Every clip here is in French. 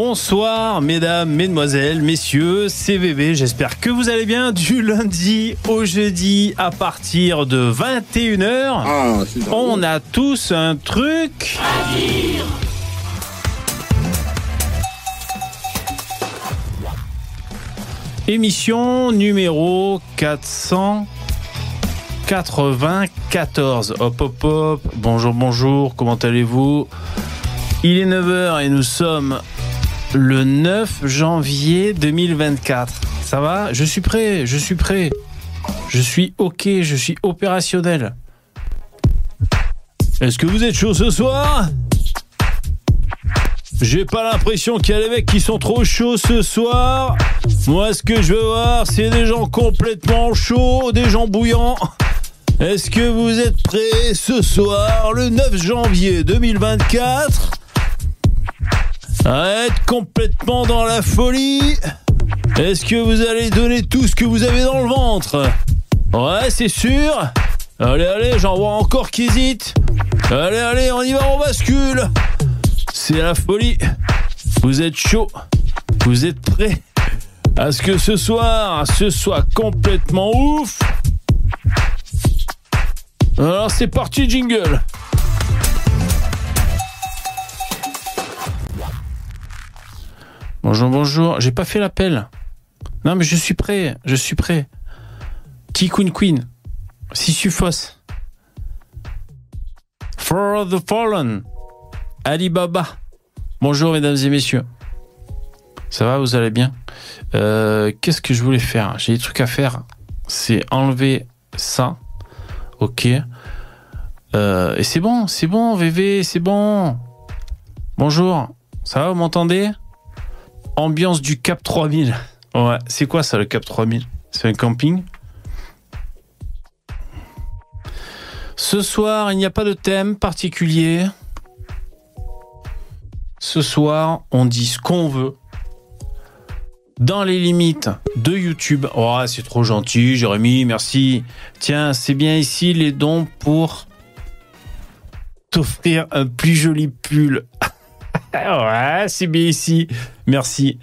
Bonsoir mesdames, mesdemoiselles, messieurs, c'est VV, j'espère que vous allez bien du lundi au jeudi à partir de 21h. Ah. On a tous un truc Émission numéro 494. Hop hop hop. Bonjour bonjour, comment allez-vous? Il est 9h et nous sommes le 9 janvier 2024. Ça va? Je suis prêt, je suis prêt. Je suis OK, je suis opérationnel. Est-ce que vous êtes chaud ce soir? J'ai pas l'impression qu'il y a des mecs qui sont trop chauds ce soir. Moi, ce que je veux voir, c'est des gens complètement chauds, des gens bouillants. Est-ce que vous êtes prêts ce soir, le 9 janvier 2024 à être complètement dans la folie Est-ce que vous allez donner tout ce que vous avez dans le ventre? Ouais, c'est sûr. Allez, allez, j'en vois encore qui hésitent. Allez, allez, on y va, on bascule. C'est la folie. Vous êtes chaud. Vous êtes prêts à ce que ce soir, ce soit complètement ouf? Alors c'est parti, jingle. Bonjour, bonjour. J'ai pas fait l'appel. Non, mais je suis prêt. Je suis prêt. T Queen. Sisyphos. For the Fallen. Alibaba. Bonjour, mesdames et messieurs. Ça va, vous allez bien? Euh, Qu'est-ce que je voulais faire? J'ai des trucs à faire. C'est enlever ça. Ok. Euh, et c'est bon, c'est bon, VV, c'est bon. Bonjour. Ça va, vous m'entendez? Ambiance du Cap 3000. Ouais, c'est quoi ça le Cap 3000 C'est un camping Ce soir, il n'y a pas de thème particulier. Ce soir, on dit ce qu'on veut. Dans les limites de YouTube. Oh, c'est trop gentil, Jérémy, merci. Tiens, c'est bien ici les dons pour t'offrir un plus joli pull. ouais, c'est bien ici. Merci.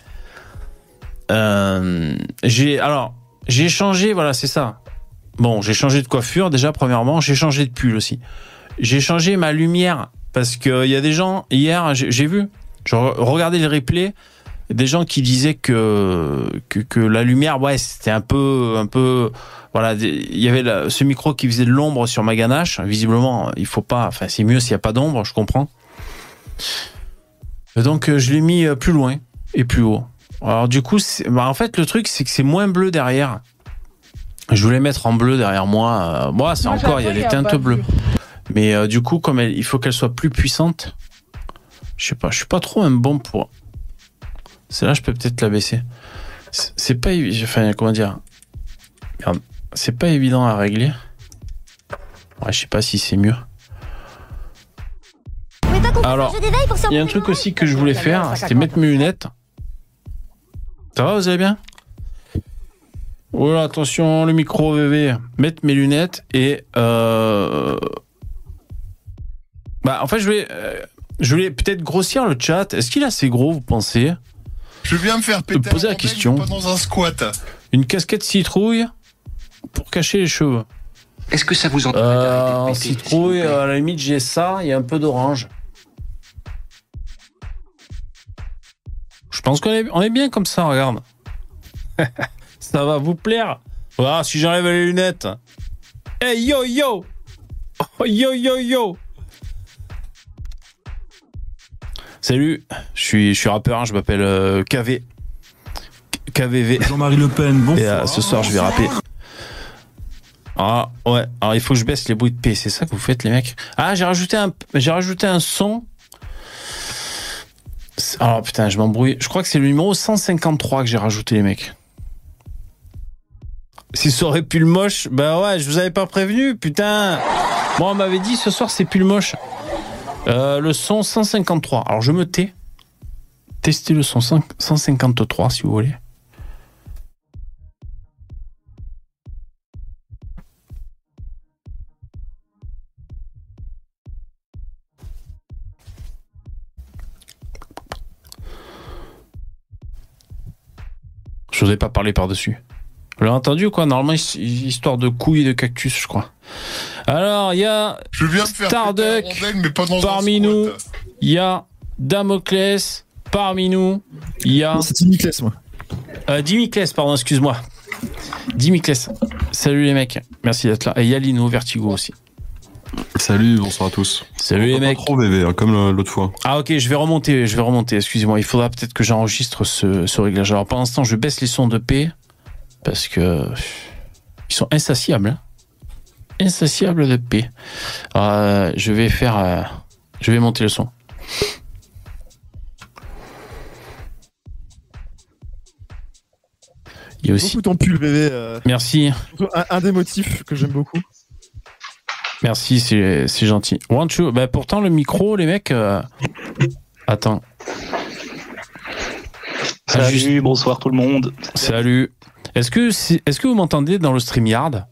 Euh, j'ai alors j'ai changé, voilà, c'est ça. Bon, j'ai changé de coiffure déjà premièrement, j'ai changé de pull aussi. J'ai changé ma lumière parce que il y a des gens hier, j'ai vu, je re- regardais le replay, des gens qui disaient que que, la lumière, ouais, c'était un peu un peu voilà, il y avait ce micro qui faisait de l'ombre sur ma ganache. Visiblement, il faut pas, enfin c'est mieux s'il y a pas d'ombre, je comprends. Donc euh, je l'ai mis euh, plus loin et plus haut. Alors du coup, c'est- bah, en fait le truc c'est que c'est moins bleu derrière. Je voulais mettre en bleu derrière moi. euh, moi, c'est encore, il y a des teintes bleues. Mais euh, du coup, comme elle, il faut qu'elle soit plus puissante. Je sais pas, je suis pas trop un bon pour. Celle-là, je peux peut-être la baisser. C'est c'est pas, enfin, comment dire. C'est pas évident à régler. Ouais, je sais pas si c'est mieux. Alors, Il y a un truc aussi que je voulais faire, c'était mettre mes lunettes. Ça va, vous allez bien? Oh là, attention, le micro VV. Mettre mes lunettes et... Euh... Bah, en fait, je voulais, euh, je voulais peut-être grossir le chat. Est-ce qu'il est assez gros, vous pensez? Je viens me faire péter. poser un la bordel, question. je suis Pas dans un squat. Une casquette citrouille pour cacher les cheveux. Est-ce que ça vous entraîne Euh, d'arrêter de en s'il vous citrouille, à la limite, j'ai ça. Il y a un peu d'orange. Pense qu'on est, on est bien comme ça, regarde. ça va vous plaire. Voilà, si j'enlève les lunettes. Hey yo yo Oh, Yo yo yo Salut, je suis, je suis rappeur, hein, je m'appelle euh, KV. KVV. Jean-Marie Le Pen, bonsoir. Et euh, ce soir, je vais rapper. Ah ouais, alors il faut que je baisse les bruits de paix, c'est ça que vous faites les mecs? Ah, j'ai rajouté un j'ai rajouté un son. Alors putain, je m'embrouille. Je crois que c'est le numéro 153 que j'ai rajouté les mecs. Si ça aurait pu le moche, bah ouais, je vous avais pas prévenu, putain. Moi, on m'avait dit ce soir c'est plus le moche. Euh, le son 153. Alors je me tais. Testez le son 5 153 si vous voulez. Je n'osais pas parler par-dessus. Vous l'avez entendu ou quoi? Normalement, his- histoire de couilles et de cactus, je crois. Alors, il y a, Je viens me faire Starduck, rondelle, parmi nous. il y a Damoclès parmi nous. Il y a C'est Nicolas, moi. euh, Dimiclès, pardon, excuse-moi. Dimiclès. Salut les mecs. Merci d'être là. Et il y a Lino Vertigo aussi. Salut, bonsoir à tous. Salut les mecs. trop bébé, hein, comme euh, l'autre fois. Ah ok, je vais remonter, je vais remonter, excusez-moi. Il faudra peut-être que j'enregistre ce, ce réglage. Alors pendant ce temps, je baisse les sons de paix parce que ils sont insatiables. hein. Insatiables de paix. Euh, je vais faire... euh, je vais monter le son. Il y a aussi... Beaucoup ton pull, bébé. euh, Merci, un des motifs que j'aime beaucoup. Merci, c'est gentil. One, two. Bah, pourtant, le micro, les mecs... euh, Attends. Ah, Salut, bonsoir tout le monde. Salut. Est-ce que, est-ce que vous m'entendez dans le StreamYard?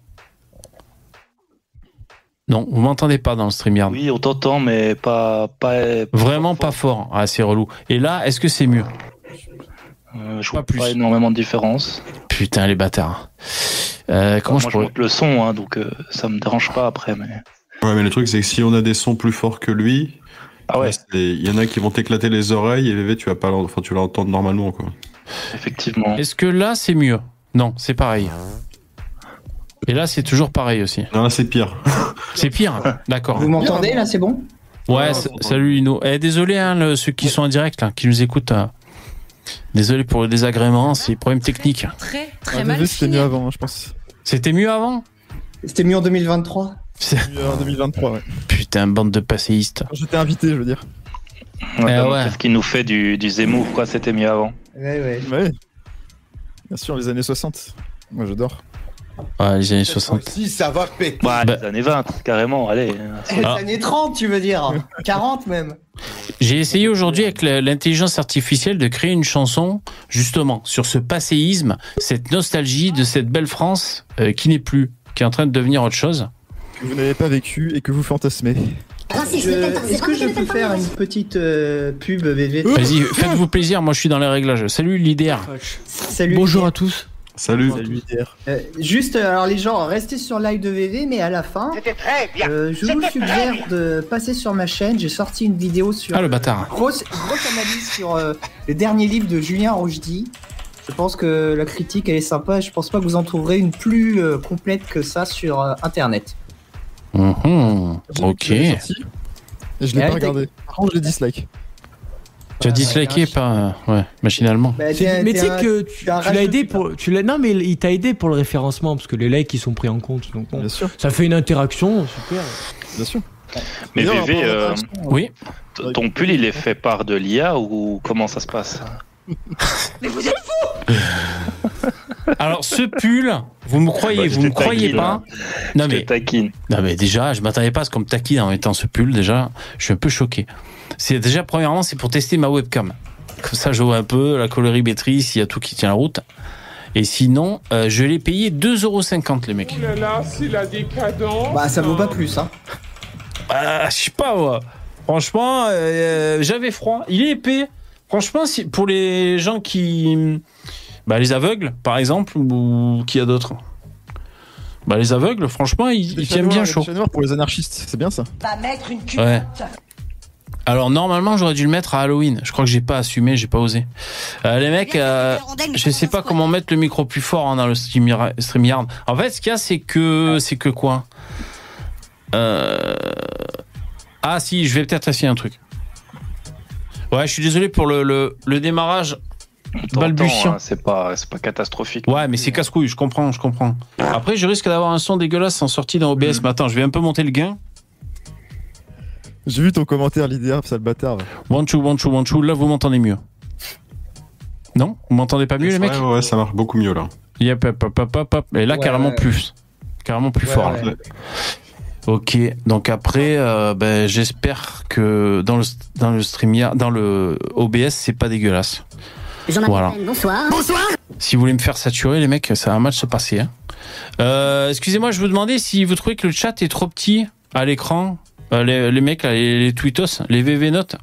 Non, vous m'entendez pas dans le StreamYard. Oui, on t'entend, mais pas, pas Vraiment pas fort. Ah, c'est relou. Et là, est-ce que c'est mieux? Euh, je Pas vois plus. pas énormément de différence. Putain, les bâtards. Euh, comment Moi, je je pourrais... monte le son, hein, donc euh, ça me dérange pas après. Mais Ouais, mais le truc, c'est que si on a des sons plus forts que lui, ah ouais, il y en a qui vont t'éclater les oreilles et bébé, tu vas pas enfin, tu vas l'entendre normalement, quoi. effectivement. Est-ce que là, c'est mieux? Non, c'est pareil. Et là, c'est toujours pareil aussi. Non, là, c'est pire. C'est pire. D'accord. Vous m'entendez là, c'est bon? Ouais, salut Lino. Eh, désolé, hein, le- ceux qui sont en direct, là, qui nous écoutent. euh, désolé pour le désagrément, c'est des problèmes techniques. Très très Un mal c'était mieux avant, je pense. C'était mieux avant? C'était mieux en 2023 C'est- Mieux en 2023, ouais. Putain, bande de passéistes. J'étais invité, je veux dire. Ouais, Eh. Qu'est-ce qui nous fait du, du Zemmour? Quoi, c'était mieux avant? Ouais, ouais. Ouais. Bien sûr, les années 60. Moi, j'adore. Ouais, les années 60. Si, ça va péter. bah, Bah- Les années 20, carrément, allez. Les Ah. années 30, tu veux dire 40 même J'ai essayé aujourd'hui avec l'intelligence artificielle de créer une chanson justement sur ce passéisme, cette nostalgie de cette belle France euh, qui n'est plus, qui est en train de devenir autre chose. Que vous n'avez pas vécu et que vous fantasmez. Est-ce que je peux faire une petite euh, pub VV Vas-y, faites-vous plaisir, moi je suis dans les réglages. Salut leader. Salut. Bonjour à tous. Salut. Salut. Euh, juste, euh, alors les gens, restez sur live de VV, mais à la fin, euh, je vous suggère de passer sur ma chaîne. J'ai sorti une vidéo sur Ah le bâtard. grosse, grosse analyse sur euh, le dernier livre de Julien Rochdy. Je pense que la critique elle est sympa. et Je pense pas que vous en trouverez une plus euh, complète que ça sur euh, internet. Mhm, J'ai Ok. je l'ai pas regardé. Par contre, je l'ai dislike. Tu as disliké pas, euh, ouais, machinalement. Bah, t'es- Mais t'es tu sais un- que tu, l'as aidé pour. Tu l'as, non, mais il t'a aidé pour le référencement parce que les likes ils sont pris en compte. Donc bon, Bien sûr, ça fait une interaction, super. bien sûr. Mais VV, euh, Oui. t- ton pull, il est fait par de l'IA ou comment ça se passe? Alors ce pull, vous me croyez, Bah, vous me croyez taquine, pas hein. Non mais taquine. Non mais déjà, je m'attendais pas à ce qu'on me taquine en mettant ce pull. Déjà, je suis un peu choqué. C'est déjà premièrement, c'est pour tester ma webcam. Comme ça, je vois un peu la colorimétrie, s'il y a tout qui tient la route. Et sinon, euh, je l'ai payé 2,50€ les mecs. Bah, ça vaut pas plus, hein. Ah, je sais pas moi. Franchement, euh, j'avais froid. Il est épais. Franchement, si, pour les gens qui, bah, les aveugles, par exemple, ou qui a d'autres. Bah, les aveugles, franchement, ils, ils tiennent bien chaud. pour les anarchistes, c'est bien ça. Ouais. Alors normalement j'aurais dû le mettre à Halloween. Je crois que j'ai pas assumé, j'ai pas osé. Euh, les mecs, euh, je sais pas comment mettre le micro plus fort hein, dans le StreamYard. StreamYard. En fait, ce qu'il y a, c'est que c'est que quoi? Euh, Ah si, je vais peut-être essayer un truc. Ouais, je suis désolé pour le, le, le démarrage. Balbutiant. hein, C'est pas, c'est pas catastrophique. Ouais, mais c'est casse-couille, je comprends, je comprends. Après, je risque d'avoir un son dégueulasse en sortie dans OBS. Mais attends, je vais un peu monter le gain. J'ai vu ton commentaire, l'IDR, sale bâtard. va. One, two, one, two, one, two. Là, vous m'entendez mieux. Non? Vous m'entendez pas mieux, les mecs? Ouais, ouais, ça marche beaucoup mieux là. Yep, hop, hop, hop, hop, hop. Et là, Ouais, carrément ouais. plus. Carrément plus Ouais, fort. là. Ok, donc après, euh, ben, j'espère que dans le, dans le StreamYard, dans le OBS, c'est pas dégueulasse. Voilà. Bonsoir. Bonsoir. Si vous voulez me faire saturer, les mecs, ça va mal se passer. hein. Euh, Excusez-moi, je vous demandais si vous trouvez que le chat est trop petit à l'écran. Euh, les, les mecs, les, les tweetos, les VV notes.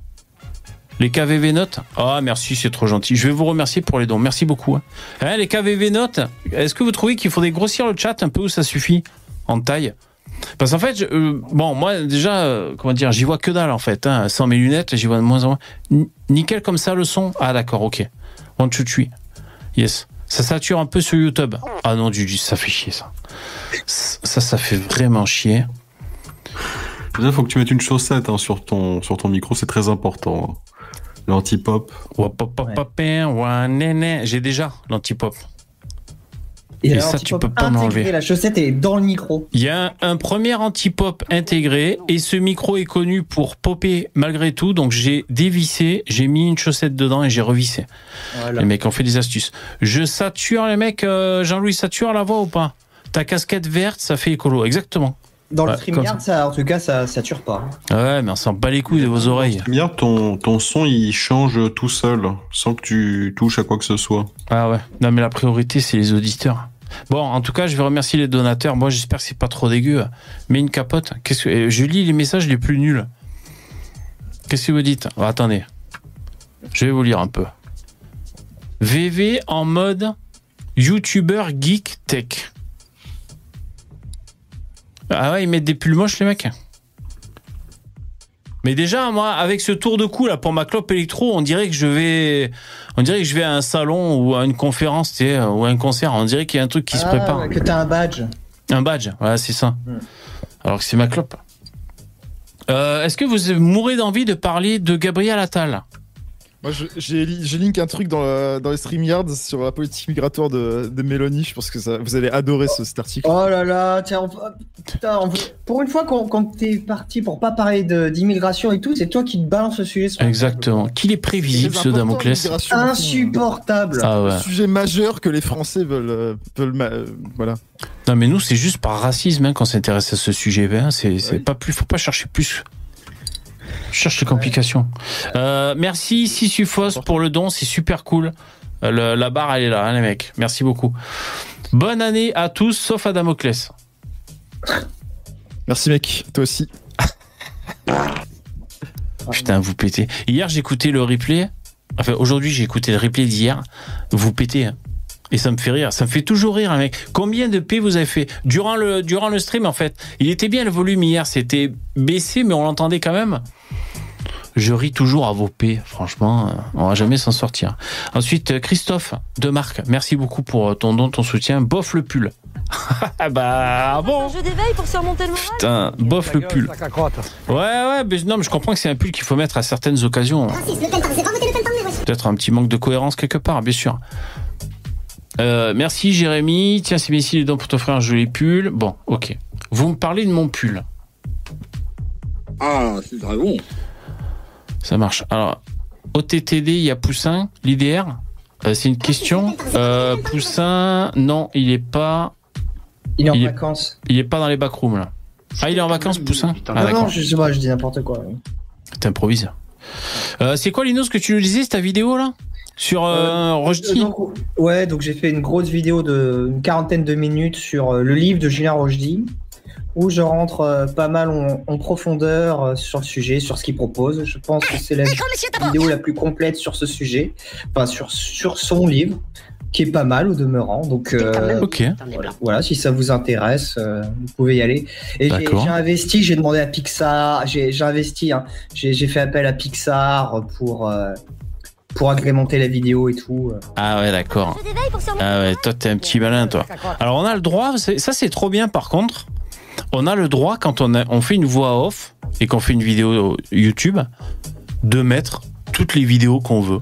Les KVV notes Ah, merci, c'est trop gentil. Je vais vous remercier pour les dons. Merci beaucoup. hein. Hein, les KVV notes, est-ce que vous trouvez qu'il faudrait grossir le chat un peu ou ça suffit en taille? Parce qu'en fait, je- euh, bon, moi déjà, euh, comment dire, j'y vois que dalle en fait. Hein. Sans mes lunettes, j'y vois de moins en moins. N- nickel comme ça le son Ah, d'accord, ok. Three. Yes. Ça sature un peu sur YouTube. Ah non, du, ça fait chier ça. Ça, ça fait vraiment chier. Il faut que tu mettes une chaussette hein, sur, ton, sur ton micro, c'est très important. hein. L'anti-pop. Né. J'ai déjà l'anti-pop. Et ça, tu peux pas m'enlever. La chaussette est dans le micro. Il y a un, un premier anti-pop intégré et ce micro est connu pour popper malgré tout. Donc j'ai dévissé, j'ai mis une chaussette dedans et j'ai revissé. Voilà. Les mecs ont fait des astuces. Je sature les mecs, euh, Jean-Louis sature la voix ou pas? Ta casquette verte, ça fait écolo, exactement. Dans le Ouais, StreamYard, ça, en tout cas, ça sature pas. Ouais, mais on s'en bat les couilles de vos oreilles. Regarde, ton, ton son, il change tout seul, sans que tu touches à quoi que ce soit. Ah ouais. Non mais la priorité c'est les auditeurs. Bon, en tout cas, je vais remercier les donateurs. Moi, j'espère que c'est pas trop dégueu. Mais une capote. Qu'est-ce que euh, je lis les messages les plus nuls. Qu'est-ce que vous dites? Oh, Attendez, je vais vous lire un peu. VV en mode YouTuber geek tech. Ah ouais, ils mettent des pulls moches les mecs. Mais déjà, moi, avec ce tour de cou là pour ma clope électro, on dirait que je vais, on dirait que je vais à un salon ou à une conférence, tu sais, ou à un concert. On dirait qu'il y a un truc qui se Ah, prépare. que t'as un badge. Un badge, voilà, c'est ça. Hmm. Alors que c'est ma clope. Euh, Est-ce que vous mourrez d'envie de parler de Gabriel Attal? Moi, j'ai li- j'ai link un truc dans, le- dans les StreamYards sur la politique migratoire de, de Mélanie. Je pense que ça, vous allez adorer ce, cet article. Oh là là, tiens, on- putain, on- pour une fois quand t'es parti pour pas parler d'immigration et tout, c'est toi qui te balances ce sujet. sur Exactement. Qu'il est prévisible ce Damoclès. Insupportable. Ah ouais. Sujet majeur que les Français veulent, euh, veulent euh, voilà. Non mais nous c'est juste par racisme hein, qu'on s'intéresse à ce sujet. Ben, c'est c'est Oui. pas plus, faut pas chercher plus. Cherche les complications. Euh, merci Sissufos pour le don, c'est super cool. Euh, le- la barre elle est là, hein, les mecs. Merci beaucoup. Bonne année à tous, sauf à Damoclès. Merci mec, toi aussi. Putain, vous pétez. Hier j'écoutais le replay. Enfin aujourd'hui j'ai écouté le replay d'hier. Vous pétez. hein. Et ça me fait rire. Ça me fait toujours rire, hein, mec. Combien de P vous avez fait? Durant le durant le stream en fait Il était bien le volume hier. C'était baissé, mais on l'entendait quand même. Je ris toujours à vos P. Franchement, euh, on va jamais s'en sortir. Ensuite, euh, Christophe de Marc. Merci beaucoup pour euh, ton don, ton soutien. Bof le pull. Ah bah bon. Un jeu d'éveil pour surmonter le moral Putain, bof le pull. Ouais, ouais, mais non, mais je comprends que c'est un pull qu'il faut mettre à certaines occasions. Peut-être un petit manque de cohérence quelque part, bien sûr. Euh, merci Jérémy. Tiens, c'est Messi les dents pour t'offrir un joli pull. Bon, ok. Vous me parlez de mon pull. Ah, c'est très bon. Ça marche. Alors, au TTD, il y a Poussin, l'IDR. Euh, c'est une question. Euh, Poussin, non, il est pas, Il est en il est- vacances. il est pas dans les backrooms là. Ah, il est en vacances, Poussin. Ah, non, je sais pas, je dis n'importe quoi. T'improvises. Euh, c'est quoi, Lino, ce que tu nous disais, c'est ta vidéo là? Sur euh, ouais, donc j'ai fait une grosse vidéo de une quarantaine de minutes sur le livre de Julien Rochdy, où je rentre euh, pas mal en, en profondeur euh, sur le sujet, sur ce qu'il propose. Je pense que c'est la vidéo la plus complète sur ce sujet, enfin sur, sur son livre, qui est pas mal au demeurant. Donc euh, voilà, si ça vous intéresse, euh, vous pouvez y aller. Et j'ai investi, j'ai demandé à Pixar, j'ai investi, hein, j'ai j'ai fait appel à Pixar pour, euh, pour agrémenter la vidéo et tout. euh. Ah ouais, d'accord. Ah ouais, toi t'es un petit malin, toi. Alors on a le droit, ça c'est trop bien par contre. On a le droit quand on, a- on fait une voix off et qu'on fait une vidéo YouTube de mettre toutes les vidéos qu'on veut.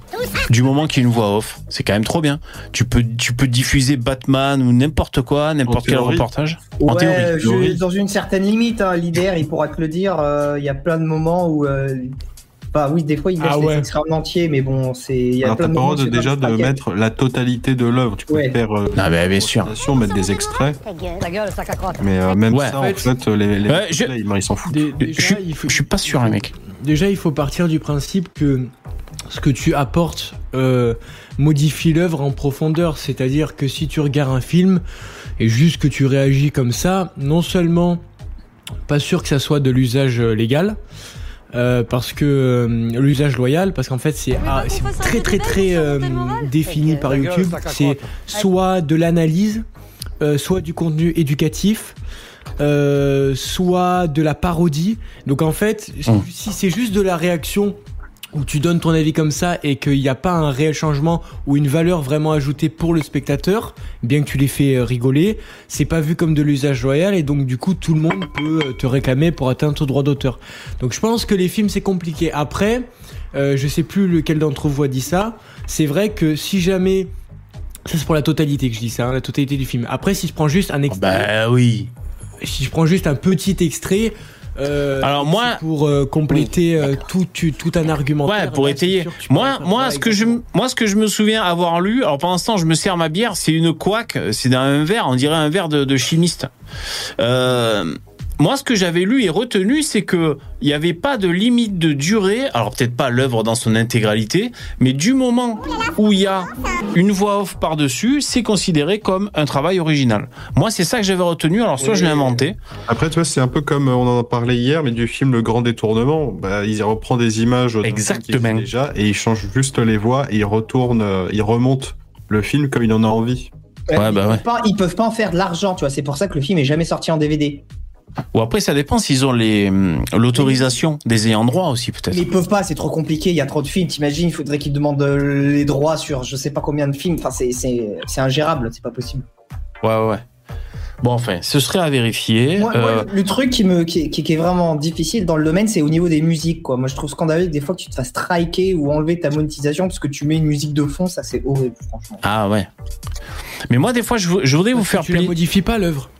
Du moment qu'il y a une voix off, c'est quand même trop bien. Tu peux, tu peux diffuser Batman ou n'importe quoi, n'importe quel théorie. reportage. En Ouais, théorie, je- théorie. dans une certaine limite, hein, l'IDR, il pourra te le dire. euh, Il y a plein de moments où. euh, Bah oui, des fois, il laisse Ah les ouais. extraits en entier, mais bon, c'est. Il y a Alors plein t'as de pas le moments. droit de, où c'est déjà de mettre la totalité de l'œuvre. Tu peux Ouais. faire euh, Ah bah, bien sûr. mettre des extraits, Ta gueule. Sac à crotte. mais euh, même Ouais. ça, En en fait, les, les Ouais, je- là, ils ils s'en foutent. Je déjà, suis, il faut- je suis pas sûr, les mecs. Déjà, il faut partir du principe que ce que tu apportes euh, modifie l'œuvre en profondeur. C'est-à-dire que si tu regardes un film et juste que tu réagis comme ça, non seulement pas sûr que ça soit de l'usage euh, légal, euh, parce que euh, l'usage loyal, parce qu'en fait c'est ah, très très très euh, défini par YouTube. C'est soit de l'analyse, euh, soit du contenu éducatif, euh, soit de la parodie. Donc en fait, Hum. si c'est juste de la réaction où tu donnes ton avis comme ça et qu'il n'y a pas un réel changement ou une valeur vraiment ajoutée pour le spectateur, bien que tu les fais euh, rigoler, c'est pas vu comme de l'usage loyal et donc du coup tout le monde peut euh, te réclamer pour atteindre ton droit d'auteur. Donc je pense que les films c'est compliqué. Après, euh, je sais plus lequel d'entre vous a dit ça. C'est vrai que si jamais ça c'est pour la totalité que je dis ça, hein, la totalité du film. Après si je prends juste un extrait, Bah oui. si je prends juste un petit extrait. Euh, Alors, moi- pour euh, compléter euh, tout, tu- tout un argumentaire. Ouais, pour là, étayer. sûr Moi, moi, ce que je, moi, ce que je me souviens avoir lu, alors pendant ce temps, je me sers ma bière, c'est une couac, c'est un verre, on dirait un verre de, de chimiste. Euh, moi, ce que j'avais lu et retenu, c'est que il n'y avait pas de limite de durée. Alors peut-être pas l'œuvre dans son intégralité, mais du moment où il y a une voix off par dessus, c'est considéré comme un travail original. Moi, c'est ça que j'avais retenu. Alors soit je l'ai inventé. Après, tu vois, c'est un peu comme on en a parlé hier, mais du film Le Grand Détournement. Bah, il reprend des images Exactement. déjà et il change juste les voix et il retourne, euh, il remonte le film comme il en a envie. Ouais, bah ils, ouais. peuvent pas, ils peuvent pas en faire de l'argent, tu vois. C'est pour ça que le film est jamais sorti en DVD. Ou après, ça dépend s'ils ont les hum, l'autorisation des ayants droit aussi peut-être. Mais ils peuvent pas, c'est trop compliqué. Il y a trop de films. T'imagines, il faudrait qu'ils demandent euh, les droits sur je sais pas combien de films. Enfin, c'est c'est c'est ingérable. C'est pas possible. Ouais, ouais, ouais. Bon, enfin, ce serait à vérifier. Moi, moi, Euh, le truc qui me qui, qui- qui est vraiment difficile dans le domaine, c'est au niveau des musiques. Quoi. Moi, je trouve scandaleux que des fois que tu te fasses striker ou enlever ta monétisation parce que tu mets une musique de fond. Ça, c'est horrible, franchement. Ah ouais. Mais moi, des fois, je, je voudrais vous Parce faire tu la plaisir. modifies pas l'œuvre.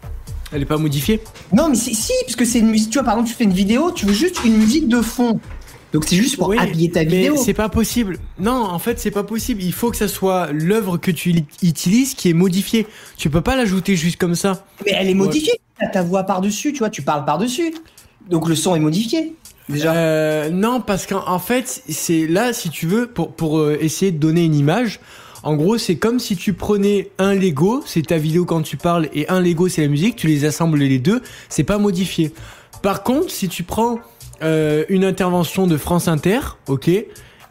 Elle est pas modifiée. Non, mais si, si, parce que c'est une musique. Tu vois, par exemple, tu fais une vidéo, tu veux juste une musique de fond. Donc c'est juste pour Oui, habiller ta Mais vidéo. c'est pas possible. Non, en fait, c'est pas possible. Il faut que ça soit l'œuvre que tu li- utilises qui est modifiée. Tu peux pas l'ajouter juste comme ça. Mais elle est modifiée. T'as ta voix par-dessus, tu vois, tu parles par-dessus. Donc le son est modifié. Déjà. Euh, non, parce qu'en en fait, c'est là, si tu veux, pour, pour euh, essayer de donner une image. En gros, c'est comme si tu prenais un Lego, c'est ta vidéo quand tu parles, et un Lego, c'est la musique, tu les assembles les deux, c'est pas modifié. Par contre, si tu prends euh, une intervention de France Inter, ok,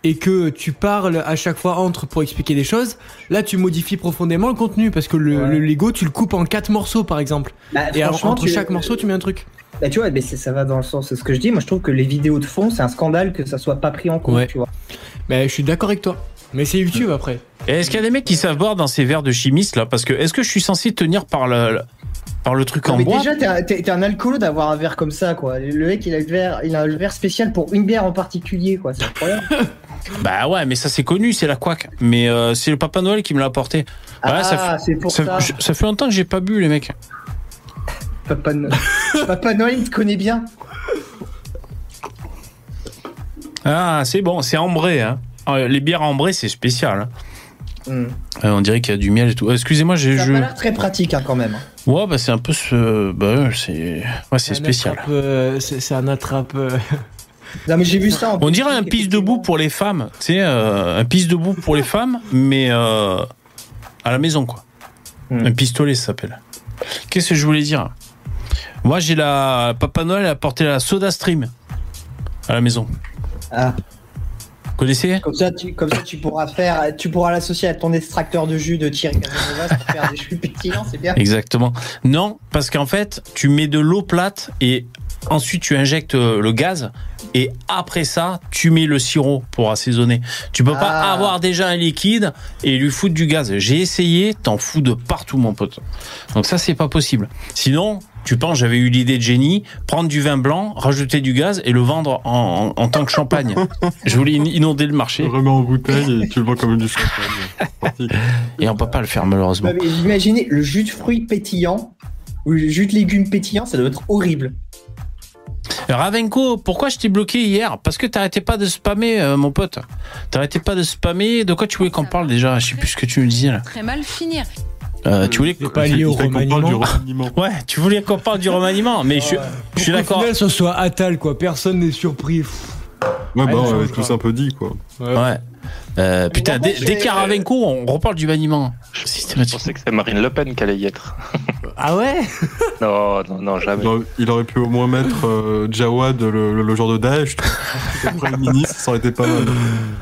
et que tu parles à chaque fois entre pour expliquer des choses, là, tu modifies profondément le contenu, parce que le, Ouais. le Lego, tu le coupes en quatre morceaux, par exemple. Bah, Et alors, entre chaque morceau, tu mets un truc. Bah, tu vois, mais ça va dans le sens de ce que je dis. Moi, je trouve que les vidéos de fond, c'est un scandale que ça soit pas pris en compte, Ouais. tu vois. Mais je suis d'accord avec toi. Mais c'est YouTube après. Et Est-ce qu'il y a des mecs qui savent boire dans ces verres de chimiste là? Parce que est-ce que je suis censé tenir par le, le- par le truc Non, en mais bois? déjà, t'es un- alcoolo d'avoir un verre comme ça, quoi. Le mec, il a le verre, il a le verre spécial pour une bière en particulier, quoi. C'est incroyable. Bah ouais, mais ça c'est connu, c'est la couac. Mais euh, c'est le Papa Noël qui me l'a apporté. Ouais, ça ah, c'est pour Ça, ça. je- ça fait longtemps que j'ai pas bu les mecs. Papa, No- Papa Noël, il te connaît bien. Ah, c'est bon, c'est ambré. Hein. Ah, Les bières ambrées, c'est spécial. hein. Hmm. Euh, on dirait qu'il y a du miel et tout. Euh, Excusez-moi, j'ai Ça a je... l'air très pratique, hein, quand même. Ouais, bah c'est un peu ce. Bah ouais, c'est. Ouais, c'est spécial. euh, c'est un attrape. euh, Non, mais j'ai vu ça. en On dirait un pisse debout pour les femmes. Tu sais, euh, un pisse debout pour les femmes, mais euh, à la maison, quoi. Hmm. Un pistolet, ça s'appelle. Qu'est-ce que je voulais dire? Moi, j'ai la. Papa Noël a apporté la Soda Stream à la maison. Ah, connaissez? Comme ça, tu, comme ça, tu pourras faire, tu pourras l'associer à ton extracteur de jus de Thierry Casanova pour faire des jus pétillants, c'est bien. Exactement. Non, parce qu'en fait, tu mets de l'eau plate et ensuite tu injectes euh, le gaz et après ça, tu mets le sirop pour assaisonner. Tu peux pas Ah. avoir déjà un liquide et lui foutre du gaz. J'ai essayé, t'en fous de partout, mon pote. Donc ça, c'est pas possible. Sinon, tu penses, j'avais eu l'idée de génie, prendre du vin blanc, rajouter du gaz et le vendre en, en- en tant que champagne. Je voulais in- inonder le Tu le marché remets en bouteille et tu le vends comme du champagne. Et on peut pas le faire malheureusement. Imaginez le jus de fruits pétillant ou le jus de légumes pétillant, ça doit être horrible. Ravenko, pourquoi je t'ai bloqué hier? Parce que t'arrêtais pas de spammer, euh, mon pote. T'arrêtais pas de spammer. De quoi tu voulais qu'on parle déjà? Je sais plus ce que tu me disais là. Très mal finir. Euh, tu voulais qu'on parle du remaniement. Ouais, tu voulais qu'on parle du remaniement, mais je, je suis d'accord. final, ce soit Atal, quoi. Personne n'est surpris. Pff. Ouais, bah, Ouais, on avait tous un peu dit, quoi. Ouais. Euh, putain, dès, dès j'ai- qu'il y a Ravenko, on reparle du maniement. Je pensais que c'était Marine Le Pen qui allait y être. Ah ouais? Non, non, non, jamais. Il aurait, il aurait pu au moins mettre euh, Jawad, le, le, le genre de Daesh. Comme Premier ministre, ça aurait été pas mal.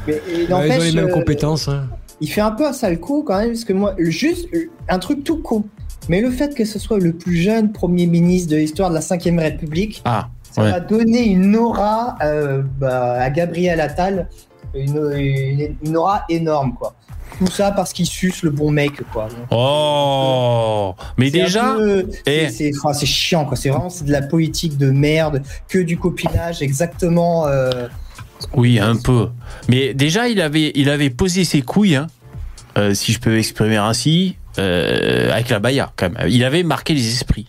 Mais et Ouais, Ils ont les mêmes euh, compétences. hein. Il fait un peu un sale coup quand même, parce que moi, juste un truc tout con. Mais le fait que ce soit le plus jeune Premier ministre de l'histoire de la Ve République, Ah, ça Ouais. va donner une aura euh, bah, à Gabriel Attal, une, une- une aura énorme, quoi. Tout ça parce qu'il suce le bon mec, quoi. Donc, Oh Mais déjà, peu- eh. c'est- enfin, chiant, quoi. C'est vraiment de la politique de merde, que du copinage, exactement. euh, oui, un peu. Mais déjà, il avait, il avait posé ses couilles, hein, euh, si je peux m'exprimer ainsi, euh, avec la Baya, quand même. Il avait marqué les esprits.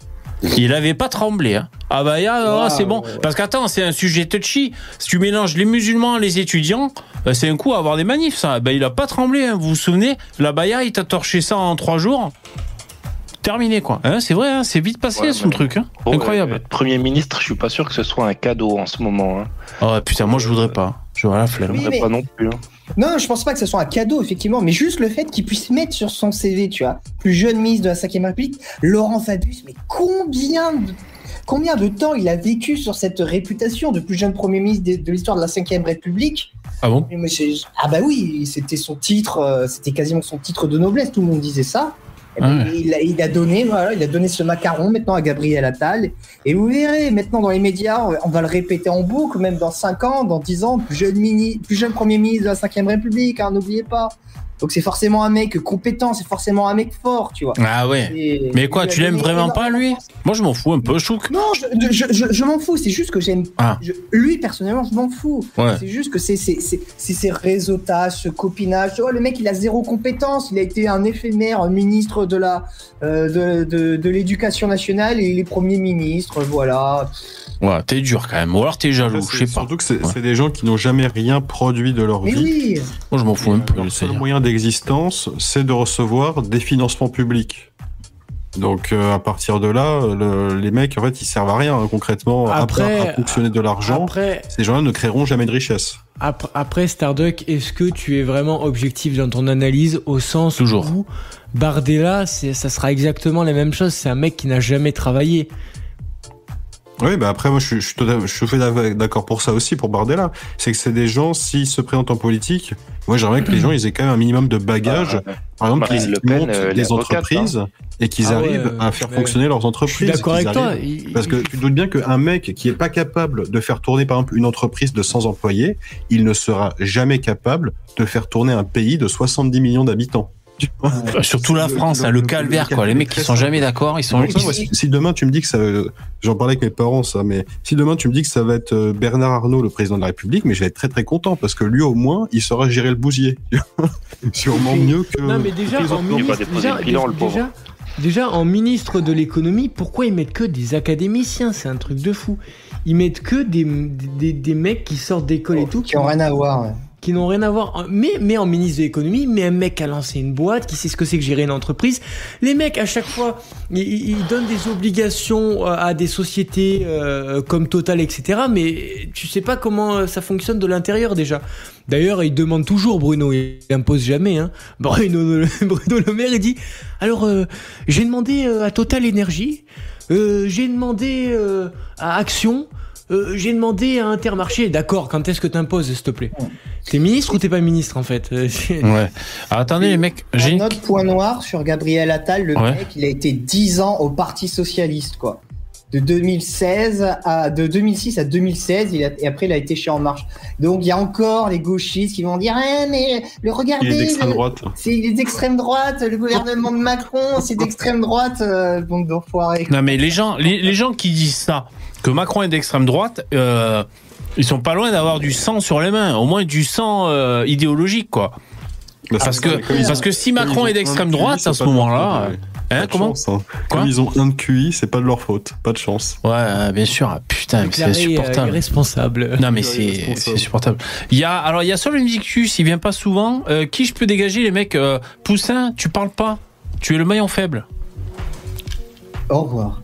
Il avait pas tremblé. Hein. Ah bah ah, Ouais, c'est bon. Parce qu'attends, c'est un sujet touchy. Si tu mélanges les musulmans, les étudiants, euh, c'est un coup à avoir des manifs. Ça. Bah, il a pas tremblé. Hein. Vous vous souvenez La Baya, il t'a torché ça en trois jours. Terminé quoi. Hein, c'est vrai, hein, c'est vite passé Ouais, son truc. Hein. Bon, Incroyable. euh, Premier ministre, je suis pas sûr que ce soit un cadeau en ce moment. Hein. Oh putain, moi je voudrais pas. Je vois la flemme. Oui, J'aimerais mais- pas non plus. hein. Non, je pense pas que ce soit un cadeau, effectivement, mais juste le fait qu'il puisse mettre sur son CV, tu vois, plus jeune ministre de la 5 République, Laurent Fabius, mais combien de, combien de temps il a vécu sur cette réputation de plus jeune Premier ministre de, de l'histoire de la 5 République? Ah bon? Ah bah oui, c'était son titre, euh, c'était quasiment son titre de noblesse, tout le monde disait ça. Et Ah ben, ouais. il, a, il a donné, voilà, il a donné ce macaron maintenant à Gabriel Attal. Et vous verrez, maintenant dans les médias, on va- on va le répéter en boucle, même dans 5 ans, dans 10 ans, plus jeune, mini, plus jeune Premier ministre de la 5ème République, hein, n'oubliez pas. Donc c'est forcément un mec compétent, c'est forcément un mec fort, tu vois. Ah ouais. Et- Mais quoi, tu l'aimes vraiment pas lui? Moi je m'en fous un peu, je trouve que- non, je, je, je, je m'en fous, c'est juste que j'aime. Ah. Lui, personnellement, je m'en fous. Ouais. C'est juste que c'est c'est- c'est- c'est ces réseautages, ce copinage. Oh, le mec, il a zéro compétence. Il a été un éphémère ministre de la euh, de, de, de l'éducation nationale et il est premier ministre. Voilà. Ouais, t'es dur quand même. Ou alors t'es jaloux, je c'est- sais pas. Surtout que c'est Ouais. des gens qui n'ont jamais rien produit de leur Mais vie. oui. Moi je m'en fous un peu. Sais seul moyen d'existence, c'est de recevoir des financements publics. Donc euh, à partir de là, le- les mecs en fait ils servent à rien hein, concrètement à Après- part à fonctionner de l'argent. Après, Ces gens-là ne créeront jamais de richesse. Après, après Starduck, est-ce que tu es vraiment objectif dans ton analyse au sens Toujours. où Bardella, ça sera exactement la même chose. C'est un mec qui n'a jamais travaillé. Oui, bah après moi je suis, je suis tout à- fait d'accord pour ça aussi pour Bardella. C'est que c'est des gens s'ils se présentent en politique. Moi j'aimerais que les gens ils aient quand même un minimum de bagage. Ah, Par exemple, Marine qu'ils montent euh, des avocate, entreprises et qu'ils Ah arrivent à faire fonctionner leurs Je entreprises. suis d'accord avec toi. Il- Parce que tu te doutes bien qu'un mec qui est pas capable de faire tourner par exemple une entreprise de 100 employés, il ne sera jamais capable de faire tourner un pays de 70 millions d'habitants. Surtout la France, hein, le calvaire quoi. Les mecs qui sont jamais d'accord, ils sont. Ça, si, si demain tu me dis que ça, j'en parlais avec mes parents ça, mais si demain tu me dis que ça va être euh, Bernard Arnault le président de la République, mais je vais être très très content parce que lui au moins il saura gérer le bousier. Sûrement mieux que. Non, mais déjà, en ministre, déjà, en ministre de l'économie, pourquoi ils mettent que des académiciens? C'est un truc de fou. Ils mettent que des, des, des mecs qui sortent d'école et tout, Qui ont rien à voir. ouais. Qui n'ont rien à voir. Mais, mais en ministre de l'économie, mais un mec qui a lancé une boîte, qui sait ce que c'est que gérer une entreprise. Les mecs, à chaque fois, ils, donnent des obligations euh, à des sociétés euh, comme Total, etc. Mais tu sais pas comment euh, ça fonctionne de l'intérieur déjà. D'ailleurs, il demande toujours, Bruno, il impose jamais. Hein. Bruno, Bruno Le Maire, il dit Alors, euh, j'ai demandé euh, à Total euh, j'ai demandé euh, à Action, euh, j'ai demandé à Intermarché. D'accord, quand est-ce que t'imposes, s'il te plaît T'es ministre ou t'es pas ministre en fait Euh, Ouais. Alors, attendez les mecs, j'ai Un une... autre point noir sur Gabriel Attal, le Ouais. mec, il a été 10 ans au Parti Socialiste, quoi. De 2016 à, de 2006 à 2016, il a- et après il a été chez En Marche. Donc il y a encore les gauchistes qui vont dire, eh, mais le regardez, Il est d'extrême droite. c'est d'extrême droite, le gouvernement de Macron, c'est d'extrême droite, euh, bande d'enfoirés. Non mais les gens, les, les gens qui disent ça, que Macron est d'extrême droite, euh, ils sont pas loin d'avoir du sang sur les mains, au moins du sang euh, idéologique quoi. Bah, Parce que ça, parce que si Macron est d'extrême droite c'est à pas ce moment-là, hein, Pas de comment chance, hein. Comme ils ont un de QI, c'est pas de leur faute. Pas de chance. Ouais, bien sûr. Ah, Putain, mais c'est euh, insupportable. irresponsable. Non mais c'est insupportable. Il y a alors il y a seul Invictus, il vient pas souvent. Euh, qui je peux dégager les mecs euh, Poussin, tu parles pas. Tu es le maillon faible. Au revoir.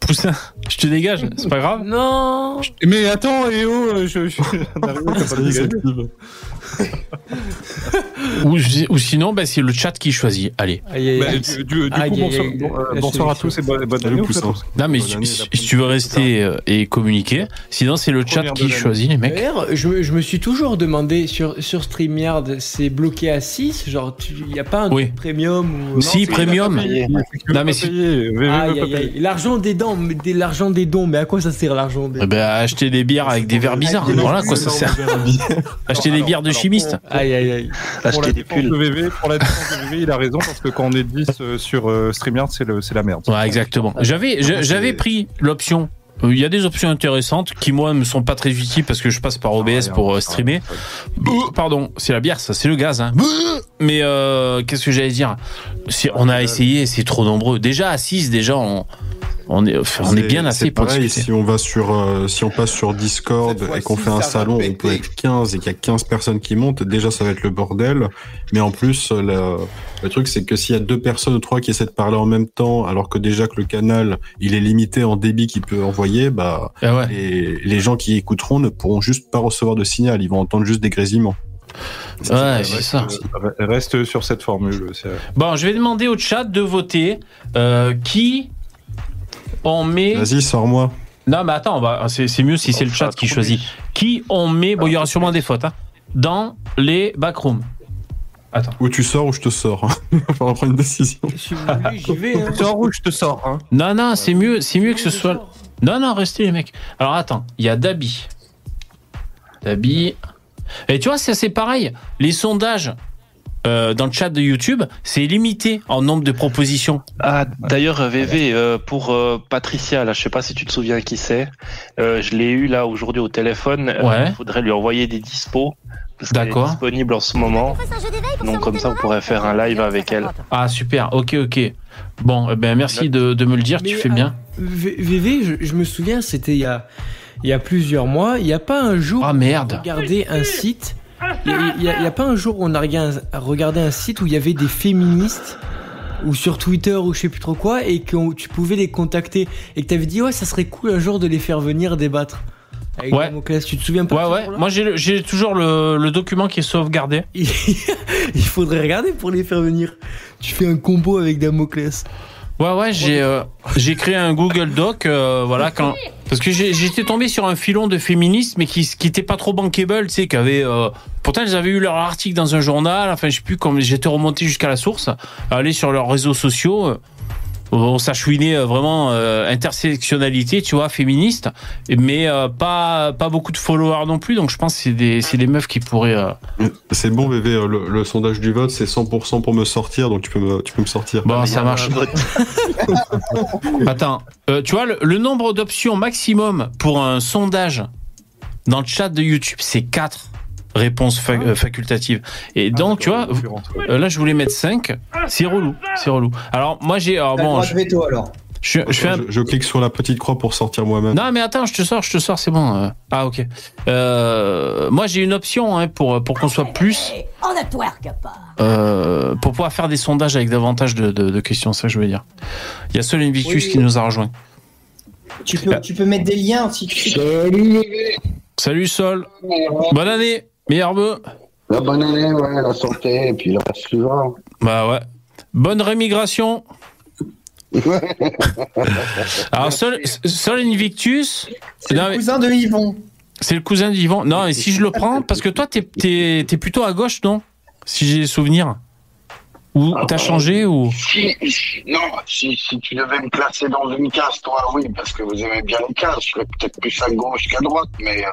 Poussin, je te dégage, c'est pas grave. Non Mais attends, je, je... Ça y est, dégagé. ça active. ou, ou sinon, bah, c'est le chat qui choisit. Allez. Aïe, aïe, Bah, aïe. du, du- du Aïe, coup, aïe, bonsoir, euh, à tous et bonne, année. Poussin. Non, mais si, tu veux rester euh, et communiquer, sinon c'est le chat qui choisit, les mecs. D'ailleurs, je, me- je me suis toujours demandé sur, sur StreamYard, c'est bloqué à 6 Genre, il n'y a pas un Oui. truc premium ou... Si, premium. Non, mais si-. L'argent des dons, mais des- l'argent des dons, mais à quoi ça sert l'argent des Eh ben, acheter des bières avec des verres bizarres. Voilà quoi ça sert. Acheter des Alors, bières de chimistes. Aïe, aïe, aïe. Pour la Acheter des défense pulls. de VV, pour la défense de VV, il a raison parce que quand on est 10 euh, sur euh, StreamYard, c'est le- c'est la merde. Ouais, exactement. J'avais, pris l'option. Il y a des options intéressantes qui moi me sont pas très utiles parce que je passe par OBS pour euh, streamer. Pardon, c'est la bière, ça, c'est le gaz. Hein. Mais euh, qu'est-ce que j'allais dire? On a essayé, c'est trop nombreux. Déjà à 6, déjà on, on est, enfin, on est C'est- bien assez c'est pour pareil, discuter. si on va sur, euh, si on passe sur Discord et qu'on fait un salon, on peut être 15 et qu'il y a 15 personnes qui montent, déjà ça va être le bordel. Mais en plus, le, truc c'est que s'il y a deux personnes ou trois qui essaient de parler en même temps, alors que déjà que le canal, il est limité en débit qu'il peut envoyer, bah, Ah ouais. les, les gens qui écouteront ne pourront juste pas recevoir de signal, ils vont entendre juste des grésillements. Ouais, c'est ça. Reste sur cette formule. c'est- Bon, je vais demander au chat de voter euh, qui on met. Vas-y, sors-moi. Non, mais attends, on va- c'est c'est mieux si c'est le chat qui choisit. Qui on met, bon, il y aura sûrement des fautes, hein, dans les backrooms. Attends. Ou tu sors ou je te sors. Il va falloir prendre une décision. Si vous voulez, j'y vais. Hein. Sors ou je te sors. Hein. Non, non, c'est mieux, c'est mieux que ce soit. Non, non, restez les mecs. Alors attends, il y a Dabi. Dabi. Et tu vois, c'est c'est pareil. Les sondages euh, dans le chat de YouTube, c'est limité en nombre de propositions. Ah, d'ailleurs, VV, euh, pour euh, Patricia, là, je sais pas si tu te souviens qui c'est. Euh, je l'ai eu là aujourd'hui au téléphone. Euh, Ouais. Il faudrait lui envoyer des dispos. D'accord. disponible en ce moment. Donc comme ça, vous pourrez faire un live avec elle. Ah super, ok, ok. Bon, eh ben merci de, de me le dire, tu fais bien. V- VV, je, je me souviens, c'était il y a, il y a plusieurs mois. Il n'y a pas un jour Ah on merde. regardé un site. Il n'y a, pas un jour où on a regardé un, site où il y avait des féministes ou sur Twitter ou je sais plus trop quoi et que tu pouvais les contacter et que tu avais dit ouais ça serait cool un jour de les faire venir débattre. Avec Ouais. Damoclès. tu te souviens pas Ouais, ouais. Moi, j'ai toujours le, le document qui est sauvegardé. il faudrait regarder pour les faire venir. Tu fais un combo avec Damoclès. Ouais, ouais, j'ai euh, j'ai créé un Google Doc, euh, voilà, quand parce que j'étais tombé sur un filon de féministes, mais qui qui pas trop bankable, tu sais, qui euh, pourtant ils avaient eu leur article dans un journal, enfin je sais plus j'étais remonté jusqu'à la source, aller sur leurs réseaux sociaux. On s'achouinait euh, vraiment euh, intersectionnalité, tu vois, féministe, mais euh, pas pas beaucoup de followers non plus, donc je pense que c'est des c'est des meufs qui pourraient. euh, C'est bon, bébé, le, le sondage du vote, c'est 100% pour me sortir, donc tu peux me, tu peux me sortir. Bon, ça marche. Vote. Attends, euh, tu vois, le, le nombre d'options maximum pour un sondage dans le chat de YouTube, c'est 4 réponses fa- euh, facultatives. Et donc, tu vois, euh, là, je voulais mettre 5. C'est relou, c'est relou. Alors, moi, j'ai... alors, bon, je, veto alors. je, je fais un... je, je clique sur la petite croix pour sortir moi-même. Non, mais attends, je te sors, je te sors, c'est bon. euh. Ah, ok. Euh, moi, j'ai une option hein, pour, pour qu'on soit plus... Euh, pour pouvoir faire des sondages avec davantage de, de, de questions, c'est ça que je veux dire. Il y a seul Invictus Oui. qui nous a rejoint. Tu peux, tu peux mettre des liens si tu Salut Sol, bonne année, meilleur vœu. La bonne année, ouais, la santé, et puis le reste suivant. Bah ouais. Bonne rémigration. Alors Sol, Sol Invictus, C'est le mais- cousin de Yvon. c'est le cousin d'Yvan. Non, et si je le prends, parce que toi t'es t'es t'es plutôt à gauche, non? Si j'ai souvenir. Ou Ah, t'as bah, changé ou Si, non, si, si tu devais me classer dans une case, toi, oui, parce que vous aimez bien les cases, je serais peut-être plus à gauche qu'à droite, mais, euh,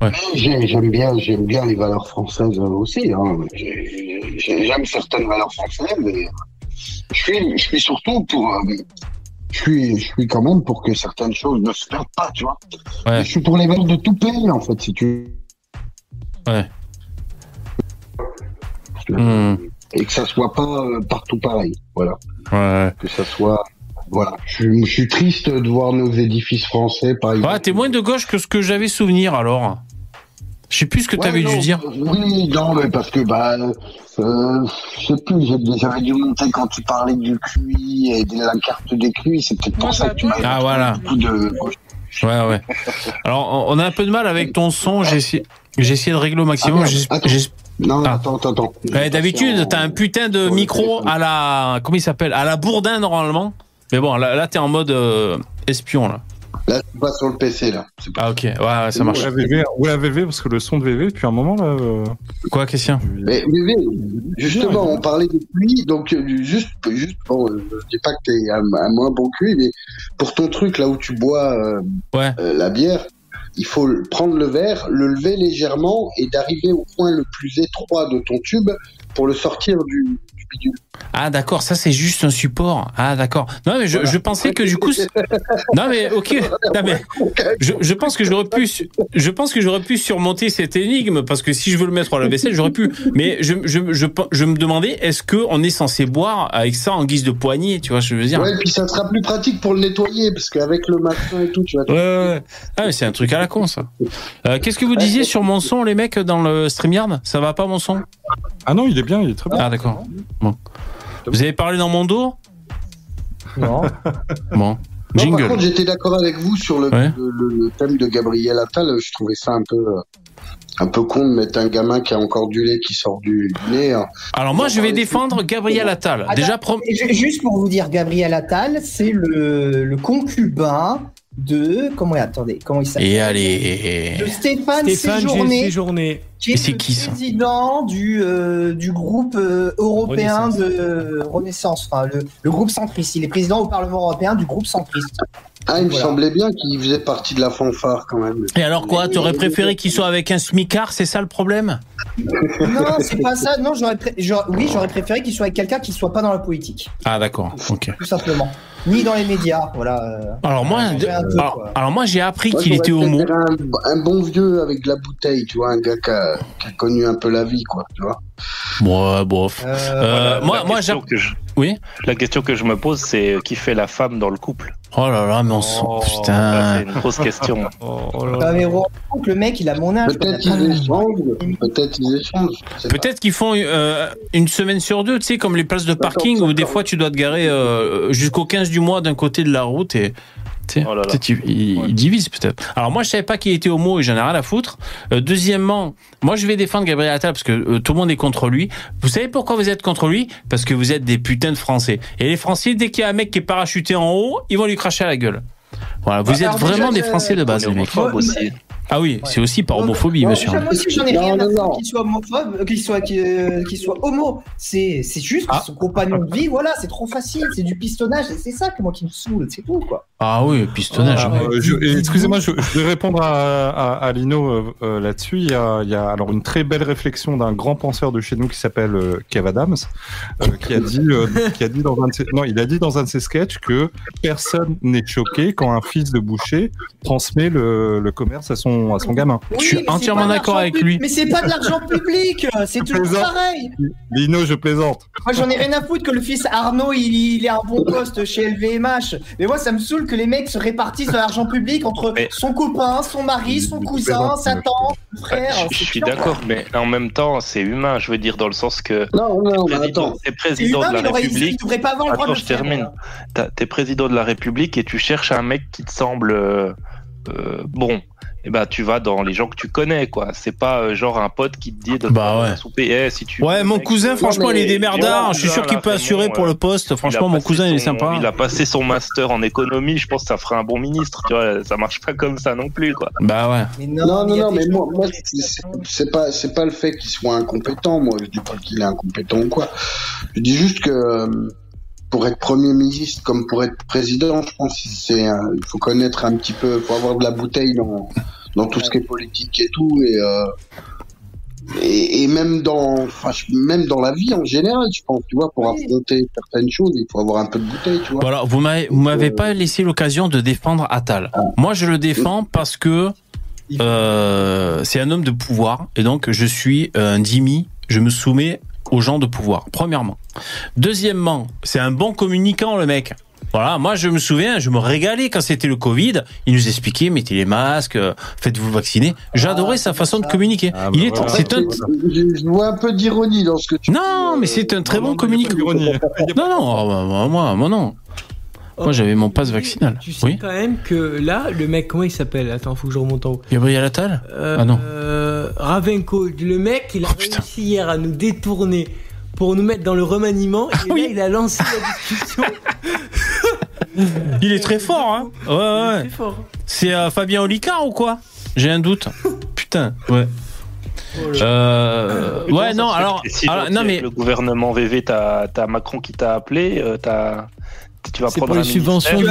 Ouais. j'ai- j'aime bien, j'aime bien les valeurs françaises aussi. Hein. J'ai- j'ai- J'aime certaines valeurs françaises. Je suis, je suis surtout pour, euh, je suis, je suis quand même pour que certaines choses ne se perdent pas, tu vois. Ouais. Je suis pour les valeurs de tout pays, en fait, si tu. Ouais. Hmm. Et que ça soit pas euh, partout pareil, voilà. Ouais. que ça soit. Voilà. Je, suis- je suis triste de voir nos édifices français, par exemple. Ouais, t'es moins de gauche que ce que j'avais souvenir alors. Je sais plus ce que Ouais, t'avais non, dû dire. Oui, non, mais parce que, bah, euh, je sais plus, j'avais dû monter quand tu parlais du QI et de la carte des QI, c'est peut-être pour ça que tu m'as Ah voilà. beaucoup de. Ouais, ouais. Alors, on a un peu de mal avec ton son. J'ai essayé, de régler au maximum. Ah, Non, Ah. attends, attends. Ouais, D'habitude, t'as un putain de micro à la. Comment il s'appelle À la Bourdin, normalement. Mais bon, là, là t'es en mode euh, espion, là. Là, c'est pas sur le PC, là. Pas... Ah, ok. Ouais, ouais, ça marche. Ou la VV, ou la VV, parce que le son de VV, depuis un moment, là. euh, Quoi, Christian? Mais, mais, justement, on parlait de pluie, donc euh, juste, juste bon, euh, je dis pas que t'es un, un moins bon QI, mais pour ton truc, là où tu bois euh, Ouais. euh, la bière, il faut prendre le verre, le lever légèrement et d'arriver au point le plus étroit de ton tube pour le sortir du bidule. Ah, d'accord, ça, c'est juste un support. Ah, d'accord. Non, mais je, je pensais que du coup. Non, mais ok. Non, mais je, je pense que j'aurais pu. Je pense que j'aurais pu surmonter cette énigme parce que si je veux le mettre à la vaisselle, j'aurais pu. Mais je, je, je, je me demandais, est-ce qu'on est censé boire avec ça en guise de poignée Tu vois, ce que je veux dire? Ouais, et puis ça sera plus pratique pour le nettoyer, parce qu'avec le machin et tout, tu vas... Ouais, ouais, ouais. Ah, mais c'est un truc à la con, ça. Euh, Qu'est-ce que vous disiez sur mon son, les mecs, dans le StreamYard? Ça va pas, mon son? Ah non, il est bien, il est très bien. Ah, d'accord. Bon. Vous avez parlé dans mon dos Non. Bon. Non, par contre, j'étais d'accord avec vous sur le, Ouais. le, le- le thème de Gabriel Attal. Je trouvais ça un peu, euh, un peu con de mettre un gamin qui a encore du lait qui sort du, nez. hein. Alors, moi, je vais défendre Gabriel Attal. Attends, Déjà, prom- juste pour vous dire, Gabriel Attal, c'est le, le concubin de. Comment attendez, comment il s'appelle? Et allez. De Stéphane, Stéphane Séjourné, Séjourné. qui Et est, c'est le qui, ça? président du, euh, du groupe euh, européen de Renaissance, enfin le, le groupe centriste. Il est président au Parlement européen du groupe centriste. Ah, il me Voilà. semblait bien qu'il faisait partie de la fanfare quand même. Et alors quoi T'aurais préféré qu'il soit avec un smicard, c'est ça le problème? Non, c'est pas ça. Non, j'aurais pré- j'aurais- oui, j'aurais préféré qu'il soit avec quelqu'un qui soit pas dans la politique, Ah d'accord, ok. tout simplement. Ni dans les médias, voilà. euh. Alors moi, peu, alors, moi j'ai appris qu'il était homo. Un, un bon vieux avec de la bouteille, tu vois, un gars qui a, qui a connu un peu la vie, quoi, tu vois. Ouais, bof. Euh, Euh, moi, moi, question j'ai. que je- Oui? La question que je me pose, c'est qui fait la femme dans le couple? Oh là là, mais on. Oh, Putain. C'est une grosse question. Ah, mais vraiment, le mec, il a mon âge. Peut-être quoi. ils échangent, peut-être ils échangent. Peut-être qu'ils font euh, une semaine sur deux, tu sais, comme les places de parking où des fois tu dois te garer euh, jusqu'au 15 du mois d'un côté de la route et. tu sais, Oh là ils divisent peut-être. Alors moi je savais pas qu'il était homo et j'en ai rien à foutre. Euh, deuxièmement, moi je vais défendre Gabriel Attal parce que euh, tout le monde est contre lui. Vous savez pourquoi vous êtes contre lui? Parce que vous êtes des putains de Français. Et les Français, dès qu'il y a un mec qui est parachuté en haut, ils vont lui cracher à la gueule. Voilà, vous Bah, êtes alors vraiment déjà, des Français de On base, Ah oui, c'est aussi par homophobie, monsieur. moi aussi, j'en ai Non, rien à non, non. foutre qu'il soit homophobe, euh, qu'il soit, qu'il euh, homo. C'est c'est juste Ah. son compagnon de vie, voilà, c'est trop facile, c'est du pistonnage, et c'est ça que moi qui me saoule, c'est tout, quoi. Ah oui, pistonnage. Ah, ouais. Euh, Excusez-moi, je, je vais répondre à, à, à Lino euh, euh, là-dessus. Il y a, il y a alors une très belle réflexion d'un grand penseur de chez nous qui s'appelle euh, Kev Adams, euh, qui a dit, qui a dit dans un de ses, non, il a dit dans un de ses sketchs que personne n'est choqué quand un fils de boucher transmet le, le commerce à son à son gamin. Je suis entièrement d'accord avec pub- lui. Mais c'est pas de l'argent public, c'est toujours plaisante. pareil. Lino, je plaisante. Moi, j'en ai rien à foutre que le fils Arnaud, il, il ait un bon poste chez LVMH. Mais moi, ça me saoule que les mecs se répartissent de l'argent public entre Mais- son copain, son mari, son cousin, sa tante, son frère. je, suis d'accord, mais en même temps, c'est humain. Je veux dire, dans le sens que Non, non, mais président, attends. t'es président humain, de la aurait- République. devrait pas avoir le droit Attends, de je faire, termine. T'es président de la République et tu cherches un mec qui te semble euh, euh, bon. Et ben, tu vas dans les gens que tu connais, quoi. C'est pas euh, genre un pote qui te dit de Bah te ouais. souper. Eh, si tu Ouais, mon cousin, euh, franchement, mais- il est démerdard. Je suis sûr qu'il peut assurer pour le poste. Il a Franchement, mon cousin, il est sympa. Il a passé son master en économie. Je pense que ça ferait un bon ministre. Tu vois, ça marche pas comme ça non plus, quoi. Bah ouais. Mais Non, non, non, mais moi, moi c'est- pas, c'est pas le fait qu'il soit incompétent. Moi, je dis pas qu'il est incompétent ou quoi. Je dis juste que euh, pour être premier ministre comme pour être président, je pense c'est, il faut connaître un petit peu, il faut avoir de la bouteille dans, dans tout ce qui est politique et tout et. Euh, et, et même dans, même dans la vie en général, je pense, tu vois, pour Oui. affronter certaines choses, il faut avoir un peu de bouteille, tu vois. Voilà, vous m'avez, vous m'avez pas laissé l'occasion de défendre Attal. Moi, je le défends parce que euh, c'est un homme de pouvoir et donc je suis un dhimmi. Je me soumets aux gens de pouvoir. Premièrement. Deuxièmement, c'est un bon communicant le mec. Voilà, moi je me souviens, je me régalais quand c'était le Covid. Il nous expliquait, mettez les masques, euh, faites-vous vacciner. J'adorais sa façon de communiquer. Ah, bah Il est, voilà. c'est un, je, vois un peu d'ironie dans ce que tu non, dis, mais euh, c'est un très bon Non, communicant. Non, non, oh, bah, moi, moi, moi, non. Moi, j'avais mon passe vaccinal. Tu sais Oui. quand même que là, le mec, comment il s'appelle? Attends, faut que je remonte en haut. Gabriel Attal? Euh, Ah non. euh, Ravenko, le mec, il a réussi hier à nous détourner pour nous mettre dans le remaniement. Et là, il a lancé la discussion. Il est très fort, hein Ouais, ouais. C'est euh, Fabien Olicard ou quoi? J'ai un doute. Putain, ouais. Oh Euh, ouais, non, alors, non, mais Le gouvernement VV, t'as t'as Macron qui t'a appelé, euh, t'as- tu vas C'est prendre pour un les subventions. Tu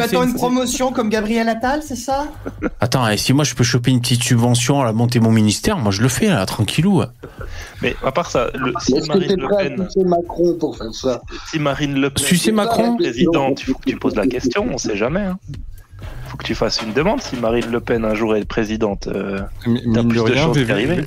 attends, tu une promotion comme Gabriel Attal, c'est ça? Attends, si moi je peux choper une petite subvention à la monter mon ministère, moi je le fais là, tranquillou. Mais à part ça, le, si Est-ce que Marine t'es Le prêt à Pen, pousser Macron pour faire ça? Si Marine Le Pen Sucer est Macron présidente, il faut que tu poses la question, on sait jamais. Hein. Faut que tu fasses une demande si Marine Le Pen un jour est présidente. euh, Mine plus de, rien, chances d'y VV, arriver.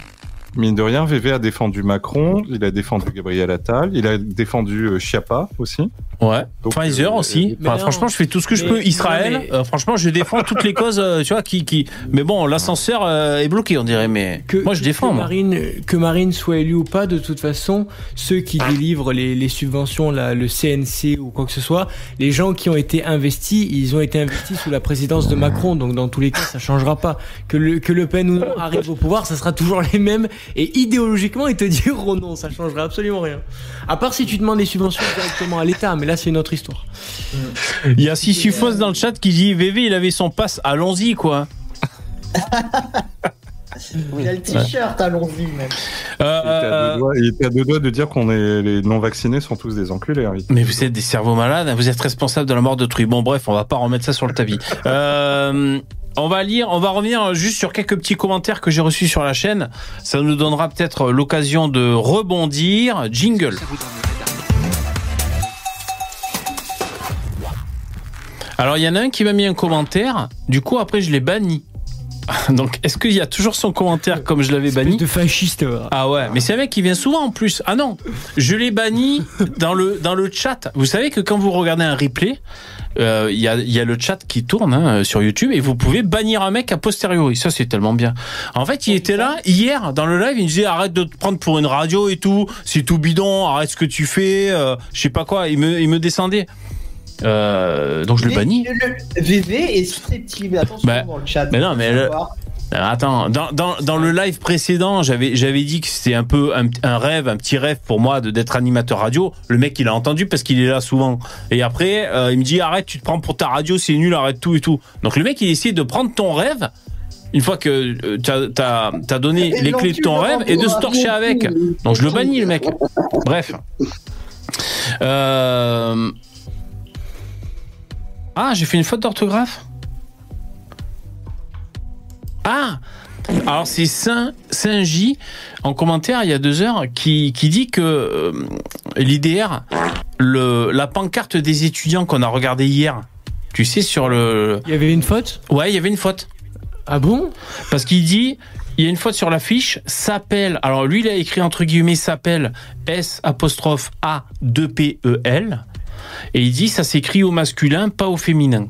Mine de rien, VV a défendu Macron, il a défendu Gabriel Attal, il a défendu euh, Chiappa aussi. Ouais. Donc, Pfizer euh, aussi. Enfin, non. franchement, je fais tout ce que je peux. Israël, mais- euh, franchement, je défends toutes les causes, euh, tu vois, qui, qui. Mais bon, l'ascenseur euh, est bloqué, on dirait. Mais Que, moi, je défends. que moi. Marine, que Marine soit élue ou pas, de toute façon, ceux qui délivrent les, les subventions, là, le CNC ou quoi que ce soit, les gens qui ont été investis, ils ont été investis sous la présidence de Macron. Donc, dans tous les cas, ça changera pas. Que le, que Le Pen ou non arrive au pouvoir, ça sera toujours les mêmes. Et idéologiquement, ils te diront non, ça changera absolument rien. À part si tu demandes les subventions directement à l'État, mais là, c'est une autre histoire. Il y a Sisyphos dans le chat qui dit VV, il avait son passe, allons-y, quoi. Il a le t-shirt, allons-y même. Euh, Il, était à euh, deux doigts, il était à deux doigts de dire qu'on est les non vaccinés sont tous des enculés. hein. Mais vous êtes des cerveaux malades, hein, vous êtes responsable de la mort d'autrui. Bon, bref, on va pas remettre ça sur le tapis. Euh, on va lire, on va revenir juste sur quelques petits commentaires que j'ai reçus sur la chaîne. Ça nous donnera peut-être l'occasion de rebondir. Jingle. Alors, il y en a un qui m'a mis un commentaire. Du coup, après, je l'ai banni. Donc, est-ce qu'il y a toujours son commentaire comme je l'avais banni de fasciste. voilà. ah ouais, mais c'est un mec qui vient souvent en plus. Ah non, je l'ai banni dans le, dans le chat. Vous savez que quand vous regardez un replay, euh, il y, a, y a le chat qui tourne hein, sur YouTube et vous pouvez bannir un mec a posteriori. Ça, c'est tellement bien. En fait, il était là hier dans le live, il me disait arrête de te prendre pour une radio et tout, c'est tout bidon, arrête ce que tu fais, euh, je sais pas quoi. Il me, il me descendait. Euh, donc je le bannis. Le VV est susceptible, attention Bah, dans le chat. mais non, mais le- Attends, dans, dans, dans le live précédent, j'avais j'avais dit que c'était un peu un, un rêve, un petit rêve pour moi de d'être animateur radio. Le mec, il a entendu parce qu'il est là souvent. Et après, euh, il me dit arrête, tu te prends pour ta radio, c'est nul, arrête tout et tout. Donc le mec, il essaie de prendre ton rêve. Une fois que euh, t'as t'as t'as donné Et les clés de ton rêve et de se torcher avec. Donc je le bannis le mec. Bref. Euh... Ah, j'ai fait une faute d'orthographe. Ah alors c'est Saint Saint J en commentaire il y a deux heures qui, qui dit que euh, l'IDR le la pancarte des étudiants qu'on a regardé hier tu sais sur le Il y avait une faute? Ouais il y avait une faute Ah bon? Parce qu'il dit il y a une faute sur l'affiche s'appelle alors lui il a écrit entre guillemets s'appelle S apostrophe A 2 P E L et il dit ça s'écrit au masculin pas au féminin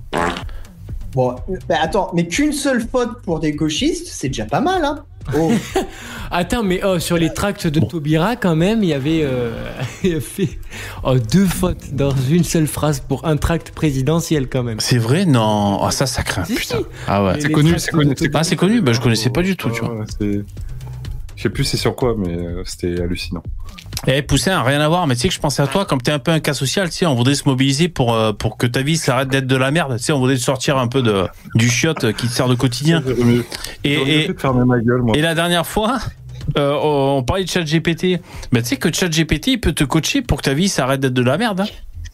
Bon, bah attends, mais qu'une seule faute pour des gauchistes, c'est déjà pas mal, hein. Oh, Attends, mais oh, sur les tracts de Taubira, quand même, il y avait euh, il oh, deux fautes dans une seule phrase pour un tract présidentiel, quand même. c'est vrai? Non ah ça ça craint Si, putain si. ah ouais Les- C'est connu, c'est connu. Ah, c'est connu Bah, je connaissais pas du tout, tu vois. Je sais plus c'est sur quoi, mais euh, c'était hallucinant. Eh, Poussin, rien à voir, mais tu sais que je pensais à toi, comme t'es un peu un cas social, tu sais, on voudrait se mobiliser pour, euh, pour que ta vie s'arrête d'être de la merde, tu sais, on voudrait sortir un peu de, du chiotte qui te sert de quotidien. Et, j'aurais mieux et, fait de fermer ma gueule, moi. et la dernière fois, euh, on parlait de ChatGPT. Mais tu sais que ChatGPT, il peut te coacher pour que ta vie s'arrête d'être de la merde. hein.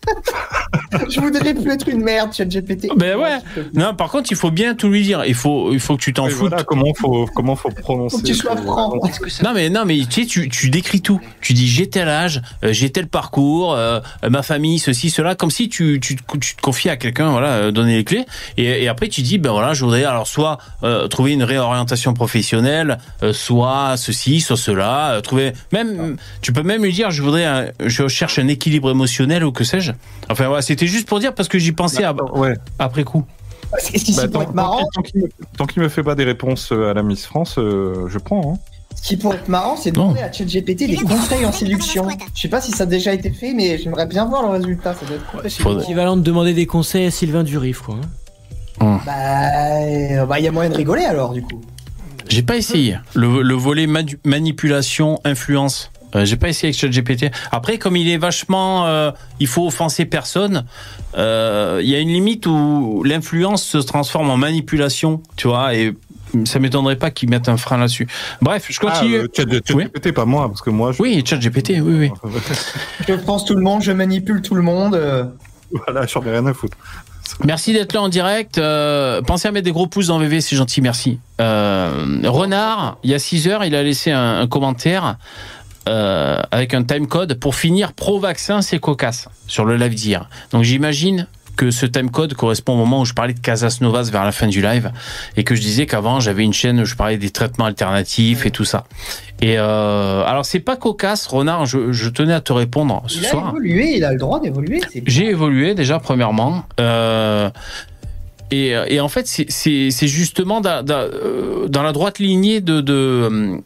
je voudrais plus être une merde, ChatGPT. Ben ouais. Non, par contre, il faut bien tout lui dire. Il faut, il faut que tu t'en foutes. voilà comment faut comment faut prononcer. Faut que tu sois ce- franc. Non mais non mais tu sais tu, tu décris tout. Tu dis j'ai tel âge, euh, j'ai tel parcours, euh, ma famille ceci cela comme si tu tu, te- tu te confies à quelqu'un voilà euh, donner les clés et, et après tu dis ben voilà je voudrais alors soit euh, trouver une réorientation professionnelle, euh, soit ceci soit cela, euh, trouver même tu peux même lui dire je voudrais un- je cherche un équilibre émotionnel ou que sais-je. Enfin voilà c'était juste pour dire parce que j'y pensais à- Ouais. après coup. Est-ce qui Bah, pourrait tant être marrant, tant qu'il qu'il me fait pas des réponses euh, à la Miss France, euh, je prends. Hein. ce qui pourrait être marrant, c'est de demander à ChatGPT des conseils en séduction. Je sais pas si ça a déjà été fait, mais j'aimerais bien voir le résultat. Ça doit être complètement- Faudrait- Équivalent de demander des conseils à Sylvain Durif, quoi. hein. Bah, euh, bah, il y a moyen de rigoler alors, du coup. J'ai pas essayé. Le, le volet manipulation, influence. Euh, j'ai pas essayé avec ChatGPT. Après, comme il est vachement, euh, il faut offenser personne. euh, Il y a une limite où l'influence se transforme en manipulation, tu vois. Et ça m'étonnerait pas qu'ils mettent un frein là-dessus. Bref, je continue. Ah, euh, Chat- ChatGPT, pas moi, parce que moi. Je... Oui, ChatGPT, oui, oui. Je pense tout le monde, je manipule tout le monde. Voilà, j'en ai rien à foutre. Merci d'être là en direct. Euh, pensez à mettre des gros pouces dans VV, c'est gentil, merci. Euh, Renard, il y a 6 heures, il a laissé un, un commentaire euh, avec un timecode. Pour finir, pro-vaccin, c'est cocasse sur le live d'hier. Donc j'imagine que ce timecode correspond au moment où je parlais de Casas Novas vers la fin du live et que je disais qu'avant j'avais une chaîne où je parlais des traitements alternatifs et tout ça. Et euh, alors c'est pas cocasse, Renard, je, je tenais à te répondre ce Il a soir. évolué, il a le droit d'évoluer. J'ai évolué déjà premièrement. Euh, et, et en fait, c'est- justement dans, euh, dans la droite lignée de, de, euh,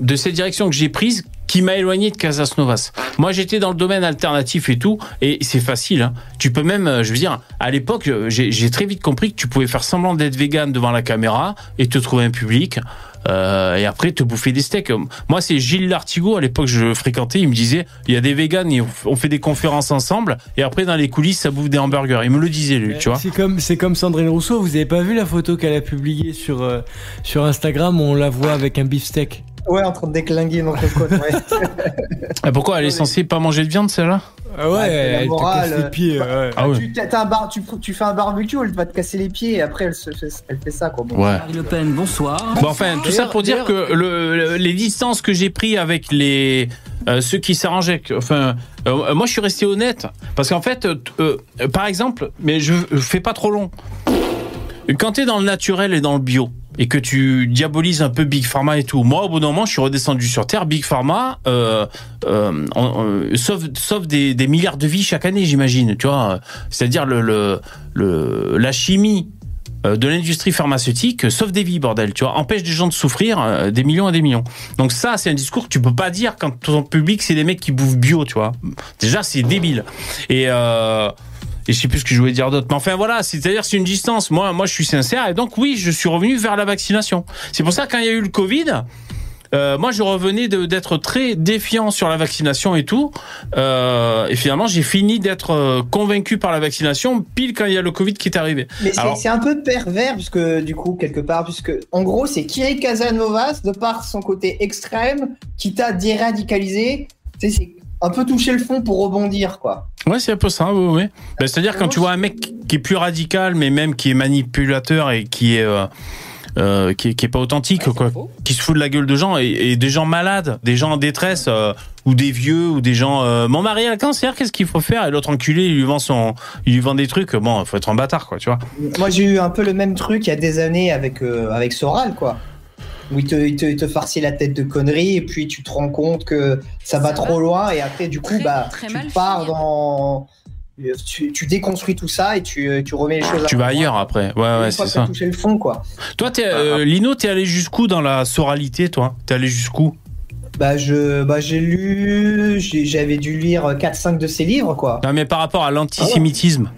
de cette direction que j'ai prise qui m'a éloigné de Casas Novas. Moi, j'étais dans le domaine alternatif et tout, et c'est facile. hein. Tu peux même, euh, je veux dire, à l'époque, euh, j'ai j'ai très vite compris que tu pouvais faire semblant d'être vegan devant la caméra et te trouver un public. Euh, et après te bouffer des steaks. Moi, c'est Gilles Lartigot, à l'époque je fréquentais, il me disait, il y a des on- on fait des conférences ensemble, et après dans les coulisses, ça bouffe des hamburgers. Il me le disait, lui, tu vois. C'est comme, c'est comme Sandrine Rousseau, vous avez pas vu la photo qu'elle a publiée sur, euh, sur Instagram où on la voit avec un beefsteak? Ouais, en train de déclinguer une entrecôte. Ouais. Ah, pourquoi elle est censée pas manger de viande, celle-là? Ah ouais, Ouais, elle te casse les pieds. ouais. Ah ouais. tu, t'as un bar, tu, tu fais un barbecue, elle va te casser les pieds et après elle, se fait, elle fait ça. Quoi. Bon. Ouais. Marie Le Pen, bonsoir. Bon, enfin, tout ça pour dire que le, le- les distances que j'ai pris avec les euh, ceux qui s'arrangeaient, enfin, euh, moi je suis resté honnête parce qu'en fait, euh, euh, par exemple, mais je, je fais pas trop long. Quand t'es dans le naturel et dans le bio et que tu diabolises un peu Big Pharma et tout, moi au bout d'un moment je suis redescendu sur terre. Big Pharma euh, euh, on- sauve, des, des milliards de vies chaque année, j'imagine. Tu vois, c'est-à-dire le, le, le la chimie euh, de l'industrie pharmaceutique euh, sauve des vies, bordel, tu vois, empêche des gens de souffrir euh, des millions et des millions. Donc ça, c'est un discours que tu peux pas dire quand ton public, c'est des mecs qui bouffent bio, tu vois. Déjà, c'est débile. Et, euh, et je sais plus ce que je voulais dire d'autre. Mais enfin, voilà, c'est-à-dire, c'est une distance. Moi, moi, je suis sincère. Et donc, oui, je suis revenu vers la vaccination. C'est pour ça, quand il y a eu le Covid, euh, moi, je revenais d'être très défiant sur la vaccination et tout. Euh, et finalement, j'ai fini d'être euh, convaincu par la vaccination pile quand il y a le Covid qui est arrivé. Mais c'est un peu pervers, puisque du coup, quelque part, puisque en gros, c'est Kiri Casanovas, de par son côté extrême, qui t'a déradicalisé. C'est un peu toucher le fond pour rebondir, quoi. Ouais, c'est un peu ça, oui, oui. Ben, C'est-à-dire quand tu vois un mec qui est plus radical, mais même qui est manipulateur et qui est, euh, euh, qui est, qui est pas authentique, quoi, qui se fout de la gueule de gens et, et des gens malades, des gens en détresse, euh, ou des vieux, ou des gens. euh, Mon mari a le cancer, qu'est-ce qu'il faut faire? Et l'autre enculé, il lui vend son, il lui vend des trucs. Bon, faut être un bâtard, quoi, tu vois. Moi, j'ai eu un peu le même truc il y a des années avec, avec Soral, quoi. Où il te, il, te, il te farcit la tête de conneries, et puis tu te rends compte que ça va trop loin, et après, du coup, bah, tu pars dans. Tu, tu déconstruis tout ça et tu, tu remets les choses à Tu vas ailleurs après. Ouais, ouais, c'est ça. touché le fond, quoi. Toi, t'es, euh, Lino, t'es allé jusqu'où dans la soralité, toi? T'es allé jusqu'où? Bah, je, bah, j'ai lu, j'avais dû lire 4-5 de ses livres, quoi. Non, mais par rapport à l'antisémitisme.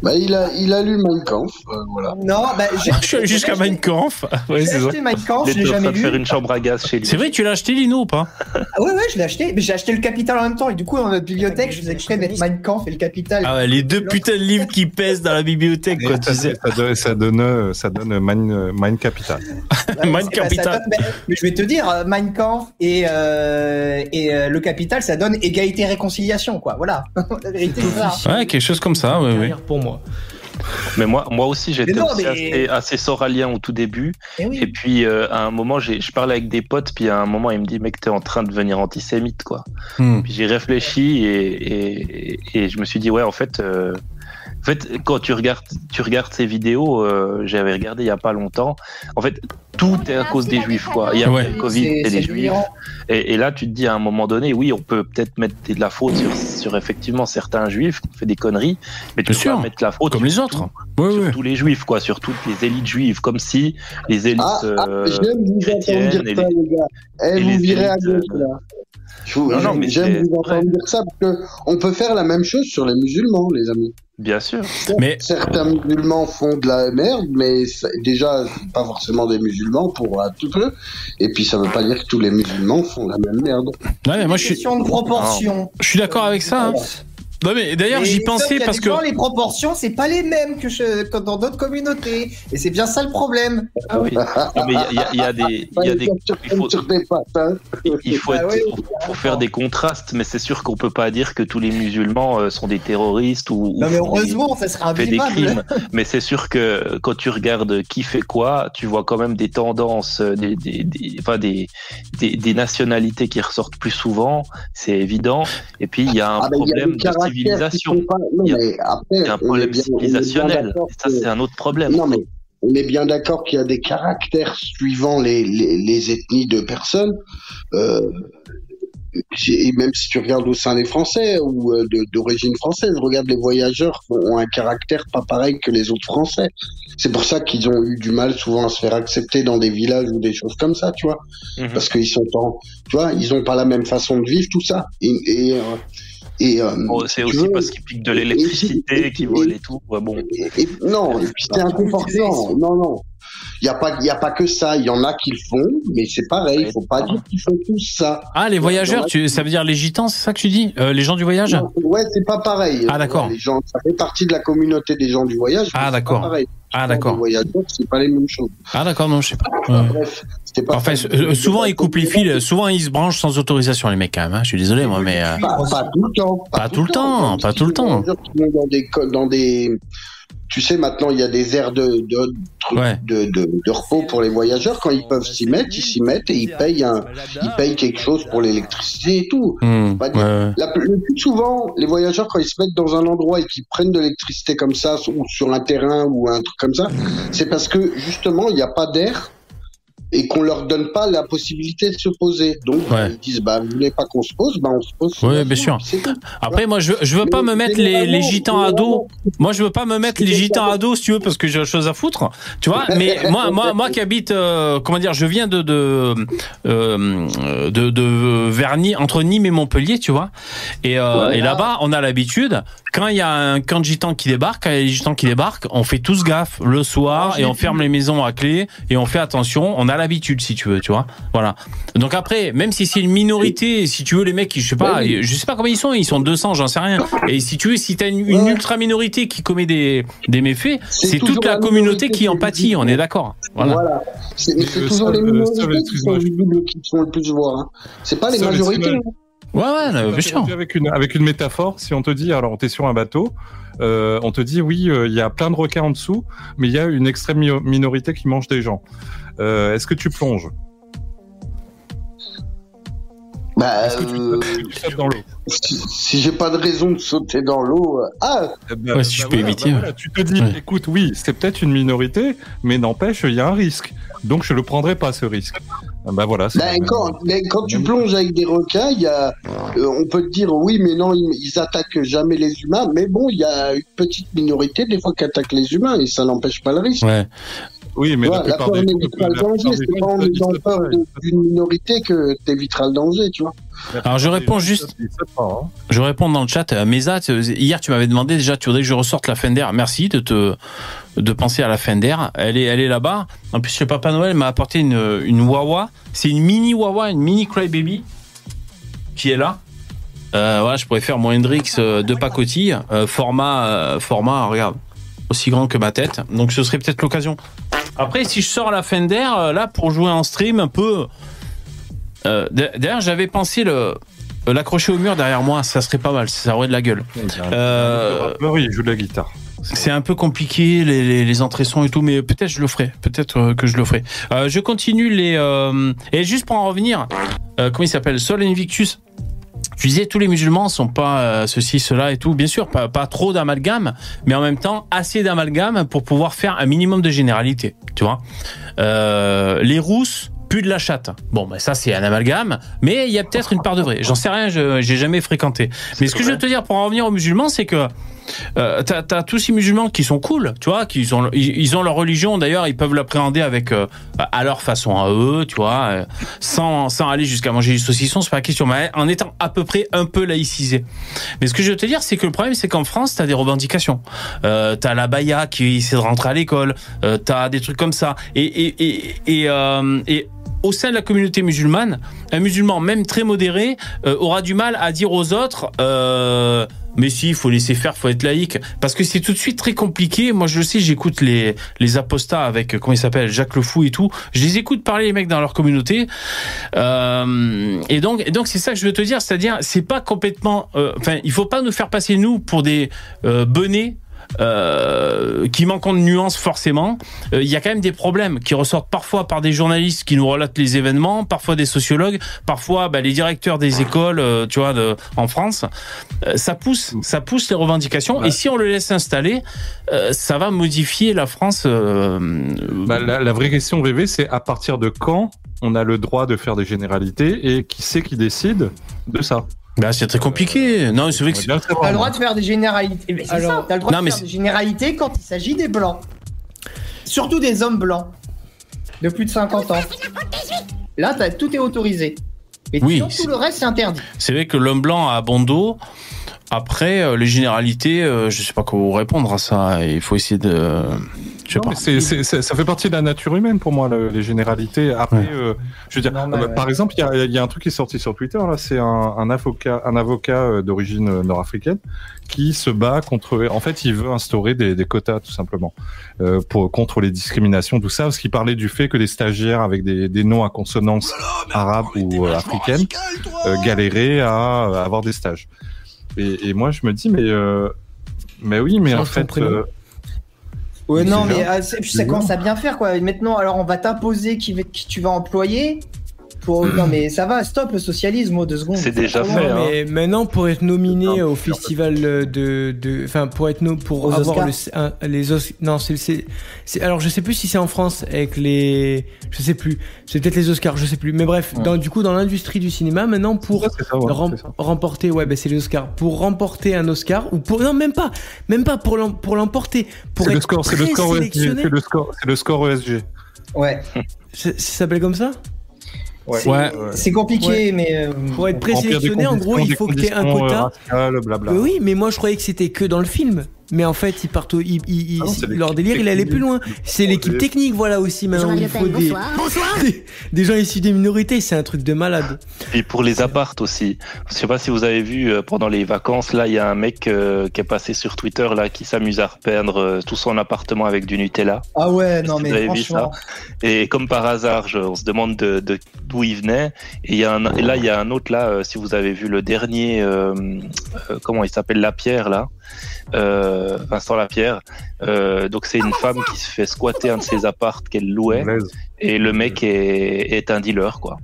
Bah, il a, il a lu Mein Kampf, euh, voilà. Non, bah, j'ai Je suis allé jusqu'à Mein Kampf. Ouais, j'ai c'est ça. acheté Mein Kampf, je l'ai jamais de lu. faire une chambre à gaz chez lui. C'est vrai, tu l'as acheté, Lino, ou pas? Ah ouais, ouais, je l'ai acheté. Mais j'ai acheté le Capital en même temps. Et du coup, dans notre bibliothèque, je faisais exprès de mettre Mein Kampf et le Capital. Ah ouais, les deux putains de livres qui pèsent dans la bibliothèque, quoi, tu ça, sais. ça donne, ça donne, ça donne Mind, euh, Mind Capital. Bah, ça Capital. donne- mais, mais je vais te dire, euh, Mein Kampf et, euh, et euh, le Capital, ça donne égalité-réconciliation, quoi. Voilà. La vérité, c'est ça. Ouais, quelque chose comme ça, ouais, ouais. Pour moi. Mais moi, moi aussi, j'étais Mais assez, assez soralien au tout début. Eh oui. Et puis, euh, à un moment, j'ai- je parlais avec des potes, puis à un moment, il me dit, mec, t'es en train de devenir antisémite, quoi. Hmm. Puis j'ai réfléchi et, et, et je me suis dit, ouais, en fait, euh, en fait, quand tu regardes, tu regardes ces vidéos, euh, j'avais regardé il y a pas longtemps. En fait, tout est à cause des juifs, quoi. Il y a Ouais. le Covid, C'est- c'est les juifs. Et, et là, tu te dis à un moment donné, oui, on peut peut-être mettre de la faute sur, sur effectivement certains juifs qui ont fait des conneries, mais tu Bien peux sûr. pas mettre la faute Comme sur les autres. tout- Ouais, sur ouais. tous les juifs, quoi, sur toutes les élites juives, comme si les élites Ah, ah, euh, j'aime vous entendre chrétiennes dire et ça, les, les gars. Eh, et vous les virez à élites, gauche, euh, là. Je vous- Non, non, mais J'aime vous entendre dire ça parce que on peut faire la même chose sur les musulmans, les amis. Bien sûr. Mais Certains musulmans font de la merde, mais ça- déjà, c'est pas forcément des musulmans pour un tout peu. Et puis, ça veut pas dire que tous les musulmans font la même merde. non, mais moi je suis, Question de proportion. je suis d'accord avec ça. hein. Non mais d'ailleurs j'y pensais parce que gens, les proportions, c'est pas les mêmes que, je- que dans d'autres communautés. Et c'est bien ça le problème. Ah oui. Non, mais il y a- y, y des, il y a des, il faut, sur des pattes, hein. il faut, Ah être- faut- faire des contrastes, mais c'est sûr qu'on peut pas dire que tous les musulmans euh, sont des terroristes ou, ou Non mais font des- heureusement, ça sera fait des crimes. Mais c'est sûr que quand tu regardes qui fait quoi, tu vois quand même des tendances, euh, des, des, des, enfin des, des, des nationalités qui ressortent plus souvent, c'est évident. Et puis il y a un Ah, a problème civilisation. pas- non, Il y a- mais après, Il y a un problème bien- civilisationnel. ça, c'est un autre problème. Non, mais on est bien d'accord qu'il y a des caractères suivant les, les, les ethnies de personnes. Euh, et même si tu regardes au sein des Français ou euh, d'origine française, regarde les voyageurs ont un caractère pas pareil que les autres Français. C'est pour ça qu'ils ont eu du mal souvent à se faire accepter dans des villages ou des choses comme ça, tu vois Mhm. parce qu'ils sont en, tu vois, ils ont pas la même façon de vivre tout ça. Et, et, euh, et, euh, Bon, c'est aussi veux, parce qu'ils piquent de l'électricité, qu'ils volent et tout. Ouais, bon. et- et- non, c'est inconfortant. Non, non. Il y a pas, il y a pas que ça. Il y en a qui le font, mais c'est pareil. Il faut pas dire qu'ils font tous ça. ah les voyageurs, tu, ça veut dire les gitans, c'est ça que tu dis? Euh, Les gens du voyage? Non, ouais, c'est pas pareil. Ah, d'accord. Les gens, ça fait partie de la communauté des gens du voyage. Ah, d'accord. pareil. Ah d'accord. voyageurs, c'est pas les mêmes choses. Ah d'accord, non je sais pas. Ouais. Bref, c'était pas. Enfin, euh, souvent ils coupent les fils, souvent ils se branchent sans autorisation les mecs quand même. hein. Je suis désolé moi, mais euh, Pas, pas tout le temps. Pas tout le temps, pas tout le temps. Qui vont Dans des, co- dans des, tu sais, maintenant il y a des aires de, de, Ouais. de, de, repos pour les voyageurs. Quand ils peuvent s'y mettre, ils s'y mettent et ils payent un, ils payent quelque chose pour l'électricité et tout. hmm, Pas ouais, dire- ouais. La, le plus souvent, les voyageurs, quand ils se mettent dans un endroit et qu'ils prennent de l'électricité comme ça, ou sur un terrain ou un truc comme ça, c'est parce que justement, il n'y a pas d'air et qu'on leur donne pas la possibilité de se poser. Donc, Ouais. ils disent, bah, vous voulez pas qu'on se pose, bah, on se pose. la bien sûr. Après moi je je veux pas me mettre les, les gitans à dos. Moi, je veux pas me mettre les gitans à dos, si tu veux, parce que j'ai autre chose à foutre, tu vois. Mais moi, moi, moi qui habite, euh, comment dire, je viens de de euh, de, de Verny, entre Nîmes et Montpellier, tu vois. Et, euh, et là-bas, on a l'habitude, quand il y a un camp de gitans qui débarque, quand il y a les gitans qui débarquent, on fait tous gaffe le soir et on ferme les maisons à clé et on fait attention. On a l'habitude, si tu veux, tu vois. Voilà. Donc après, même si c'est une minorité, si tu veux, les mecs, je sais pas, je sais pas combien ils sont, ils sont 200, j'en sais rien. Et si tu veux, si t'as une, une ultra minorité qui commet des, des méfaits, C'est toute la la communauté qui en pâtit, on est d'accord. Voilà. Voilà. C'est toujours les euh, minorités qui sont le plus voir. Hein. C'est pas les majorités. Ouais, ouais, bien sûr. Avec une, avec une métaphore, si on te dit, alors t'es sur un bateau, euh, on te dit oui, euh, il y a plein de requins en dessous, mais il y a une extrême mi- minorité qui mange des gens. Euh, Est-ce que tu plonges? Bah, Est-ce que tu, euh, tu sautes dans l'eau? si, si j'ai pas de raison de sauter dans l'eau, euh, ah, Eh ben, Ouais, si je peux éviter, voilà, tu te dis, Ouais. écoute, oui, c'est peut-être une minorité, mais n'empêche, il y a un risque. Donc je le prendrai pas ce risque. Ah Bah voilà. Ben, même- quand, ben, quand tu plonges avec des requins, il y a, euh, on peut te dire oui, mais non, ils, ils attaquent jamais les humains. Mais bon, il y a une petite minorité des fois qui attaquent les humains et ça n'empêche pas le risque. Ouais. Oui, mais Tu la la peur n'évitera le danger. C'est pas en sautent peur d'une minorité que t'éviteras le danger, tu vois. Alors, je réponds juste- hein. Je réponds dans le chat. Euh, Mesa, hier tu m'avais demandé déjà, tu voudrais que je ressorte la Fender. Merci de te de penser à la Fender. Elle est elle est là-bas. En plus, le Papa Noël m'a apporté une une Wawa. C'est une mini Wawa, une mini Crybaby qui est là. Euh, voilà, je pourrais faire mon Hendrix euh, de pacotille, format format. Regarde, aussi grand que ma tête. Donc, ce serait peut-être l'occasion. Après, si je sors la Fender euh, là pour jouer en stream un peu. Euh, D'ailleurs, j'avais pensé le l'accrocher au mur derrière moi, ça serait pas mal, ça aurait de la gueule. Euh, il joue de la guitare. c'est un peu compliqué les, les, les entrées son et tout, mais peut-être je le ferai. Peut-être euh, que je le ferai. Euh, je continue les euh, et juste pour en revenir, euh, comment il s'appelle? Sol Invictus. Tu disais tous les musulmans sont pas euh, ceci cela et tout. Bien sûr, pas, pas trop d'amalgame, mais en même temps assez d'amalgame pour pouvoir faire un minimum de généralité. Tu vois Euh, Les rousses puent de la chatte. Bon, ben ça c'est un amalgame, mais il y a peut-être une part de vrai. J'en sais rien, je j'ai jamais fréquenté. Mais ce que je veux te dire pour en revenir aux musulmans, c'est que euh, t'as as tous ces musulmans qui sont cool, tu vois, qui ont ils, ont leur religion. D'ailleurs, ils peuvent l'appréhender avec euh, à leur façon à eux, tu vois, euh, sans sans aller jusqu'à manger du saucisson, c'est pas la question, mais en étant à peu près un peu laïcisé. Mais ce que je veux te dire, c'est que le problème, c'est qu'en France, t'as des revendications. Euh, t'as la baya qui essaie de rentrer à l'école, euh, t'as des trucs comme ça, et et et et, au sein de la communauté musulmane, un musulman, même très modéré, aura du mal à dire aux autres mais si, il faut laisser faire, faut être laïque. Parce que c'est tout de suite très compliqué. Moi, je le sais, j'écoute les, les apostats avec, euh, comment il s'appelle, Jacques Le Fou et tout. Je les écoute parler, les mecs, dans leur communauté. Euh, et donc, et donc c'est ça que je veux te dire. C'est-à-dire, c'est pas complètement, euh, enfin, il faut pas nous faire passer, nous, pour des euh, benets euh, qui manquent de nuances forcément. Euh, Il y a quand même des problèmes qui ressortent parfois par des journalistes qui nous relatent les événements, parfois des sociologues, parfois bah, les directeurs des écoles, euh, tu vois, de, en France. Euh, ça pousse, ça pousse les revendications. Et si on le laisse installer, euh, ça va modifier la France. euh, Bah, la, la vraie question, VV, c'est à partir de quand on a le droit de faire des généralités et qui c'est qui décide de ça? Bah, c'est très compliqué. Non, c'est vrai que. T'as le droit de faire des généralités. Mais c'est Alors- ça, t'as le droit Non, de mais faire c'est- des généralités quand il s'agit des blancs. Surtout des hommes blancs. De plus de 50 ans. Là, t'as- tout est autorisé. Mais Oui, tout le reste, c'est interdit. C'est vrai que l'homme blanc a bon dos. Après, euh, les généralités, euh, je sais pas comment répondre à ça. Il faut essayer de. Je sais Non, pas. mais c'est- c'est- c'est- ça fait partie de la nature humaine pour moi, le- les généralités. Après, Ouais. euh, je veux dire, euh, ouais. par exemple, il y a, il y a un truc qui est sorti sur Twitter, là, c'est un, un avocat, un avocat euh, d'origine nord-africaine qui se bat contre. En fait, il veut instaurer des, des quotas, tout simplement, euh, pour contre les discriminations, tout ça, parce qu'il parlait du fait que des stagiaires avec des, des noms à consonance arabe ou africaine euh, galéraient à, avoir des stages. Et, et moi, je me dis, mais euh, mais oui, mais en fait. Ouais, non, mais ah, puis ça commence à bien faire, quoi. Et maintenant, alors, on va t'imposer qui tu vas employer. Pour... Non, mais ça va, stop le socialisme, oh, deux secondes. C'est déjà fait, hein. Mais maintenant, pour être nominé au festival de, de, enfin, pour être no, pour Aux avoir Oscars. le, un- les Os, non, c'est, alors je sais plus si c'est en France avec les, je sais plus, c'est peut-être les Oscars, je sais plus, mais bref, Ouais. dans, du coup, dans l'industrie du cinéma, maintenant, pour ça, ouais, rem- remporter, ouais, ben c'est les Oscars, pour remporter un Oscar, ou pour, non, même pas, même pas pour l'em- pour l'emporter, pour C'est être le score, c'est le score c'est le score, c'est le score ESG. Ouais. Ça s'appelle comme ça? Ouais. Ouais. C'est compliqué, mais. euh, Pour être présélectionné, en gros, il faut que tu aies un euh, quota. Euh, oui, mais moi je croyais que c'était que dans le film. Mais en fait, ils partent, au- ils, ils- Ah non, leur délire, il allait plus loin. C'est l'équipe technique, voilà aussi maintenant. Il faut des, des, des gens issus des minorités, c'est un truc de malade. Et pour les appartes aussi. Je sais pas si vous avez vu euh, pendant les vacances, là, il y a un mec euh, qui est passé sur Twitter là, qui s'amuse à repeindre euh, tout son appartement avec du Nutella. Ah ouais, non, Vous mais avez vu franchement. Et comme par hasard, je- on se demande de, de d'où il venait. Et, il y a un, et là, il y a un autre là, euh, si vous avez vu le dernier, euh, euh, comment il s'appelle, La Pierre là, euh, Vincent Lapierre. Euh, donc c'est une femme qui se fait squatter un de ses appartes qu'elle louait, et le mec est, est un dealer quoi,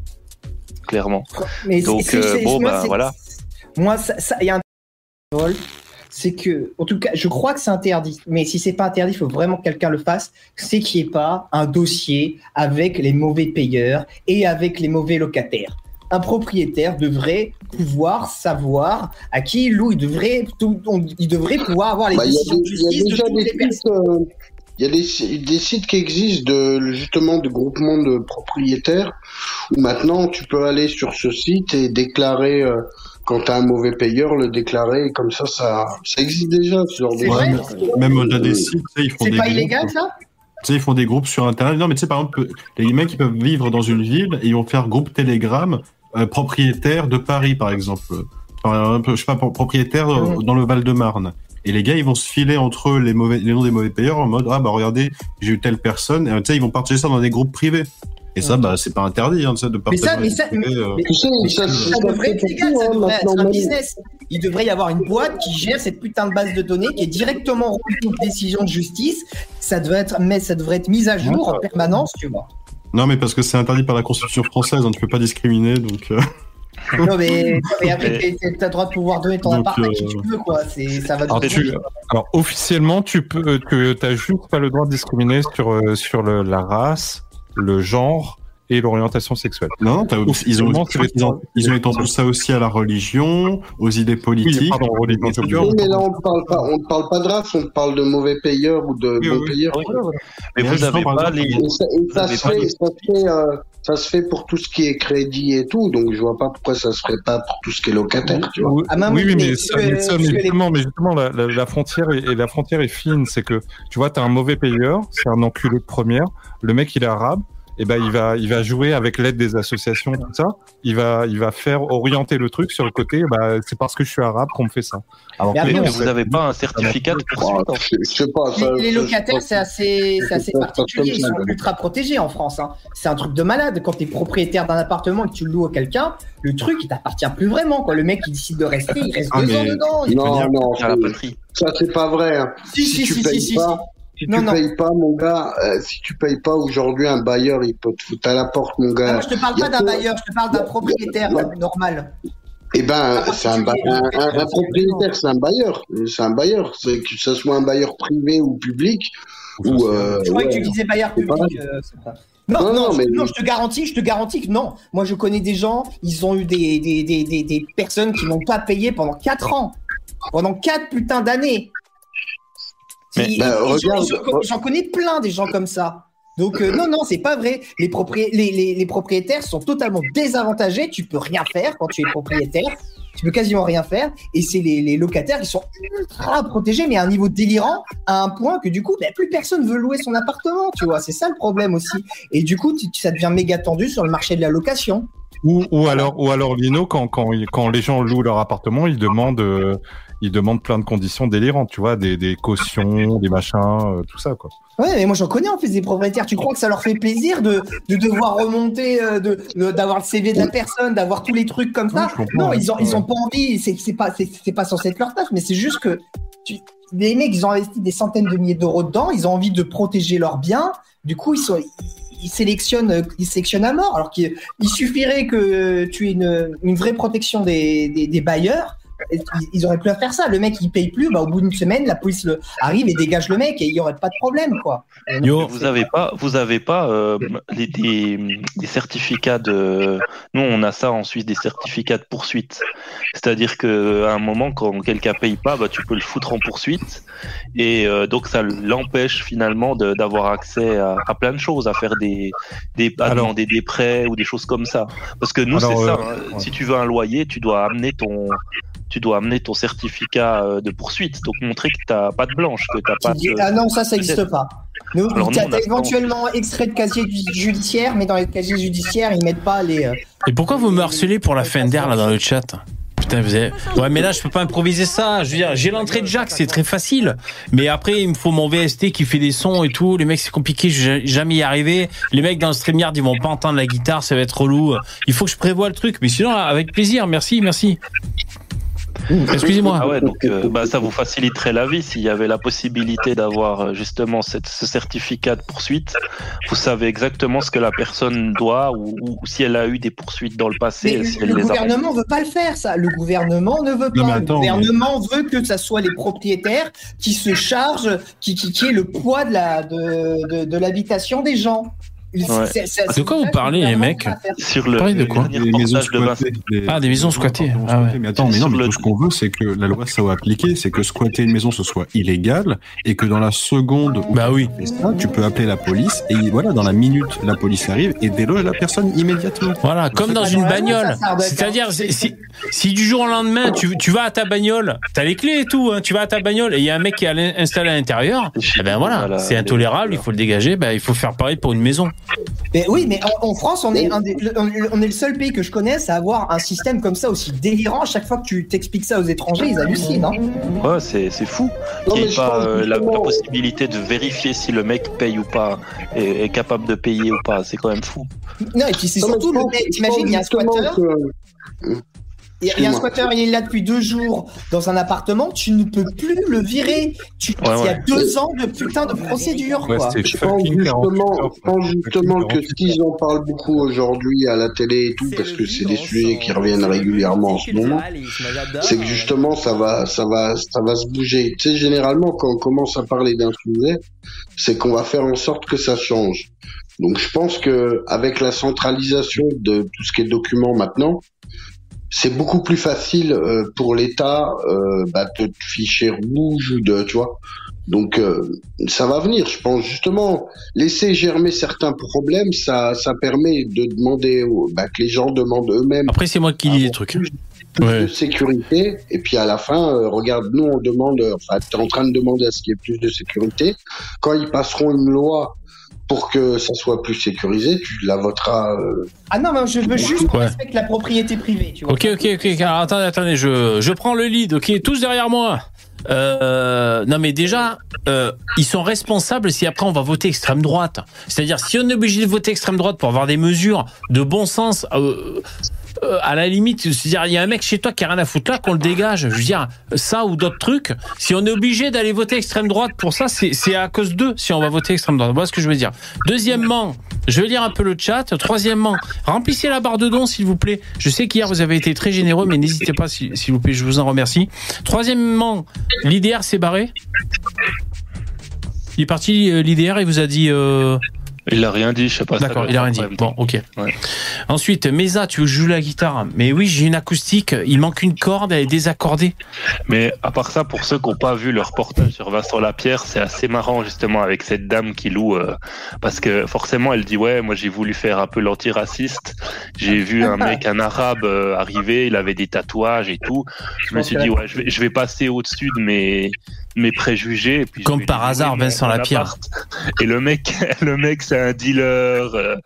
clairement. Mais Donc, c'est- euh, bon, moi, bah, voilà. Moi, ça, ça- il y a un c'est que, en tout cas, je crois que c'est interdit. Mais si c'est pas interdit, il faut vraiment que quelqu'un le fasse. C'est qu'il n'y ait pas un dossier avec les mauvais payeurs et avec les mauvais locataires. Un propriétaire devrait pouvoir savoir à qui il loue. Il devrait, tout- on- il devrait pouvoir avoir les Bah, Il y a décisions de des- justice de toutes des les personnes. sites, il y a des, si- des sites qui existent de, justement de groupements de propriétaires où maintenant tu peux aller sur ce site et déclarer euh, quand tu as un mauvais payeur, le déclarer et comme ça, ça, ça existe déjà ce genre de Même au-delà des sites, ils font C'est pas groupes. illégal, ça? Tu sais, ils font des groupes sur Internet. Non, mais tu sais, par exemple, les mecs qui peuvent vivre dans une ville et ils vont faire groupe Telegram euh, propriétaire de Paris, par exemple. Exemple, je sais pas, pro- propriétaire euh, dans le Val-de-Marne. Et les gars, ils vont se filer entre eux les, mauvais, les noms des mauvais payeurs en mode Ah, bah regardez, j'ai eu telle personne. Et tu sais, ils vont partager ça dans des groupes privés. Et ça, bah, c'est pas interdit, hein, de Mais partager. ça, mais ça, euh. mais- sais, mais ça- ça, ça devrait être légal, ça hein, devrait être un même. business. Il devrait y avoir une boîte qui gère cette putain de base de données qui est directement reliée aux décisions de justice. Ça devrait être, mais ça devrait être mis à jour en permanence, tu vois. Non, mais parce que c'est interdit par la Constitution française, hein, tu peux pas discriminer, donc. euh, Non mais, mais après, t'as le droit de pouvoir donner ton appart à qui euh, tu veux, quoi. C'est, ça va. Alors, te- tu- alors, officiellement, tu peux, tu as juste pas le droit de discriminer sur, sur le- la race, le genre et l'orientation sexuelle. Non, ils ont, ils ont, ils ont étendu ça aussi à la religion, aux idées politiques. Oui, pardon, religion, Mais. Oui, là, on ne parle pas, on ne parle pas de race, on parle de mauvais payeurs ou de Oui, bons oui. payeurs. Mais vous justement, avez par pas les. Et ça, et ça avez se pas fait, les- ça, se fait, euh, ça se fait pour tout ce qui est crédit et tout, donc je vois pas pourquoi ça se ferait pas pour tout ce qui est locataire, tu vois. Oui, Ah, oui, mais mais, ce ça, que- mais ça, ce mais que les- justement, la, la, la frontière est, et la frontière est fine. C'est que, tu vois, t'as un mauvais payeur, c'est un enculé de première. Le mec, il est arabe. Et ben, il va, il va jouer avec l'aide des associations, tout ça. Il va, il va faire orienter le truc sur le côté. Bah, c'est parce que je suis arabe qu'on me fait ça. Alors Mais que vous avez pas un certificat de poursuite. Je, je sais pas. ça- Les, locataires, c'est assez, c'est assez particulier. Ils sont ultra protégés en France. hein. C'est un truc de malade. Quand tu es propriétaire d'un appartement et que tu le loues à quelqu'un, le truc, il t'appartient plus vraiment. Quoi. Le mec, il décide de rester, il reste Ah, deux mais- ans dedans. Il- Non, non, À la c'est- patrie. ça c'est pas vrai. hein. Si, si, tu si, payes si, si, Non, tu non. payes pas, mon gars, euh, si tu payes pas aujourd'hui, un bailleur, il peut te foutre à la porte, mon Ah, gars. moi, je te parle pas d'un bailleur, je te parle d'un propriétaire normal. Eh ben, Ah, c'est un, un, un- un propriétaire, c'est un bailleur. C'est un bailleur. C'est que ce soit un bailleur privé ou public. Ou, euh, Je croyais que tu disais bailleur public. euh, pas- Non, Non, non, non, je, mais- non, je te garantis, je te garantis que non. Moi, je connais des gens, ils ont eu des, des, des, des, des personnes qui n'ont pas payé pendant 4 ans. Pendant 4 putains d'années. Mais- Et- Bah, et- et regarde- j'en- J'en j'en connais plein des gens comme ça. Donc, euh, non, non, c'est pas vrai. Les, propri- les, les, les propriétaires sont totalement désavantagés. Tu peux rien faire quand tu es propriétaire. Tu peux quasiment rien faire. Et c'est les, les locataires qui sont ultra protégés, mais à un niveau délirant, à un point que du coup, bah, plus personne veut louer son appartement. Tu vois, c'est ça le problème aussi. Et du coup, tu- ça devient méga tendu sur le marché de la location. Ou, ou alors, ou alors Lino, quand, quand, quand les gens louent leur appartement, ils demandent, euh, ils demandent plein de conditions délirantes, tu vois, des, des cautions, des machins, euh, tout ça, quoi. Ouais, mais moi j'en connais en fait des propriétaires. Tu crois que ça leur fait plaisir de, de devoir remonter, euh, de, d'avoir le CV de la personne, d'avoir tous les trucs comme ça? Oui, Non, ils ont, ils ont pas envie. C'est, c'est pas, c'est, pas censé être leur taf, mais c'est juste que tu, les mecs ils ont investi des centaines de milliers d'euros dedans. Ils ont envie de protéger leurs biens. Du coup, ils sont, ils sélectionnent, ils sélectionnent à mort. Alors qu'il il suffirait que tu aies une, une vraie protection des, des, des bailleurs. Ils, auraient plus à faire ça. Le mec, il paye plus. Bah, au bout d'une semaine, la police le, arrive et dégage le mec et il y aurait pas de problème, quoi. Yo, Vous avez pas, vous avez pas euh, les- des, des certificats de. Nous, on a ça en Suisse, des certificats de poursuite. C'est-à-dire que à un moment, quand quelqu'un paye pas, bah, tu peux le foutre en poursuite, et euh, donc ça l'empêche finalement d'avoir accès à, à plein de choses, à faire des, des à Alors- demander des prêts ou des choses comme ça. Parce que nous, c'est ça. euh, hein. ouais. Si tu veux un loyer, tu dois amener ton tu dois amener ton certificat euh, de poursuite, donc montrer que t'as pas de blanche, que t'as Tu pas dis, de... ah non, ça, ça n'existe pas. Nous, Alors, nous, t'as éventuellement extrait de casier ju- judiciaire, mais dans les casiers judiciaires, ils mettent pas les. euh, Et pourquoi vous me harcelez pour la fin d'air là dans le chat Putain, vous avez... Ouais, mais là, je peux pas improviser ça. Je veux dire, j'ai l'entrée de Jack, c'est très facile. Mais après, il me faut mon VST qui fait des sons et tout. Les mecs, c'est compliqué, je vais jamais y arriver. Les mecs dans le StreamYard, ils vont pas entendre la guitare, ça va être relou. Il faut que je prévoie le truc. Mais sinon, avec plaisir, merci, merci. Excusez-moi. Ah ouais, donc euh, bah, ça vous faciliterait la vie s'il y avait la possibilité d'avoir euh, justement cette, ce certificat de poursuite. Vous savez exactement ce que la personne doit ou, ou si elle a eu des poursuites dans le passé, Mais si le elle les a. gouvernement veut pas le faire, ça. Le gouvernement ne veut Non, pas. attends, le gouvernement veut que ça soit les propriétaires qui se chargent, qui, qui, qui aient le poids de la de, de, de l'habitation des gens. De quoi vous parlez, le les mecs. Sur le, Parlez de quoi le dernier Des maisons de squattées. Ah, des maisons squattées. Ah ouais. Mais attends, mais non, mais le- tout ce qu'on veut, c'est que la loi soit appliquée, c'est que squatter une maison, ce soit illégal, et que dans la seconde où Bah oui. tu fais ça, tu peux appeler la police, et voilà, dans la minute, la police arrive et déloge la personne immédiatement. Voilà, comme dans une bagnole. C'est-à-dire, si, du jour au lendemain, tu, tu vas à ta bagnole, t'as les clés et tout, hein, tu vas à ta bagnole et il y a un mec qui est allé- installé à l'intérieur, eh ben voilà, c'est les- intolérable, il faut le dégager, ben il faut faire pareil pour une maison. Mais oui, mais en, en France, on est, un des- le- on est le seul pays que je connaisse à avoir un système comme ça aussi délirant. Chaque fois que tu t'expliques ça aux étrangers, ils hallucinent. Hein. Ouais, c'est c'est fou qu'il n'y ait pas euh, la, possibilité de vérifier si le mec paye ou pas, est, est capable de payer ou pas. C'est quand même fou. Non, et puis c'est Non, mais surtout le mec. T'imagines, il y a un que- Il y, a- un squatteur, il est là depuis deux jours dans un appartement, tu ne peux plus le virer. Tu, Ouais, Il y a ouais. deux ans de putain de procédure, Ouais, quoi. Je pense fucking 48 justement, pense que 48 ce qu'ils en parlent beaucoup aujourd'hui à la télé et tout, parce que c'est des sujets qui reviennent régulièrement en ce moment, c'est que justement ça va, ça va, ça va se bouger. Tu sais, généralement quand on commence à parler d'un sujet, c'est qu'on va faire en sorte que ça change. Donc je pense que avec la centralisation de tout ce qui est documents maintenant, c'est beaucoup plus facile euh, pour l'État euh, bah, de te ficher rouge ou de, tu vois. Donc euh, ça va venir, je pense justement laisser germer certains problèmes, ça ça permet de demander bah, que les gens demandent eux-mêmes Après, c'est moi qui lis les trucs. plus Ouais. de sécurité et puis à la fin euh, regarde nous on demande euh, enfin tu es en train de demander à ce qu'il y ait plus de sécurité quand ils passeront une loi pour que ça soit plus sécurisé tu la voteras euh, Ah non, mais je veux juste qu'on Ouais. respecte la propriété privée, tu vois. Ok, ok, ok. Alors, attendez, attendez, je, je prends le lead. Ok, tous derrière moi. Euh, non, mais déjà, euh, ils sont responsables si après on va voter extrême droite. C'est-à-dire, si on est obligé de voter extrême droite pour avoir des mesures de bon sens, euh, euh, à la limite, c'est-à-dire, il y a un mec chez toi qui a rien à foutre là, qu'on le dégage. Je veux dire, ça ou d'autres trucs. Si on est obligé d'aller voter extrême droite pour ça, c'est à cause d'eux si on va voter extrême droite. Voilà ce que je veux dire. Deuxièmement, je vais lire un peu le chat. Troisièmement, remplissez la barre de dons, s'il vous plaît. Je sais qu'hier, vous avez été très généreux, mais n'hésitez pas, s'il vous plaît, je vous en remercie. Troisièmement, l'IDR s'est barré. Il est parti, euh, l'IDR, il vous a dit... euh, Il a rien dit, je sais pas. ça D'accord, il a rien dit. Bon, ok. Ouais. Ensuite, Mesa, tu veux que je joue la guitare? Mais oui, j'ai une acoustique. Il manque une corde, elle est désaccordée. Mais à part ça, pour ceux qui n'ont pas vu le reportage sur Vincent Lapierre, c'est assez marrant justement avec cette dame qui loue, euh, parce que forcément elle dit ouais, moi j'ai voulu faire un peu l'antiraciste. J'ai vu un mec, un arabe euh, arriver, il avait des tatouages et tout. Je me suis dit ouais, je vais, je vais passer au-dessus de mes mes préjugés. Et puis je Comme par hasard, Vincent Lapierre. Et le mec, le mec, c'est un dealer. euh,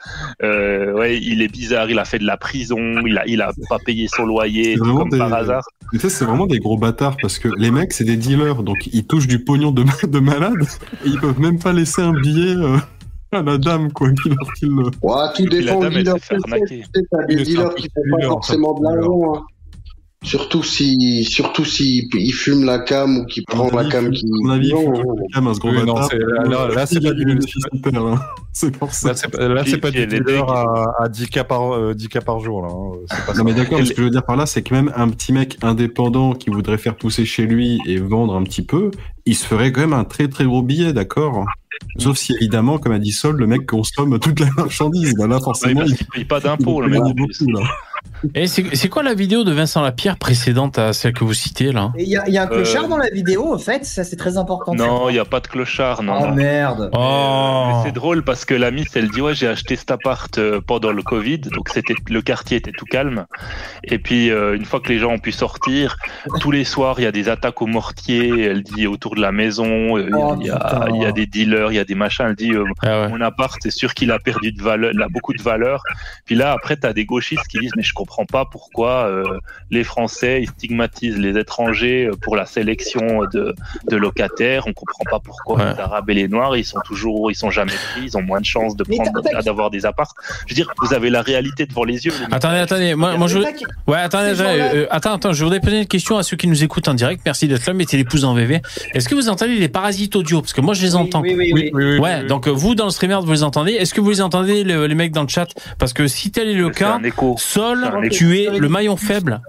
euh, ouais, il est bizarre. Il a fait de la prison. Il a, il a pas payé son loyer, C'est vraiment comme des- par hasard. Mais ça, c'est vraiment des gros bâtards parce que les mecs, c'est des dealers, donc ils touchent du pognon de, de malade et ils peuvent même pas laisser un billet euh, à la dame, quoi, qui leur file le. ouais, tout dépend du dealer s'est fait t'as des dealers qui font pas forcément de l'argent hein. Surtout si surtout si il fume la cam ou qu'il prend la cam qui un Oui, non, bâtard. c'est- là- là- c'est a pas du hein. C'est pour ça. Là, c'est pas- du dealer à, à 10K par, euh, 10K par jour, là. hein. Non mais d'accord, ce que je veux dire par là, c'est que même un petit mec indépendant qui voudrait faire pousser chez lui et vendre un petit peu, il se ferait quand même un très très gros billet, d'accord? Sauf si évidemment, comme a dit Sol, le mec consomme toute la marchandise. Bah là, forcément, il paye pas d'impôts, le il Et c'est quoi la vidéo de Vincent Lapierre précédente à celle que vous citez là? Il y, a- il y a un clochard Euh, dans la vidéo, en fait, ça c'est très important. de Non, il n'y a pas de clochard, non. Oh non. merde. Oh Mais c'est drôle parce que la miss, elle dit ouais, j'ai acheté cet appart euh, pendant le Covid, donc c'était le quartier était tout calme. Et puis euh, une fois que les gens ont pu sortir, tous les soirs il y a des attaques au mortier. Elle dit autour de la maison, euh, il y a- Oh, il y, a, y des dealers, il y a des machins. Elle dit euh, Ah ouais. mon appart, c'est sûr qu'il a perdu de valeur, il a beaucoup de valeur. Puis là après, t'as des gauchistes qui disent mais je comprends pas pourquoi euh, les Français ils stigmatisent les étrangers euh, pour la sélection de, de locataires. On comprend pas pourquoi Ouais. les Arabes et les Noirs ils sont toujours, ils sont jamais pris, ils ont moins de chances de prendre, d'avoir des apparts. Je veux dire, vous avez la réalité devant les yeux. les. Attendez, attendez, moi, moi je... Ouais, attendez, euh, attends, attends, je voudrais poser une question à ceux qui nous écoutent en direct. Merci d'être là, mettez les pouces en VV. Est-ce que vous entendez les parasites audio? Parce que moi je les Oui, entends. Oui, oui, oui. Ouais, donc euh, vous dans le streamer vous les entendez. Est-ce que vous les entendez le- les mecs dans le chat? Parce que si tel est le cas, un écho. Sol. Tu es le maillon faible.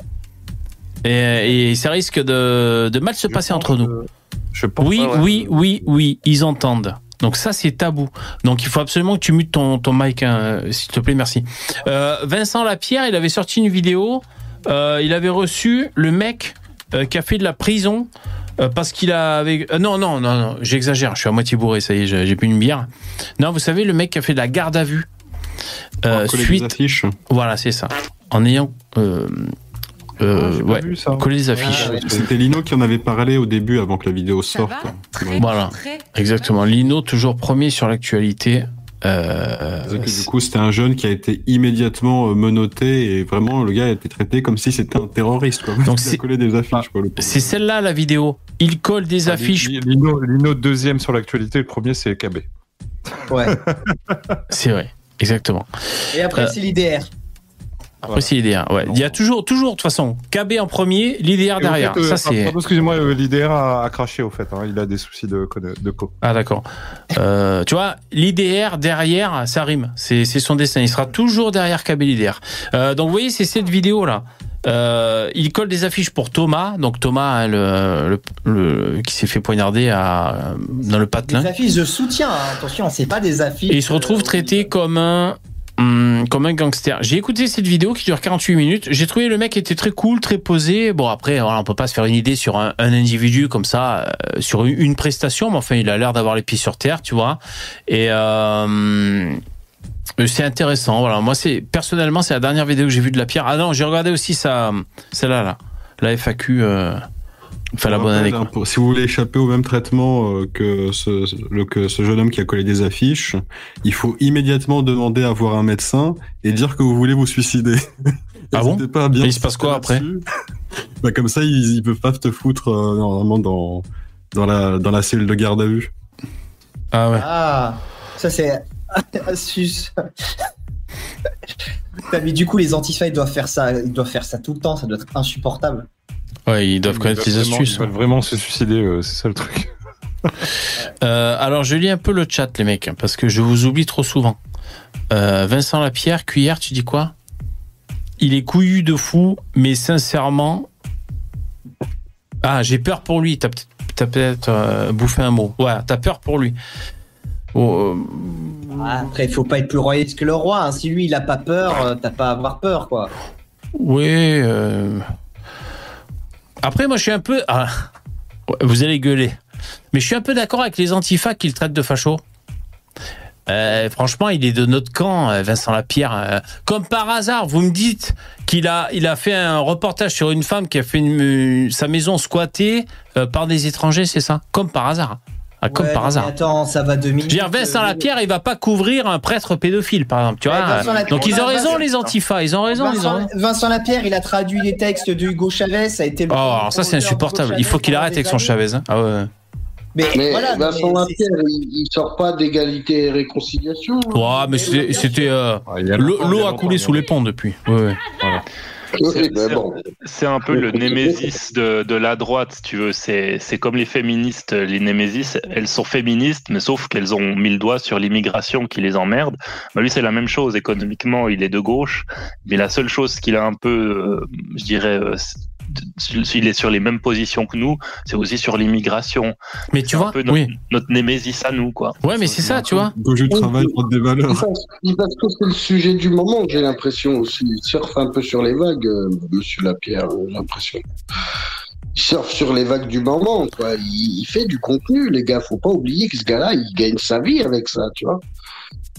Et, et ça risque de, de mal se Je passer entre nous. que- Je pense Oui, ouais. oui, oui, oui, ils entendent. Donc ça, c'est tabou. Donc il faut absolument que tu mutes ton, ton mic, hein, s'il te plaît, merci. Euh, Vincent Lapierre, il avait sorti une vidéo. euh, il avait reçu le mec euh, qui a fait de la prison parce qu'il avait... non, non, non, non, j'exagère. Je suis à moitié bourré, ça y est, j'ai plus une bière. Non, vous savez, le mec qui a fait de la garde à vue. des suite... Voilà, c'est ça. En ayant... Euh, euh, Ah, pas ouais, vu ça. coller des affiches. Ah. C'était Lino qui en avait parlé au début avant que la vidéo sorte. Très, Voilà. très, Exactement. Lino, toujours premier sur l'actualité. Euh, du coup, c'était un jeune qui a été immédiatement euh, menotté et vraiment le gars a été traité comme si c'était un terroriste. Quoi. Donc il a c'est- collé des affiches. C'est celle-là la vidéo. Il colle des Ah, affiches. Lino, Lino, deuxième sur l'actualité, le premier c'est KB. Ouais. C'est vrai. Exactement. Et après, Euh, c'est l'IDR. Après, c'est l'IDR. Ouais. Il y a toujours, toujours, de toute façon, KB en premier, l'IDR derrière. fait, euh, Ça, c'est. pardon, Excusez-moi, euh, l'IDR a, a craché au fait. hein. Il a des soucis de, de co. Ah, d'accord. Euh, tu vois, l'IDR derrière, ça rime. C'est c'est son destin. Il sera toujours derrière KB l'IDR. Euh, donc, vous voyez, c'est cette vidéo-là. Euh, il colle des affiches pour Thomas, donc Thomas hein, le, le- le- qui s'est fait poignarder à, dans le patelin. Des affiches de soutien, hein. attention, c'est pas des affiches. Et il se retrouve traité comme un hum, comme un gangster. J'ai écouté cette vidéo qui dure 48 minutes. J'ai trouvé le mec était très cool, très posé. Bon après, voilà, on peut pas se faire une idée sur un, individu comme ça, euh, sur une, une prestation, mais enfin, il a l'air d'avoir les pieds sur terre, tu vois. Et euh, c'est intéressant. Voilà, moi c'est personnellement c'est la dernière vidéo que j'ai vue de la pierre. Ah non, j'ai regardé aussi ça, celle-là là, la FAQ. Euh, enfin la Je bonne rappelle, année. hein, quoi. pour- si vous voulez échapper au même traitement euh, que ce, le, que ce jeune homme qui a collé des affiches, il faut immédiatement demander à voir un médecin et dire que vous voulez vous suicider. Ah bon N'hésitez pas à bien Et il se passe quoi après bah, Comme ça, ils, ils peuvent pas te foutre euh, normalement dans, dans, la, dans la cellule de garde à vue. Ah ouais. Ah, ça c'est astuce. Mais du coup, les antifas, ils doivent faire ça, ils doivent faire ça tout le temps, ça doit être insupportable. Ouais, ils doivent connaître les astuces. Ils veulent vraiment se suicider, euh, c'est ça le truc. Euh, alors, je lis un peu le chat, les mecs, parce que je vous oublie trop souvent. Euh, Vincent Lapierre, cuillère, tu dis quoi? Il est couillu de fou, mais sincèrement. Ah, j'ai peur pour lui. T'as peut-être euh, bouffé un mot. Ouais, t'as peur pour lui. Oh, euh, Ah, Après, il faut pas être plus royaliste que le roi. hein. Si lui, il a pas peur, euh, t'as pas à avoir peur, quoi. oui. Après, moi, je suis un peu. ah, vous allez gueuler. Mais je suis un peu d'accord avec les antifas qui le traitent de facho. Euh, franchement, il est de notre camp, euh, Vincent Lapierre. Euh, Comme par hasard, vous me dites qu'il a, fait un reportage sur une femme qui a fait sa maison squattée par des étrangers, c'est ça? Comme par hasard. Ah, comme Ouais, par hasard. mais Attends, ça va deux Je minutes. veux dire, Vincent Euh, Lapierre, il va pas couvrir un prêtre pédophile, par exemple. Tu Ouais, vois Vincent Lapierre, Donc ils ont raison, les antifas. Ils ont raison. Ils ont Vincent. Vincent Lapierre, il a traduit les textes de Hugo Chavez, ça a été le Oh, alors ça c'est insupportable. Il faut qu'il arrête avec son. Chavez. hein. Ah ouais. Mais, Mais voilà, Vincent mais Lapierre, il, il sort pas d'égalité et réconciliation. Ouais, mais c'était euh, Ah, l'eau a coulé sous les ponts depuis. Ouais, ouais. Oui, C'est- bon. C'est un peu le némésis de, de la droite, si tu veux. C'est c'est comme les féministes, les némésis. Elles sont féministes, mais sauf qu'elles ont mis le doigt sur l'immigration qui les emmerde. Bah, lui, c'est la même chose. Économiquement, il est de gauche, mais la seule chose qu'il a un peu, euh, je dirais, euh, il est sur les mêmes positions que nous, c'est aussi sur l'immigration. Mais tu un vois, peu notre, oui. notre némésis à nous, quoi. Ouais, mais c'est ça, tu vois. Gauche du travail, droite des valeurs. Parce, parce que c'est le sujet du moment, j'ai l'impression aussi. Il surfe un peu sur les vagues, euh, monsieur Lapierre, j'ai l'impression. Il surfe sur les vagues du moment, quoi. Il, il fait du contenu, les gars. Faut pas oublier que ce gars-là, il gagne sa vie avec ça, tu vois.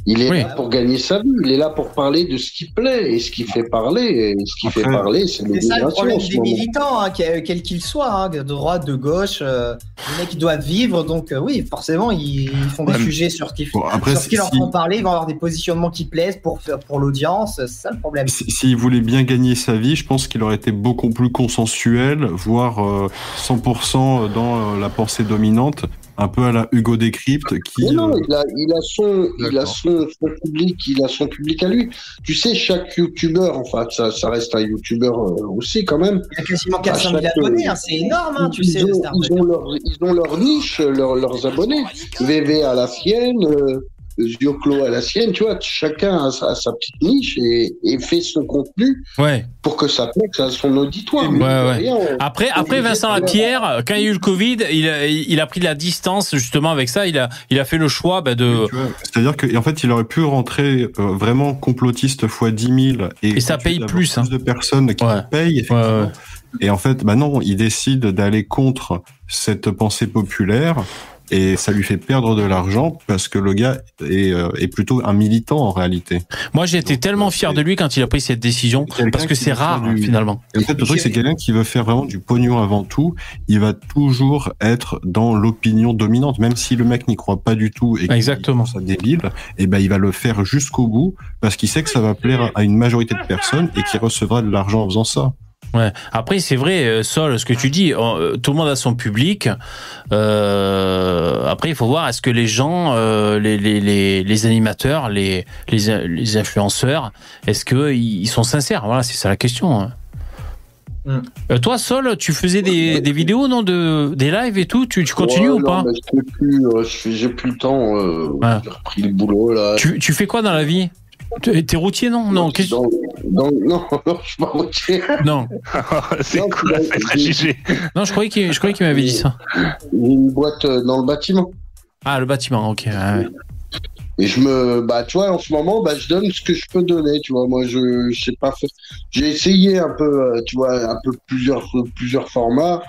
Il est Oui. là pour gagner sa vie. Il est là pour parler de ce qui plaît. Et ce qui fait parler, et ce qui fait parler, c'est C'est ça le problème des moment. militants, hein, quel quel qu'ils soient, hein, de droite, de gauche. euh, les mecs, ils doivent vivre, donc euh, oui, forcément, ils, font des Ouais, sujets sur ce qui, Bon, après, sur ce qui leur si- font parler, ils vont avoir des positionnements qui plaisent pour, faire- pour l'audience, c'est ça le problème. Si- S'il voulait bien gagner sa vie, je pense qu'il aurait été beaucoup plus consensuel, voire euh, 100% dans euh, la pensée dominante, un peu à la Hugo Décrypte, qui... Mais non, euh, il a, il a son, il a son, son public, il a son public à lui. Tu sais, chaque youtubeur, enfin, ça, ça reste un youtubeur euh, aussi quand même. Il y a quasiment 400 000 À chaque- abonnés, hein, c'est énorme, hein, tu ils, sais, ont, ils, ont leur, ils ont leur niche, leur- leurs abonnés. VV à la sienne, euh, Zioclo à la sienne, tu vois, chacun a sa, a sa petite niche et, et fait son contenu Ouais. pour que ça plaise à son auditoire. Ouais, Mais ouais. rien, on- Après, après Vincent Lapierre, quand il y a eu le Covid, il a, il a pris de la distance justement avec ça. Il a, il a fait le choix bah, de. C'est-à-dire qu'en fait, il aurait pu rentrer euh, vraiment complotiste fois 10 000 et, Et ça paye plus, hein. de personnes qui Ouais. payent, effectivement. Ouais, ouais. Et en fait, bah non, il décide d'aller contre cette pensée populaire et ça lui fait perdre de l'argent parce que le gars est, euh, est plutôt un militant en réalité. Moi, j'ai été tellement euh, fier de lui quand il a pris cette décision parce que c'est rare du- finalement. Et en fait, le truc, c'est quelqu'un qui veut faire vraiment du pognon avant tout. Il va toujours être dans l'opinion dominante, même si le mec n'y croit pas du tout et Exactement. ça débile. Et ben, il va le faire jusqu'au bout parce qu'il sait que ça va plaire à une majorité de personnes et qu'il recevra de l'argent en faisant ça. Ouais. Après, c'est vrai, euh, Sol, ce que tu dis, euh, tout le monde a son public. Euh, après, il faut voir est-ce que les gens, euh, les, les, les, les animateurs, les, les, les influenceurs, est-ce que ils sont sincères? Voilà, c'est ça la question. hein. Mm. Euh, toi, Sol, tu faisais des, des vidéos, non, de des lives et tout? Tu, tu continues Ouais, ou non, pas? fais plus, J'ai plus le temps. Ouais. J'ai repris le boulot là. tu, tu fais quoi dans la vie? T'es routier, non? Non, qu'est-ce- donc, non, non, je suis pas routier. non. c'est Non, quoi j'ai- ces préjugés Non, je croyais qu'il m'avait dit ça. Une boîte euh, dans le bâtiment. Ah, le bâtiment, ok. ouais, ouais. Et je me, bah, tu vois, en ce moment, bah, je donne ce que je peux donner, tu vois. Moi, je, je sais pas faire. J'ai essayé un peu, euh, tu vois, un peu plusieurs, plusieurs formats.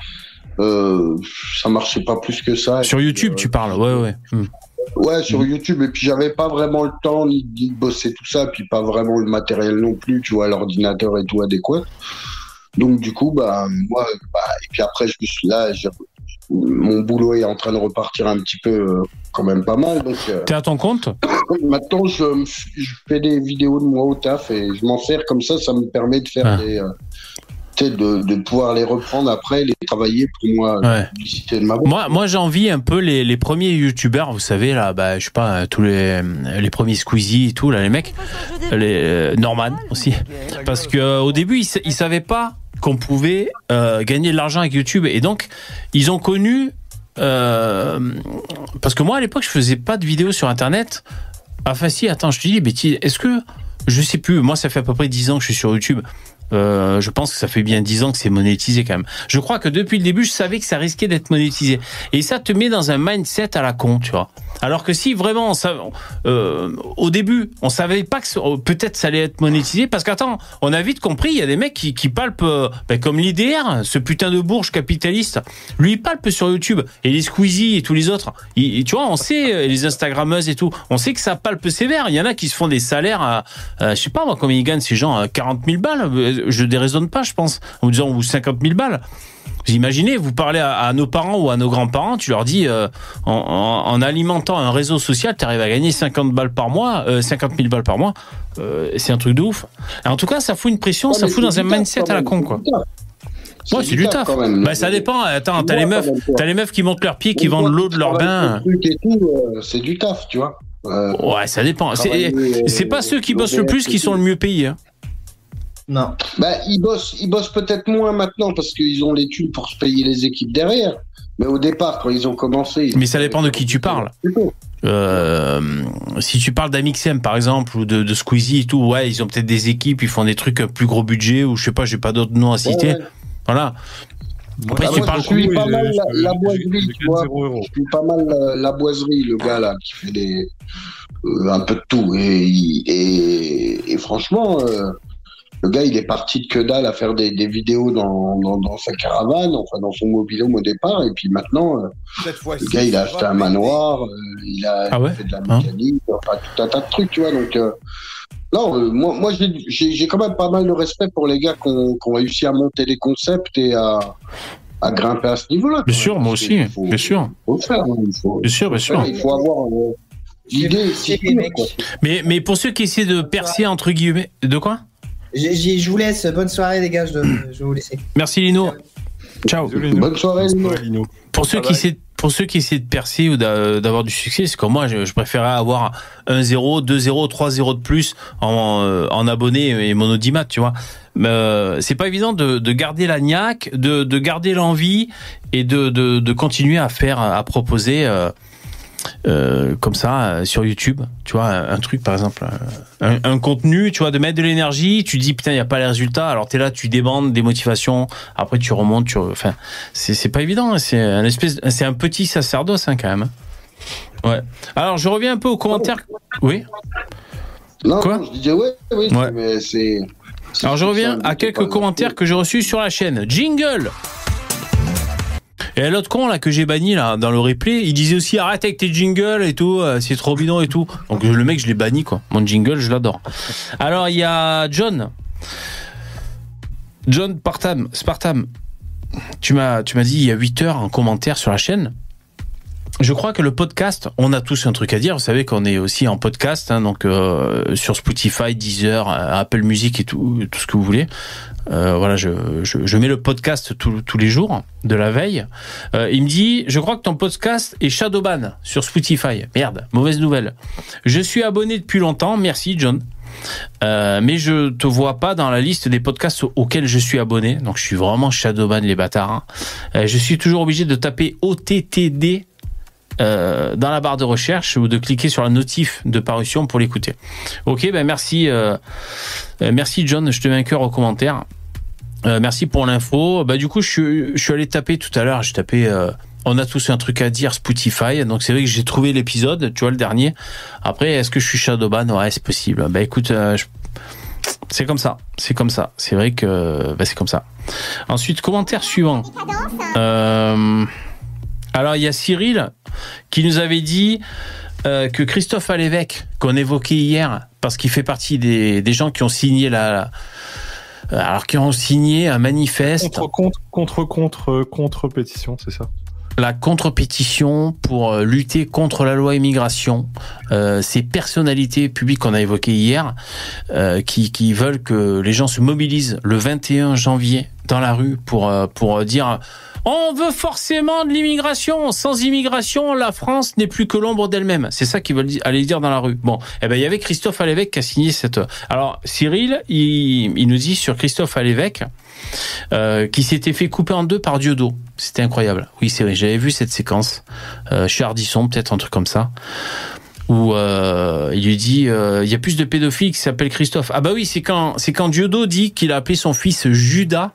Euh, ça marchait pas plus que ça. Sur YouTube, euh, tu parles, ouais, ouais. Hmm. Ouais, sur YouTube. Et puis, j'avais pas vraiment le temps ni de bosser tout ça, puis pas vraiment le matériel non plus, tu vois, l'ordinateur et tout adéquat. Donc, du coup, bah, moi, bah, et puis après, je me suis là, mon boulot est en train de repartir un petit peu, euh, quand même pas mal. Donc, euh, T'es à ton compte? Maintenant, je, fais des vidéos de moi au taf et je m'en sers comme ça. Ça me permet de faire Ah. des. Euh, sais, de, de pouvoir les reprendre après, les travailler pour moi, Ouais. la publicité de ma. Moi, moi j'envie un peu les, les premiers youtubeurs, vous savez, là, bah, je sais pas, tous les, les premiers Squeezie et tout, là, les mecs, les euh, Norman aussi. Parce que euh, au début, ils, ils savaient pas qu'on pouvait euh, gagner de l'argent avec YouTube. Et donc, ils ont connu. euh, parce que moi, à l'époque, je faisais pas de vidéos sur Internet. Enfin, si, attends, je te dis, est-ce que. Je sais plus, moi, ça fait à peu près 10 ans que je suis sur YouTube. Euh, je pense que ça fait bien 10 ans que c'est monétisé quand même. Je crois que depuis le début, je savais que ça risquait d'être monétisé. Et ça te met dans un mindset à la con, tu vois. Alors que si vraiment, euh, au début, on savait pas que ça- peut-être ça allait être monétisé, parce qu'attends, on a vite compris, il y a des mecs qui, palpent, euh, ben, comme l'IDR, ce putain de bourge capitaliste, lui il palpe sur YouTube, et les Squeezie et tous les autres, tu vois, on sait, les Instagrammeuses et tout, on sait que ça palpe sévère. Il y en a qui se font des salaires à, à, je sais pas moi, combien ils gagnent ces gens, à 40 000 balles, je déraisonne pas, je pense, en vous disant, ou 50 000 balles. Vous imaginez, vous parlez à, à nos parents ou à nos grands-parents, tu leur dis, euh, en, en- en alimentant un réseau social, tu arrives à gagner 50 balles par mois, euh, 50 000 balles par mois. Euh, c'est un truc de ouf. Et en tout cas, ça fout une pression, Ouais, ça fout dans un mindset à la con, c'est quoi. du taf. Ouais, c'est du taf. quand même. Bah, ça dépend. Attends, t'as les meufs, t'as les meufs qui montent leurs pieds, qui vendent l'eau de leur bain. euh, c'est du taf, tu vois. Euh, Ouais, ça dépend. C'est pas euh, ceux qui bossent le plus qui sont le mieux payés. hein. Non. Bah, ils bossent, ils bossent peut-être moins maintenant parce qu'ils ont les thunes pour se payer les équipes derrière. Mais au départ, quand ils ont commencé. ils- Mais ça dépend de qui tu parles. Euh, si tu parles d'Amixem par exemple ou de, de Squeezie et tout, ouais, ils ont peut-être des équipes, ils font des trucs à plus gros budget ou je sais pas, j'ai pas d'autres noms à citer. Ouais, ouais. Voilà. Après, Ah, tu moi, parles je suis pas mal la, boiserie, tu vois. 0 euros. Je suis pas mal la, la boiserie, le gars là, qui fait des, euh, un peu de tout. Et, et, et franchement, euh, le gars, il est parti de que dalle à faire des, des vidéos dans, dans, dans sa caravane, enfin dans son mobilhome au départ. Et puis maintenant, euh, le gars, il a acheté un manoir, euh, il a Ah ouais fait de la Hein mécanique, enfin tout un tas de trucs, tu vois. Donc, euh, non, euh, moi, moi j'ai- quand même pas mal de respect pour les gars qui ont, réussi à monter des concepts et à, à grimper à ce niveau-là. Bien sûr, moi aussi, faut- bien sûr. faut le faire. hein, il faut, Bien sûr, bien sûr. il faut avoir euh, l'idée, les. Mais, mais pour ceux qui essaient de percer entre guillemets, de quoi? Je vous laisse. Bonne soirée, les gars. Je, je vais vous laisser. Merci Lino. Ciao. Lino. Bonne soirée, Bonne Lino. soirée, Lino. Pour ceux, qui essaient, pour ceux qui essaient de percer ou d'a- d'avoir du succès, c'est comme moi, je, je préférais avoir 1-0, 2-0, 3-0 de plus en, euh, en abonnés et mon audimat, tu vois. Mais, euh, c'est pas évident de, de garder la niaque, de, de garder l'envie et de, de, de continuer à faire, à proposer euh, euh, comme ça euh, sur YouTube, tu vois, un, un truc par exemple, euh, un, un contenu, tu vois, de mettre de l'énergie, tu dis putain, il y a pas les résultats, alors t'es là, tu débandes des motivations, après tu remontes, tu, enfin, c'est pas évident, hein, c'est un espèce, c'est un petit sacerdoce hein, quand même. Ouais. Alors je reviens un peu aux commentaires. Oui. Non, Quoi non, je disais, ouais, oui, Ouais. mais c'est. c'est- Alors je reviens à quelques commentaires que j'ai reçus sur la chaîne. Jingle. Et l'autre con là que j'ai banni là dans le replay, il disait aussi arrête avec tes jingles et tout, euh, c'est trop bidon et tout. Donc le mec je l'ai banni quoi. Mon jingle je l'adore. Alors il y a John. John Spartam, Spartam. Tu m'as tu m'as dit il y a 8 heures en commentaire sur la chaîne. Je crois que le podcast, on a tous un truc à dire. Vous savez qu'on est aussi en podcast, hein, donc euh, sur Spotify, Deezer, Apple Music et tout, tout ce que vous voulez. Euh, voilà, je, je, je mets le podcast tous- tous les jours de la veille. Euh, il me dit, je crois que ton podcast est Shadowban sur Spotify. Merde, mauvaise nouvelle. Je suis abonné depuis longtemps, merci John. Euh, mais je te vois pas dans la liste des podcasts auxquels je suis abonné. Donc je suis vraiment Shadowban les bâtards. hein. Euh, je suis toujours obligé de taper OTTD euh, dans la barre de recherche ou de cliquer sur la notif de parution pour l'écouter. Ok, ben merci, euh, euh, merci John, je te mets un cœur au commentaire. Euh, merci pour l'info. Bah du coup, je suis, allé taper tout à l'heure. J'ai tapé. on a tous un truc à dire Spotify. Donc c'est vrai que j'ai trouvé l'épisode. Tu vois le dernier. Après, est-ce que je suis Shadowban Ouais, c'est possible. Bah écoute, c'est comme ça. C'est comme ça. C'est vrai que bah, c'est comme ça. Ensuite, commentaire suivant. Euh, alors il y a Cyril qui nous avait dit euh, que Christophe Alévèque, qu'on évoquait hier, parce qu'il fait partie des, des gens qui ont signé la, euh, alors qui ont signé un manifeste, Contre, contre, contre, contre, contre pétition, c'est ça. la contre-pétition pour euh, lutter contre la loi immigration. Euh, ces personnalités publiques qu'on a évoquées hier, euh, qui, qui veulent que les gens se mobilisent le 21 janvier dans la rue pour, euh, pour dire on veut forcément de l'immigration. Sans immigration, la France n'est plus que l'ombre d'elle-même. C'est ça qu'ils veulent aller dire dans la rue. Bon, eh ben il y avait Christophe Alévèque qui a signé cette. Alors Cyril, il, il nous dit sur Christophe Alévèque euh, qui s'était fait couper en deux par Dieudo. C'était incroyable. Oui, c'est vrai, j'avais vu cette séquence euh, chez Ardisson, peut-être un truc comme ça, où euh, il lui dit euh, il y a plus de pédophiles qui s'appellent Christophe. Ah bah oui, c'est quand c'est quand Dieudo dit qu'il a appelé son fils Judas.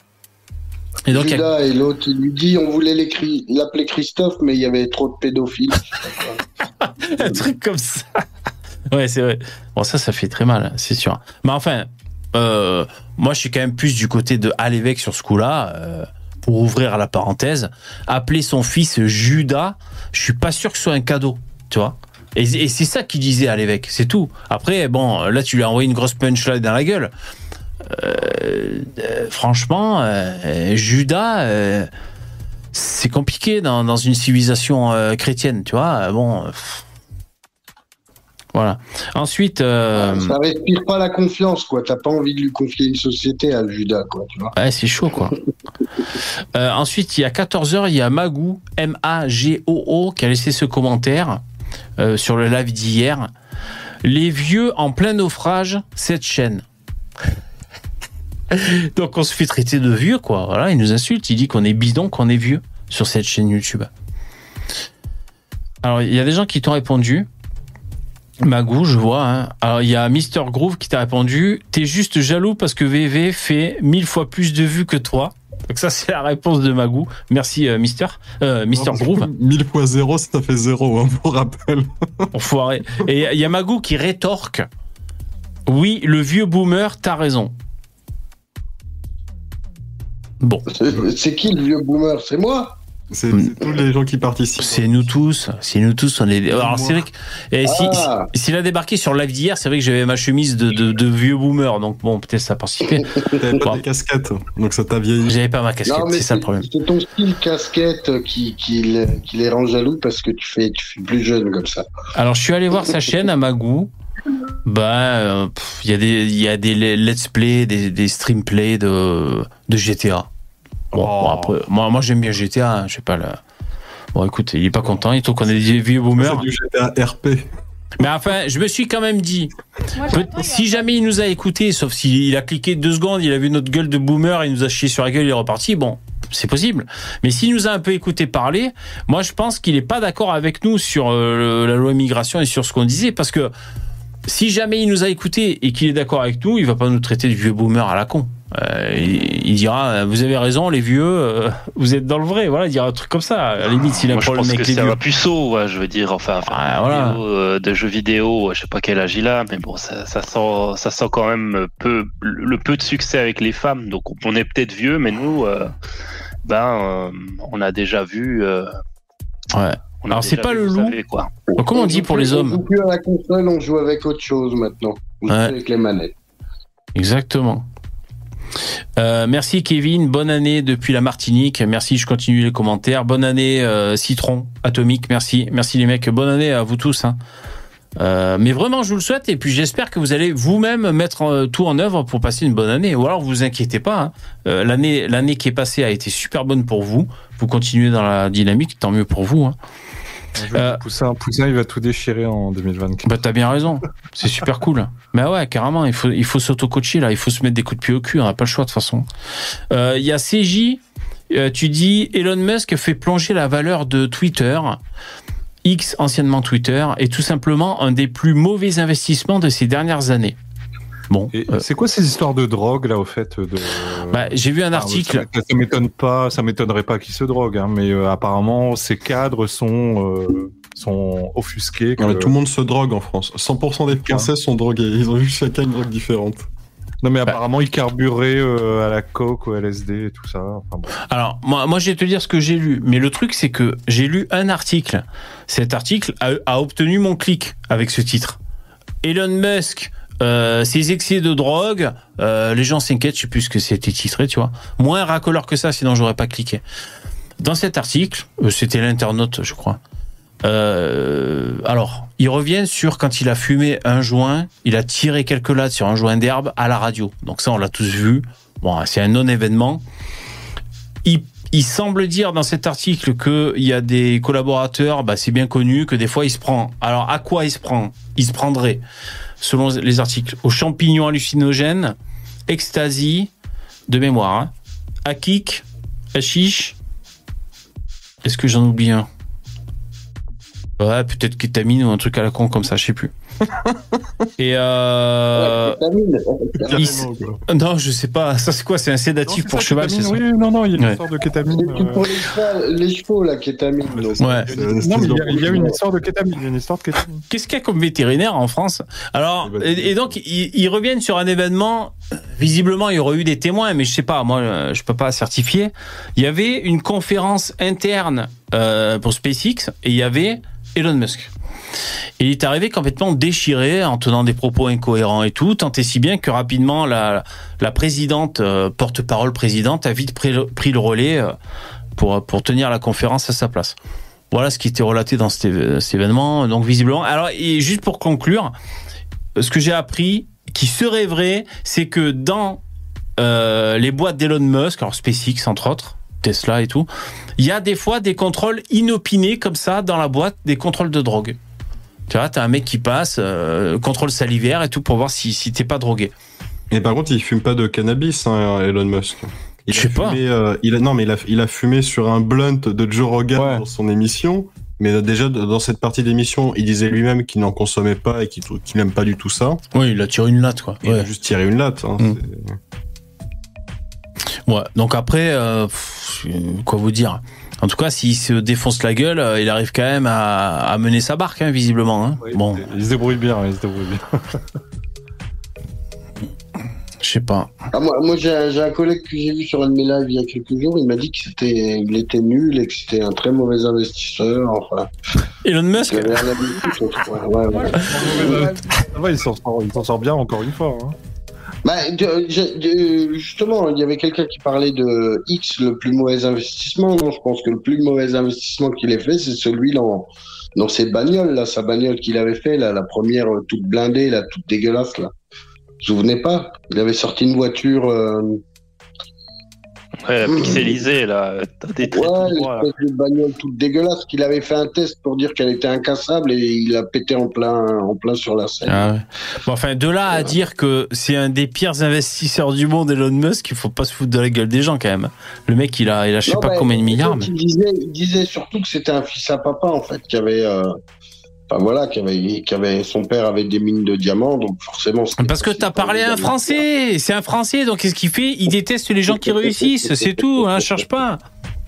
Et donc, Judas et l'autre, il lui dit on voulait l'appeler Christophe, mais il y avait trop de pédophiles. un truc comme ça. Ouais, c'est vrai. Bon, ça, ça fait très mal, c'est sûr. Mais enfin, euh, moi, je suis quand même plus du côté de à l'évêque sur ce coup-là. euh, pour ouvrir la parenthèse, appeler son fils Judas, je suis pas sûr que ce soit un cadeau, tu vois. Et, et c'est ça qu'il disait à l'évêque, c'est tout. Après, bon, là, tu lui as envoyé une grosse punchline dans la gueule. Euh, franchement, euh, Judas, euh, c'est compliqué dans, dans une civilisation chrétienne, tu vois. Bon, voilà. Ensuite, euh, Ça respire pas la confiance, quoi. T'as pas envie de lui confier une société à Judas, quoi, tu vois. ouais, c'est chaud, quoi. Euh, ensuite, il y a 14h, il y a Magou, M-A-G-O-O, qui a laissé ce commentaire euh, sur le live d'hier. Les vieux en plein naufrage, cette chaîne. Donc on se fait traiter de vieux, quoi. Voilà, il nous insulte, il dit qu'on est bidon, qu'on est vieux sur cette chaîne YouTube. Alors, il y a des gens qui t'ont répondu. Magou, je vois. Hein. Alors, il y a Mister Groove qui t'a répondu T'es juste jaloux parce que VV fait mille fois plus de vues que toi. Donc, ça, c'est la réponse de Magou. Merci, euh, Mister. Euh, Mister Groove. 1000 fois 0, ça fait 0, hein, pour rappel. Enfoiré. Et il y a Magou qui rétorque Oui, le vieux boomer, t'as raison. Bon. C'est qui le vieux boomer? C'est moi? C'est tous les gens qui participent. C'est nous tous. C'est nous tous. On est. Alors c'est vrai que et si, Ah. si- s'il a débarqué sur le live d'hier, c'est vrai que j'avais ma chemise de, de, de vieux boomer. Donc bon, peut-être ça a participé. T'avais pas Bon. des casquettes, donc ça t'a vieilli. J'avais pas ma casquette. C'est ça le problème. C'est ton style casquette qui, qui, les- qui les rend jaloux parce que tu fais, tu fais plus jeune comme ça. Alors je suis allé voir sa chaîne à Magou. Bah, euh, il y a des il y a des let's play, des, des stream play de de GTA. Bon, Oh. bon, après, moi moi j'aime bien GTA. hein, je sais pas. Bon, écoute, il est pas content. Il trouve qu'on est des vieux boomers. C'est du GTA RP. Mais enfin, je me suis quand même dit, si jamais il nous a écouté, sauf s'il a cliqué deux secondes, il a vu notre gueule de boomer, il nous a chié sur la gueule, il est reparti, bon, c'est possible. Mais s'il nous a un peu écouté parler, moi je pense qu'il est pas d'accord avec nous sur euh, la loi immigration et sur ce qu'on disait, parce que si jamais il nous a écouté et qu'il est d'accord avec nous, il va pas nous traiter de vieux boomer à la con. Euh, il, il dira, euh, vous avez raison, les vieux, euh, vous êtes dans le vrai. Voilà, il dira un truc comme ça. À la limite, s'il a un problème pense que avec les c'est vieux. un puceau, ouais, je veux dire, enfin, Ah, voilà. euh, de jeux vidéo, je sais pas quel âge il a, mais bon, ça, ça sent, ça sent quand même peu, le peu de succès avec les femmes. Donc, on est peut-être vieux, mais nous, ben, on a déjà vu. Ouais. On Alors, c'est pas le loup. savez, quoi. Donc, comment on dit joue pour les On hommes joue plus à la console, on joue avec autre chose maintenant. On joue avec les manettes. Exactement. Euh, merci Kevin, bonne année depuis la Martinique. Merci, je continue les commentaires. Bonne année euh, Citron Atomique, merci, merci les mecs. Bonne année à vous tous. hein. Euh, mais vraiment, je vous le souhaite et puis j'espère que vous allez vous-même mettre tout en œuvre pour passer une bonne année. Ou alors vous inquiétez pas, hein. Euh, l'année l'année qui est passée a été super bonne pour vous. Vous continuez dans la dynamique, tant mieux pour vous. Hein. Euh, Poussin, Poussin, il va tout déchirer en 2024. Bah t'as bien raison, c'est super cool. Mais ouais, carrément, il faut il faut s'auto-coacher là, il faut se mettre des coups de pied au cul, on n'a pas le choix de toute façon. Euh, Il y a CJ, euh, tu dis Elon Musk fait plonger la valeur de Twitter. X, anciennement Twitter, est tout simplement un des plus mauvais investissements de ces dernières années. Bon, euh, c'est quoi ces histoires de drogue là au fait de... bah, j'ai vu un article. Ça, ça m'étonne pas, ça m'étonnerait pas qu'ils se droguent, hein, mais euh, apparemment ces cadres sont euh, sont offusqués. que- Non, mais tout le monde se drogue en France. 100% des Français sont drogués. Ils ont juste chacun une drogue différente. Non mais Bah. apparemment ils carburaient euh, à la coke, au LSD et tout ça. Enfin, bon. Alors, moi, moi, je vais te dire ce que j'ai lu. Mais le truc, c'est que j'ai lu un article. Cet article a, a obtenu mon clic avec ce titre. Elon Musk, euh, ses excès de drogue, euh, les gens s'inquiètent, je sais plus ce que c'était titré, tu vois. Moins racoleur que ça, sinon j'aurais pas cliqué. Dans cet article, euh, c'était l'internaute, je crois. Alors, ils reviennent sur quand il a fumé un joint, il a tiré quelques lattes sur un joint d'herbe à la radio. Donc ça, on l'a tous vu. Bon, c'est un non-événement. Il, il semble dire dans cet article qu'il y a des collaborateurs, bah, c'est bien connu, que des fois il se prend. Alors, à quoi il se prend? Il se prendrait, selon les articles, aux champignons hallucinogènes, ecstasy, de mémoire, hein, akik, hashish. Est-ce que j'en oublie un? Ouais, peut-être kétamine ou un truc à la con comme ça, je sais plus. Et euh... il non, je sais pas. Ça c'est quoi? C'est un sédatif Non, pour ça, cheval, c'est ça? Oui, non, non, il y a une Ouais. histoire de kétamine. Euh, pour les chevaux, les chevaux, la kétamine. donc. Ouais. Non, mais il y, a, il y a une histoire de kétamine. Il y a une histoire de kétamine. Qu'est-ce qu'il y a comme vétérinaire en France? Alors, Eh ben, et, et donc ils, ils reviennent sur un événement. Visiblement, il y aurait eu des témoins, mais je sais pas. Moi, je peux pas certifier. Il y avait une conférence interne euh, pour SpaceX et il y avait Elon Musk. Il est arrivé complètement déchiré en tenant des propos incohérents et tout, tant et si bien que rapidement la, présidente, euh, porte-parole présidente, a vite pris le, relais euh, pour, pour tenir la conférence à sa place. Voilà ce qui était relaté dans cet événement. Donc visiblement, alors et juste pour conclure, ce que j'ai appris qui serait vrai, c'est que dans euh, les boîtes d'Elon Musk, alors SpaceX entre autres, Tesla et tout, il y a des fois des contrôles inopinés comme ça dans la boîte, des contrôles de drogue. Tu vois, t'as un mec qui passe, euh, contrôle salivaire et tout pour voir si, si t'es pas drogué. Mais par contre, il fume pas de cannabis, hein, Elon Musk. Il Je a sais pas. fumé, euh, il a, non, mais il a, il a fumé sur un blunt de Joe Rogan Ouais. dans son émission. Mais déjà, dans cette partie d'émission, il disait lui-même qu'il n'en consommait pas et qu'il qu'il n'aime pas du tout ça. Oui, il a tiré une latte, quoi. Il a juste tiré une latte. hein. Mm. Ouais, donc après, euh, pff, quoi vous dire En tout cas, s'il se défonce la gueule, euh, il arrive quand même à, à mener sa barque, hein, visiblement. Hein. Oui, Bon, Il se débrouille bien, il se débrouille bien. je sais pas. Ah, moi, moi j'ai un, collègue que j'ai vu sur un de mes lives il y a quelques jours, il m'a dit que c'était, il était nul et que c'était un très mauvais investisseur. Enfin, Elon Musk il. Ouais, ouais, ouais. Ça va, il s'en sort, il s'en sort bien encore une fois. hein. Bah, justement, il y avait quelqu'un qui parlait de X, le plus mauvais investissement. Non, je pense que le plus mauvais investissement qu'il ait fait, c'est celui dans, dans ses bagnoles, là, sa bagnole qu'il avait fait, là, la première euh, toute blindée, là, toute dégueulasse, là. Vous vous souvenez pas? Il avait sorti une voiture, euh, Ouais, pixelisé, là. T'as des traits ouais, tout là. de bagnole toute dégueulasse, qu'il avait fait un test pour dire qu'elle était incassable et il a pété en plein, en plein sur la scène. Ah ouais. Bon, enfin, de là à dire que c'est un des pires investisseurs du monde, Elon Musk, il faut pas se foutre de la gueule des gens quand même. Le mec, il a, il a je sais Non, pas bah, combien de milliards. fait, mais- Il disait, il disait surtout que c'était un fils à papa, en fait, qui avait. euh, Enfin voilà, qui avait, qui avait, son père avait des mines de diamants, donc forcément. Parce que t'as parlé à un Français, c'est un Français, donc qu'est-ce qu'il fait? Il déteste les gens qui réussissent, c'est tout, hein, cherche pas.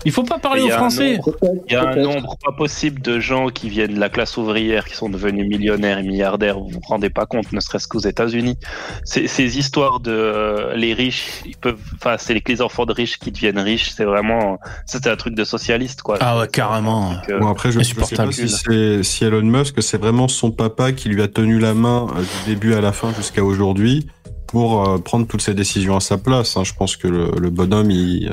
Il faut pas parler aux Français. nombre- Il y a un nombre pas possible de gens qui viennent de la classe ouvrière, qui sont devenus millionnaires et milliardaires. Vous vous rendez pas compte, ne serait-ce qu'aux États-Unis. Ces, histoires de euh, les riches, ils peuvent, enfin, c'est les, les enfants de riches qui deviennent riches. C'est vraiment, c'était un truc de socialiste, quoi. Ah ouais, carrément. Donc, euh, Bon, après, je ne sais pas si, c'est- si Elon Musk, c'est vraiment son papa qui lui a tenu la main euh, du début à la fin jusqu'à aujourd'hui pour euh, prendre toutes ses décisions à sa place. hein. Je pense que le, le bonhomme, il,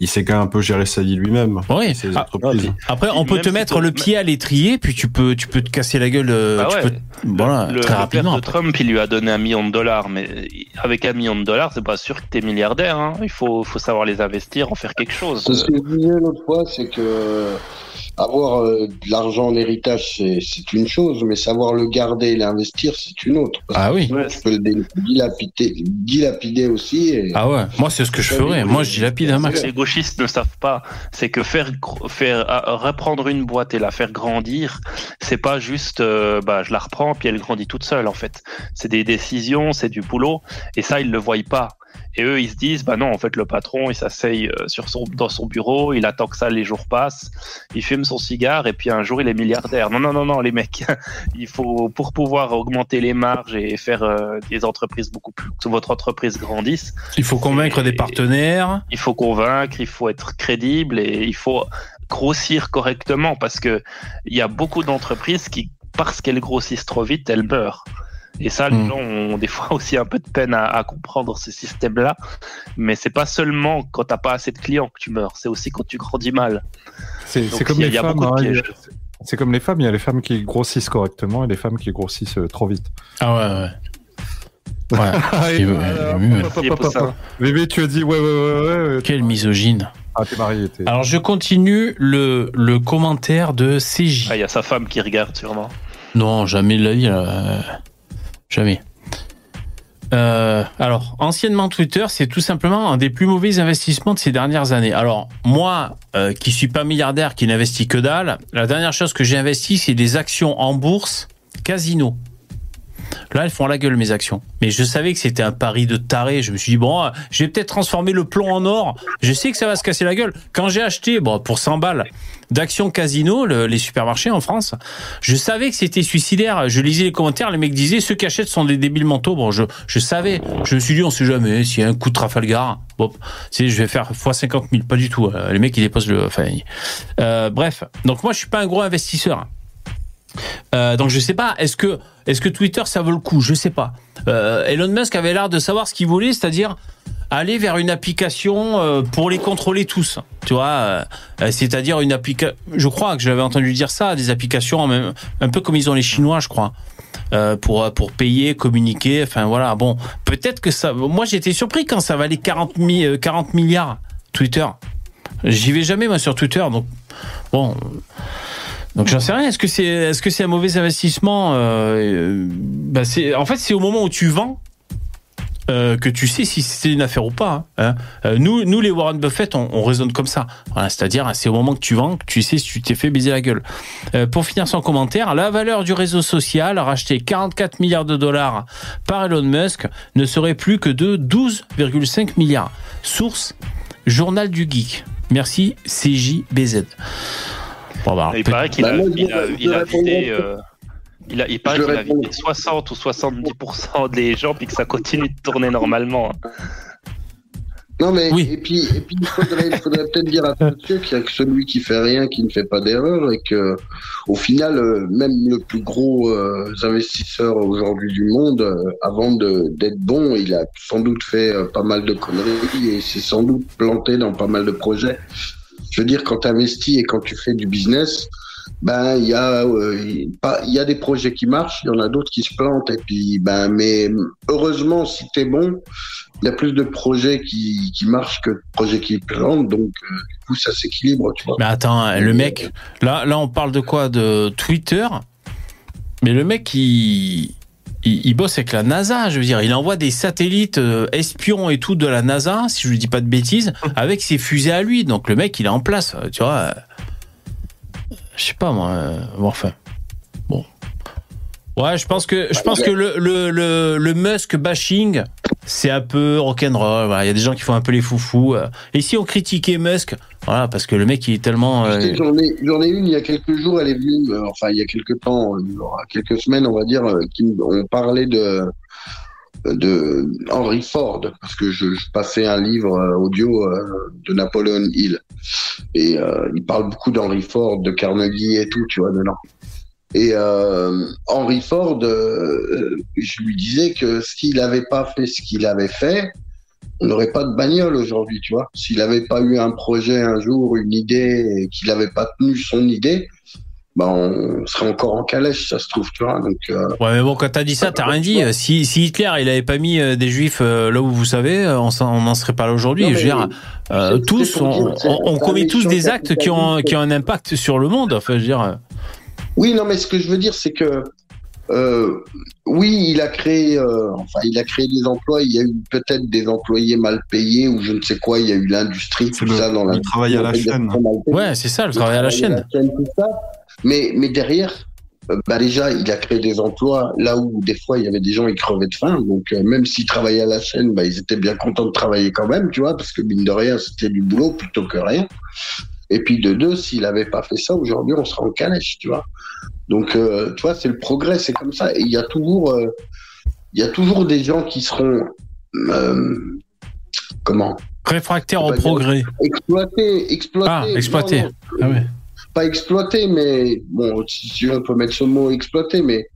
il sait quand même un peu gérer sa vie lui-même. Oui. Ses Ah, entreprises. Après, on peut Même te si mettre le pied à l'étrier, puis tu peux, tu peux te casser la gueule. euh, Ah tu ouais. peux, voilà, le, très le rapidement. père de Trump, il lui a donné un million de dollars, mais avec un million de dollars, c'est pas sûr que t'es milliardaire. Hein. Il faut, faut savoir les investir, en faire quelque chose. Ce que je disais l'autre fois, c'est que avoir euh, de l'argent en héritage, c'est- c'est une chose, mais savoir le garder et l'investir, c'est une autre. Parce Ah oui. Tu peux le dilapider, dilapider aussi. Et... Ah ouais, moi c'est ce que je ferais. Moi je dilapide un max. Les gauchistes ne savent pas, c'est que faire, faire ah, reprendre une boîte et la faire grandir, c'est pas juste, euh, bah, je la reprends puis elle grandit toute seule en fait. C'est des décisions, c'est du boulot, et ça ils le voient pas. Et eux ils se disent, bah non, en fait le patron il s'asseye euh, sur son dans son bureau, il attend que ça les jours passent, il fume son cigare et puis un jour il est milliardaire. Non non non non les mecs, il faut pour pouvoir augmenter les marges et faire euh, des entreprises beaucoup plus que votre entreprise grandisse, Il faut convaincre des partenaires. il faut convaincre, il faut être crédible et il faut grossir correctement parce que il y a beaucoup d'entreprises qui, parce qu'elles grossissent trop vite, elles meurent. Et ça, les Mm. gens ont des fois aussi un peu de peine à, à comprendre ce système-là. Mais c'est pas seulement quand t'as pas assez de clients que tu meurs, c'est aussi quand tu grandis mal. C'est comme il y a- les il y a femmes. beaucoup de hein, il y a- pièges. C'est comme les femmes, il y a les femmes qui grossissent correctement et les femmes qui grossissent euh, trop vite. Ah ouais, ouais. Ah. Bébé, tu as dit ouais, ouais, ouais, ouais. ouais. Quel misogyne. Ah, t'es marié. Alors je continue le, le commentaire de CJ. Ah, Il y a sa femme qui regarde sûrement. Non, jamais de la vie. là. Jamais. Euh, alors, anciennement Twitter, c'est tout simplement un des plus mauvais investissements de ces dernières années. Alors, moi, euh, qui suis pas milliardaire, qui n'investis que dalle, la dernière chose que j'ai investi, c'est des actions en bourse casino. Là, elles font la gueule, mes actions. Mais je savais que c'était un pari de taré. Je me suis dit, bon, euh, je vais peut-être transformer le plomb en or. Je sais que ça va se casser la gueule. Quand j'ai acheté, bon, pour 100 balles, d'actions casino, le- les supermarchés en France, je savais que c'était suicidaire. Je lisais les commentaires, les mecs disaient, ceux qui achètent sont des débiles mentaux. Bon, je, je savais. Je me suis dit, on sait jamais, s'il y a un coup de Trafalgar, je vais faire x 50 000. Pas du tout. Euh, Les mecs, ils déposent le, enfin, euh, bref. Donc, moi, je suis pas un gros investisseur. Euh, donc je sais pas, est-ce que est-ce que Twitter ça vaut le coup? Je sais pas. Euh, Elon Musk avait l'air de savoir ce qu'il voulait, c'est-à-dire aller vers une application euh, pour les contrôler tous. Tu vois, c'est-à-dire une application. Je crois que j'avais entendu dire ça, des applications même un peu comme ils ont les Chinois, je crois. pour pour payer, communiquer, enfin voilà. Bon, peut-être que ça. Moi, j'étais surpris quand ça valait 40, mi- euh, 40 milliards Twitter. J'y vais jamais moi sur Twitter, donc bon. Donc j'en sais rien. Est-ce que c'est est-ce que c'est un mauvais investissement euh, euh, bah, en fait c'est au moment où tu vends euh, que tu sais si c'est une affaire ou pas. hein. Euh, nous les Warren Buffett on, on raisonne comme ça. C'est-à-dire c'est au moment que tu vends que tu sais si tu t'es fait baiser la gueule. Pour finir son commentaire, la valeur du réseau social racheté 44 milliards de dollars par Elon Musk ne serait plus que de 12,5 milliards. Source Journal du Geek. Merci CJBZ. Bon, bah, Il paraît qu'il Bah, a, moi, il a, il a vidé, euh, il a, il paraît qu'il a réponds. vidé 60 ou 70% des gens puis que ça continue de tourner normalement. Non, mais Oui. et puis, et puis il faudrait, peut-être dire à tous ceux qu'il y a que celui qui fait rien qui ne fait pas d'erreur et que, au final, euh, même le plus gros euh, investisseur aujourd'hui du monde, euh, avant de- d'être bon, il a sans doute fait euh, pas mal de conneries et s'est sans doute planté dans pas mal de projets. Je veux dire, quand tu investis et quand tu fais du business, ben il y a euh, il y a des projets qui marchent, il y en a d'autres qui se plantent. Et puis ben mais heureusement si tu es bon, il y a plus de projets qui, qui marchent que de projets qui plantent, donc euh, du coup ça s'équilibre, tu vois. Mais attends, le mec, là, là, on parle de quoi? De Twitter? Mais le mec, il, il, il bosse avec la NASA, je veux dire, il envoie des satellites euh, espions et tout de la NASA, si je ne dis pas de bêtises, avec ses fusées à lui. Donc le mec, il est en place, euh, tu vois. euh, Je sais pas moi. euh, bon, enfin, bon. Ouais, je pense que je pense que le le le, le Musk bashing, c'est un peu rock'n'roll. Voilà, il y a des gens qui font un peu les foufous. Et si on critiquait Musk, voilà, parce que le mec il est tellement. Euh, J'en ai, une il y a quelques jours, elle est venue, euh, enfin il y a quelques temps, euh, quelques semaines, on va dire, euh, on parlait de de Henry Ford parce que je, je passais un livre euh, audio de Napoleon Hill et il parle beaucoup d'Henry Ford, de Carnegie et tout, tu vois dedans. Et Henry Ford, je lui disais que s'il n'avait pas fait ce qu'il avait fait, on n'aurait pas de bagnole aujourd'hui, tu vois. S'il n'avait pas eu un projet un jour, une idée, et qu'il n'avait pas tenu son idée, bah, on serait encore en calèche, ça se trouve, tu vois. Donc, euh, Ouais, mais bon, quand t'as dit ça, t'as rien dit. Si, si Hitler, il avait pas mis euh, des juifs euh, là où vous savez, on n'en serait pas là aujourd'hui. Je veux dire, euh, tous, on, commet tous des actes qui ont, capitaliste. qui ont un impact sur le monde. Enfin, je veux dire. Oui, non, mais ce que je veux dire, c'est que oui, il a créé, euh, enfin, il a créé des emplois. Il y a eu peut-être des employés mal payés ou je ne sais quoi. Il y a eu l'industrie, tout le- ça dans la. le travail à la chaîne. Ouais, c'est ça, le travail à la chaîne. tout ça. Mais, mais derrière, euh, bah déjà, il a créé des emplois là où des fois il y avait des gens qui crevaient de faim. Donc euh, même s'ils travaillaient à la chaîne, bah, ils étaient bien contents de travailler quand même, tu vois, parce que mine de rien, c'était du boulot plutôt que rien. Et puis de deux, s'il avait pas fait ça, aujourd'hui, on serait en calèche, tu vois. Donc, euh, tu vois, c'est le progrès, c'est comme ça. Et il y a toujours, euh, il y a toujours des gens qui seront, euh, comment? Réfractaire au progrès. Exploités, exploités. Ah, Non, exploité. non, Ah ouais. pas exploité, mais bon, si si on peut mettre ce mot exploité, mais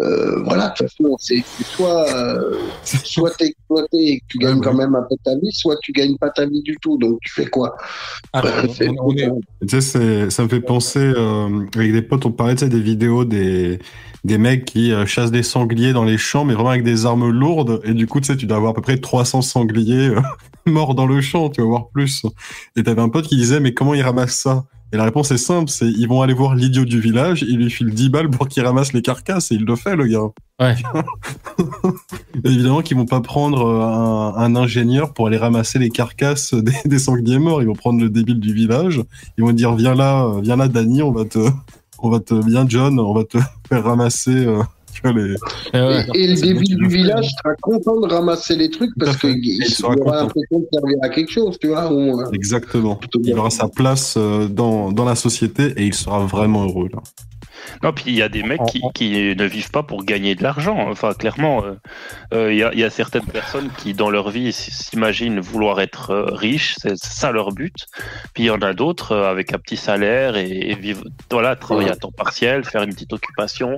euh, voilà, de toute façon, c'est soit, euh, soit t'es exploité et que tu gagnes Ouais, quand ouais. même un peu ta vie, soit tu gagnes pas ta vie du tout. Donc tu fais quoi? Alors, C'est- on- on est- Tu sais, c'est- ça me fait penser, euh, avec des potes, on parlait tu sais, des vidéos des, des mecs qui euh, chassent des sangliers dans les champs, mais vraiment avec des armes lourdes. Et du coup, tu sais, tu dois avoir à peu près 300 sangliers euh, morts dans le champ, tu vas voir plus. Et t'avais un pote qui disait, mais comment ils ramassent ça? Et la réponse est simple, c'est ils vont aller voir l'idiot du village, il lui file 10 balles pour qu'il ramasse les carcasses, et il le fait, le gars. Ouais. Évidemment qu'ils vont pas prendre euh, un, un ingénieur pour aller ramasser les carcasses des, des sangliers morts. Ils vont prendre le débile du village. Ils vont dire viens là, viens là, Danny, on va te, on va te, viens John, on va te faire ramasser. euh, les... Eh. Et, et le début du village sera content de ramasser les trucs parce qu'il aura l'impression de servir à quelque chose, tu vois. ou, euh, Exactement. Il aura sa place euh, dans, dans la société et il sera vraiment heureux là. Non, puis il y a des mecs qui, qui ne vivent pas pour gagner de l'argent. Enfin, clairement, euh, euh, il y, a, il y a certaines personnes qui, dans leur vie, s'imaginent vouloir être euh, riches, c'est ça leur but. Puis il y en a d'autres euh, avec un petit salaire et, et vivre, voilà, travailler à temps partiel, faire une petite occupation,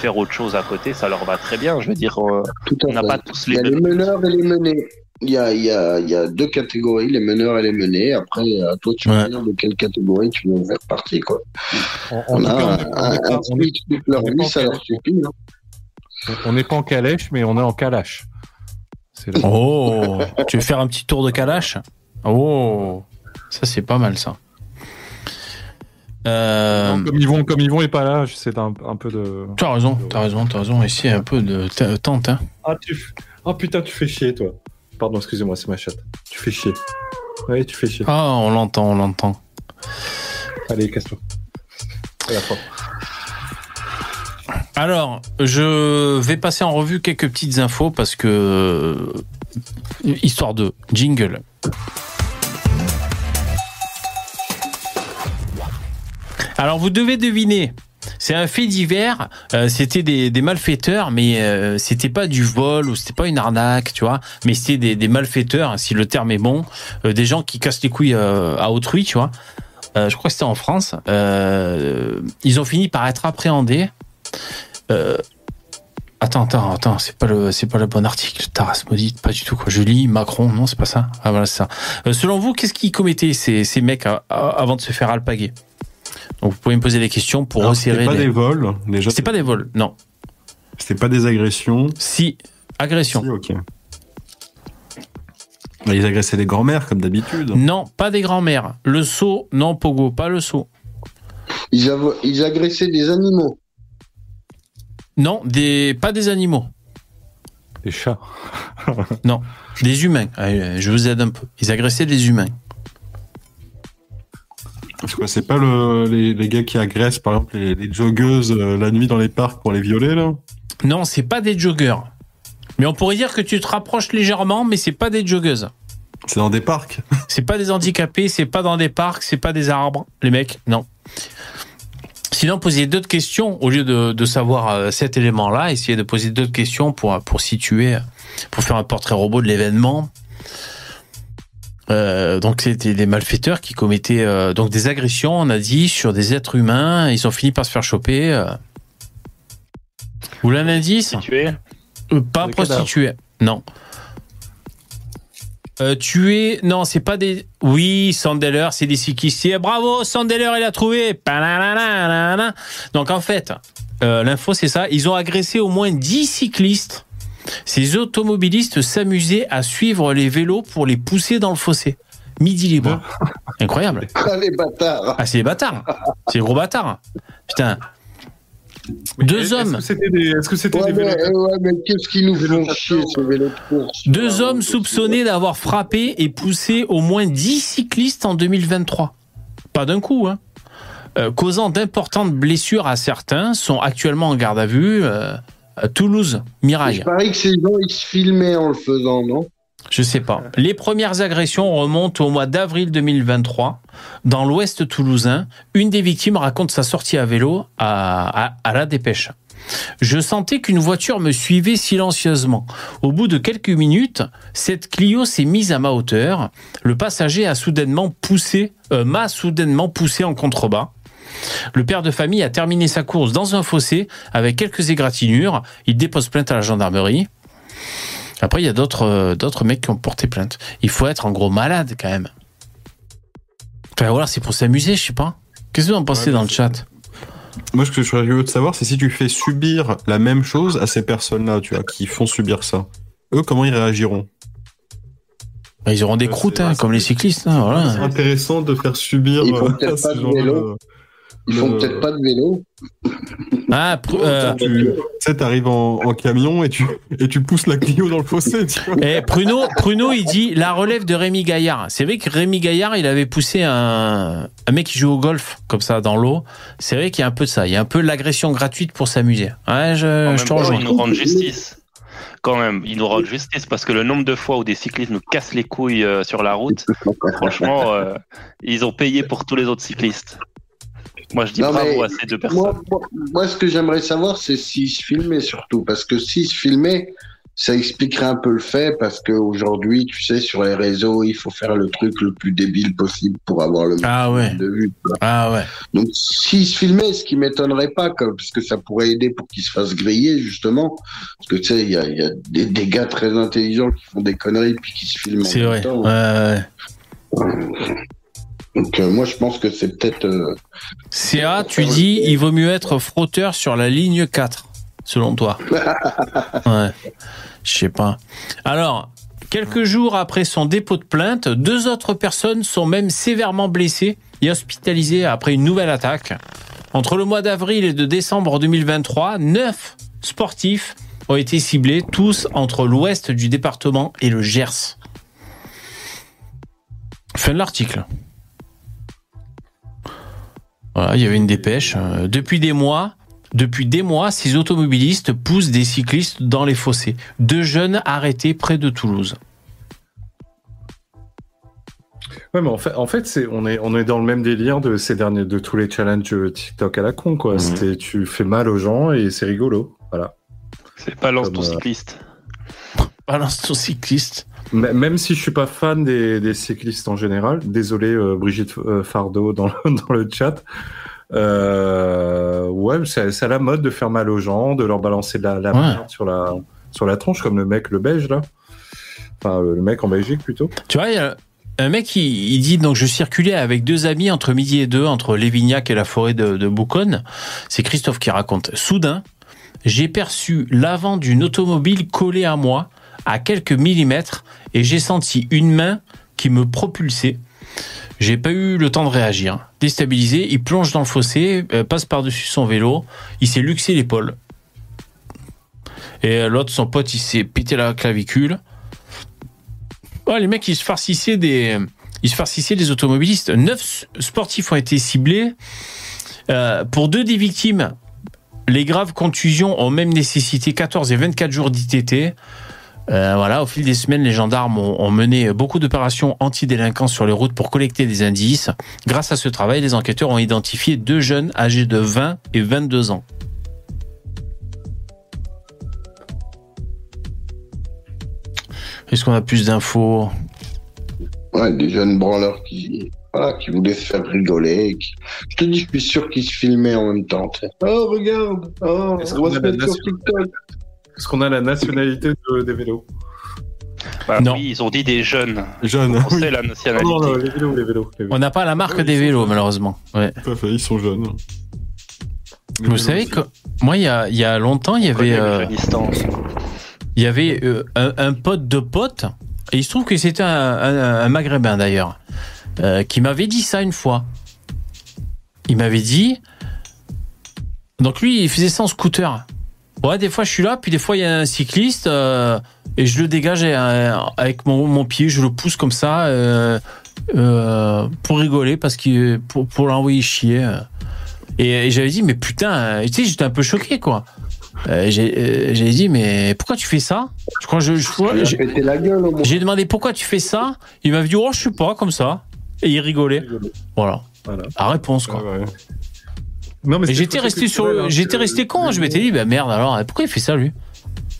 faire autre chose à côté, ça leur va très bien. Je veux dire, euh, on n'a pas tous Il y les a les mêmes. meneurs et les menés. Il y a, il y, a, il y a deux catégories, les meneurs et les menés. Après, à toi, tu Ouais. veux dire de quelle catégorie tu veux faire partie, quoi. On a cas, un, on toute leur vie, ça en leur calèche. suffit. hein. on n'est pas en calèche, mais on est en calache. Oh, tu veux faire un petit tour de Kalash Oh, ça c'est pas mal ça. Euh, Non, comme Yvon, comme Yvon est pas là, c'est un, un peu de. t'as raison, t'as raison, t'as raison. Ici un peu de tente. Hein. Ah, tu... oh putain, tu fais chier, toi. Pardon, excusez-moi, c'est ma chatte. Tu fais chier. Oui, tu fais chier. Ah, on l'entend, on l'entend. Allez, casse-toi. À la. Alors, je vais passer en revue quelques petites infos parce que euh, histoire de jingle. Alors, vous devez deviner. C'est un fait divers. euh, c'était des, malfaiteurs, mais euh, c'était pas du vol ou c'était pas une arnaque, tu vois. Mais c'était des, malfaiteurs, si le terme est bon, euh, des gens qui cassent les couilles à autrui, tu vois. Je crois que c'était en France. Ils ont fini par être appréhendés. Attends, attends, attends, c'est pas le, c'est pas le bon article. Taras maudite, pas du tout quoi. Je lis Macron, non, c'est pas ça. Ah voilà, c'est ça. Selon vous, qu'est-ce qu'ils commettaient ces, mecs avant de se faire alpaguer? Donc vous pouvez me poser des questions pour Alors, resserrer. C'était pas les- des vols, déjà. C'est pas des vols, non. C'était pas des agressions. Si agression. Si, ok. Ils agressaient les grand-mères comme d'habitude. Non, pas des grands-mères. Le saut, non, Pogo, pas le saut. Ils, ils agressaient des animaux. Non, des, pas des animaux. Les chats. Non, des humains. Allez, je vous aide un peu. Ils agressaient des humains. Parce que c'est pas le, les, les gars qui agressent, par exemple, les, les joggeuses euh, la nuit dans les parcs pour les violer, là Non, c'est pas des joggers. Mais on pourrait dire que tu te rapproches légèrement, mais c'est pas des joggeuses. C'est dans des parcs. C'est pas des handicapés, c'est pas dans des parcs, c'est pas des arbres, les mecs, non. Sinon, posez d'autres questions au lieu de, de savoir euh, cet élément-là. Essayez de poser d'autres questions pour, pour situer, pour faire un portrait robot de l'événement. Euh, donc c'était des malfaiteurs qui commettaient euh, donc des agressions, on a dit, sur des êtres humains. Ils ont fini par se faire choper. euh. Vous voulez un indice Situé Euh, Pas prostituées, non. euh, tuer. Non, c'est pas des. Oui, Sandeller, c'est des cyclistes. Bravo, Sandeller, il a trouvé. Donc en fait, euh, l'info c'est ça. Ils ont agressé au moins 10 cyclistes. Ces automobilistes s'amusaient à suivre les vélos pour les pousser dans le fossé. Midi libre. Incroyable. Ah, les bâtards. Ah, c'est des bâtards. C'est des gros bâtards. Putain. Deux Est-ce hommes. que c'était des, est-ce que c'était Ouais, des vélos ouais, mais qu'est-ce qu'ils nous font chier, ce vélo de course? Deux hommes soupçonnés d'avoir frappé et poussé au moins 10 cyclistes en 2023. Pas d'un coup, hein. Euh, causant d'importantes blessures à certains, sont actuellement en garde à vue euh, à Toulouse, Je Mirail. parie que ces gens, ils se filmaient en le faisant, non? Je sais pas. Les premières agressions remontent au mois d'avril 2023 dans l'ouest toulousain. Une des victimes raconte sa sortie à vélo à, à- à la dépêche. Je sentais qu'une voiture me suivait silencieusement. Au bout de quelques minutes, cette Clio s'est mise à ma hauteur. Le passager a soudainement poussé, euh, m'a soudainement poussé en contrebas. Le père de famille a terminé sa course dans un fossé avec quelques égratignures. Il dépose plainte à la gendarmerie. Après, il y a d'autres euh, d'autres mecs qui ont porté plainte. Il faut être en gros malade quand même. Enfin, voilà, c'est pour s'amuser, je sais pas. Qu'est-ce que vous en pensez Ouais, dans le chat? Moi, ce que je serais curieux de savoir, c'est si tu fais subir la même chose à ces personnes-là, tu vois, qui font subir ça. Eux, comment ils réagiront? Bah, Ils auront des croûtes, c'est- hein, comme c'est- les cyclistes. hein, C'est voilà. intéressant de faire subir Ils font euh, peut-être pas de vélo. Ils font le- peut-être pas de vélo. Ah, pr- euh, Tu sais, t'arrives en, en camion et tu, et tu pousses la Clio dans le fossé, tu vois. eh, Pruno, Pruno, il dit la relève de Rémi Gaillard. C'est vrai que Rémi Gaillard, il avait poussé un, un mec qui joue au golf, comme ça, dans l'eau. C'est vrai qu'il y a un peu de ça. Il y a un peu l'agression gratuite pour s'amuser. Ouais, je, te rejoins. ils nous rendent justice. Quand même, ils nous rendent justice parce que le nombre de fois où des cyclistes nous cassent les couilles euh, sur la route, franchement, euh, ils ont payé pour tous les autres cyclistes. Moi, je dis Non, bravo à ces deux personnes. Moi, moi, moi, ce que j'aimerais savoir, c'est s'ils se filmaient surtout. Parce que s'ils se filmaient, ça expliquerait un peu le fait. Parce qu'aujourd'hui, tu sais, sur les réseaux, il faut faire le truc le plus débile possible pour avoir le Ah ouais. de vue. Ah ouais. Donc, s'ils se filmaient, ce qui m'étonnerait pas, parce que ça pourrait aider pour qu'ils se fassent griller, justement. Parce que tu sais, il y a, il y a des, des gars très intelligents qui font des conneries puis qui se filment en C'est vrai. temps. Ouais, ouais. Donc, euh, moi, je pense que c'est peut-être. euh, CA, tu dis, il vaut mieux être frotteur sur la ligne 4, selon toi. Ouais. Je sais pas. Alors, quelques jours après son dépôt de plainte, deux autres personnes sont même sévèrement blessées et hospitalisées après une nouvelle attaque. Entre le mois d'avril et de décembre 2023, neuf sportifs ont été ciblés, tous entre l'ouest du département et le Gers. Fin de l'article. Voilà, il y avait une dépêche. Euh, Depuis des mois, depuis des mois, ces automobilistes poussent des cyclistes dans les fossés. Deux jeunes arrêtés près de Toulouse. Ouais, mais en fait, en fait c'est, on, est, on est dans le même délire de ces derniers, de tous les challenges TikTok à la con, quoi. Mhm. C'était, tu fais mal aux gens et c'est rigolo. Voilà. C'est pas lance Comme, ton euh, cycliste. Balance ton cycliste. Même si je suis pas fan des, des cyclistes en général, désolé euh, Brigitte euh, Fardeau dans, le- dans le chat. Euh, ouais, c'est à la mode de faire mal aux gens, de leur balancer de la, la Ouais. merde sur la sur la tronche, comme le mec le belge là. Enfin, le mec en Belgique plutôt. Tu vois, il y a un mec qui il dit donc je circulais avec deux amis entre midi et deux entre Lévignac et la forêt de, de Bouconne. C'est Christophe qui raconte. Soudain, j'ai perçu l'avant d'une automobile collée à moi à quelques millimètres et j'ai senti une main qui me propulsait. J'ai pas eu le temps de réagir. Déstabilisé, il plonge dans le fossé, euh, passe par-dessus son vélo, il s'est luxé l'épaule. Et l'autre, son pote, il s'est pété la clavicule. Ouais, les mecs, ils se farcissaient des, ils se farcissaient des automobilistes. Neuf sportifs ont été ciblés. Euh, pour deux des victimes, les graves contusions ont même nécessité 14 et 24 jours d'ITT. Euh, voilà, au fil des semaines, les gendarmes ont, ont mené beaucoup d'opérations anti-délinquance sur les routes pour collecter des indices. Grâce à ce travail, les enquêteurs ont identifié deux jeunes âgés de 20 et 22 ans. Est-ce qu'on a plus d'infos? Ouais, des jeunes branleurs qui, voilà, qui voulaient se faire rigoler. qui- Je te dis, je suis sûr qu'ils se filmaient en même temps. Oh, regarde, oh, Est-ce on qu'on va se mettre sur TikTok. Est-ce qu'on a la nationalité de- des vélos Bah Non. oui, ils ont dit des jeunes. Jeunes, On oui, sait la Non, nationalité. non, les vélos, les vélos. les vélos. On n'a pas la marque des vélos, jeunes. malheureusement. Ouais. tout à fait, ils sont jeunes. Les Vous savez aussi. que moi, il y a, il y a longtemps, il y avait, euh, il y avait euh, un, un pote de pote, et il se trouve que c'était un, un- un maghrébin d'ailleurs, euh, qui m'avait dit ça une fois. Il m'avait dit. Donc lui, il faisait ça en scooter. Ouais, des fois je suis là, puis des fois il y a un cycliste, euh, et je le dégage euh, avec mon, mon pied, je le pousse comme ça, euh, pour rigoler, parce que pour, pour l'envoyer chier. Et, et j'avais dit, mais putain, tu sais, j'étais un peu choqué, quoi. J'ai dit, mais pourquoi tu fais ça? Je crois que je, je- Il a j'ai- demandé pourquoi tu fais ça? Il m'avait dit, oh, je sais pas, comme ça. Et il rigolait. Voilà. Voilà. La réponse, quoi. Ah ouais. Non, mais j'étais resté sur, hein, j'étais resté con. Je m'étais dit, bah merde, alors, pourquoi il fait ça, lui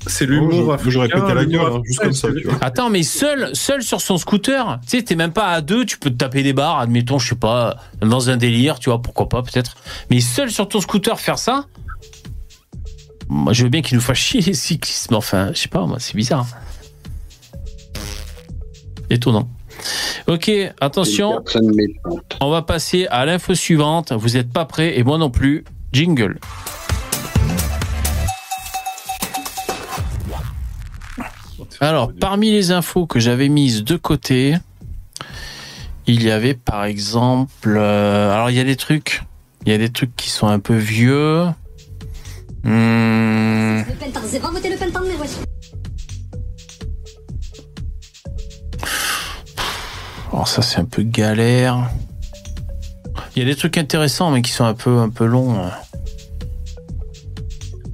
C'est l'humour je- J'aurais africain, pété la gueule, hein, juste comme ça, africain, tu vois. Attends, mais seul, seul sur son scooter, tu sais, t'es même pas à deux, tu peux te taper des barres, admettons, je sais pas, dans un délire, tu vois, pourquoi pas, peut-être. Mais seul sur ton scooter faire ça, moi, je veux bien qu'il nous fasse chier les cyclistes, mais enfin, je sais pas, moi, c'est bizarre. Étonnant. Ok, attention, on va passer à l'info suivante. Vous êtes pas prêts, et moi non plus. Jingle. Alors, parmi les infos que j'avais mises de côté, il y avait par exemple. euh, alors, il y a des trucs. Il y a des trucs qui sont un peu vieux. Hmm, alors, ça, c'est un peu galère. Il y a des trucs intéressants, mais qui sont un peu, un peu longs.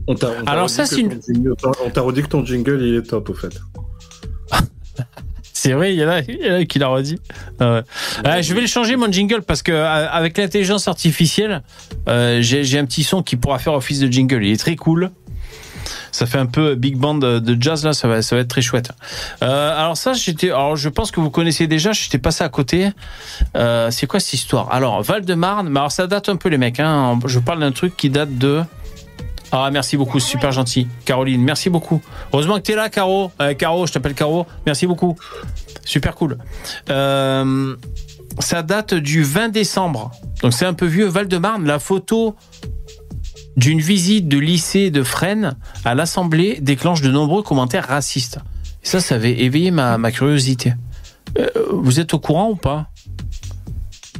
On t'a- on t'a Alors ça, c'est une- jingle- On t'a redit que ton jingle, il est top, au fait. C'est vrai, il y en a, il y en a qui l'a redit. Ah. Ah, je vais le changer mon jingle parce que euh, avec l'intelligence artificielle, euh, j'ai j'ai un petit son qui pourra faire office de jingle. Il est très cool. Ça fait un peu big band de jazz là, ça va, ça va être très chouette. Euh, alors ça, j'étais, alors je pense que vous connaissez déjà. J'étais passé à côté. Euh, c'est quoi cette histoire? Alors Val de Marne, mais alors ça date un peu les mecs. Hein. Je parle d'un truc qui date de. Ah merci beaucoup, super gentil. Caroline, merci beaucoup. Heureusement que tu es là, Caro. Euh, Caro, je t'appelle Caro. Merci beaucoup. Super cool. Ça date du 20 décembre. Donc c'est un peu vieux. Val-de-Marne, la photo d'une visite de lycée de Fresnes à l'Assemblée déclenche de nombreux commentaires racistes. Et ça, ça avait éveillé ma, ma curiosité. Euh, vous êtes au courant ou pas?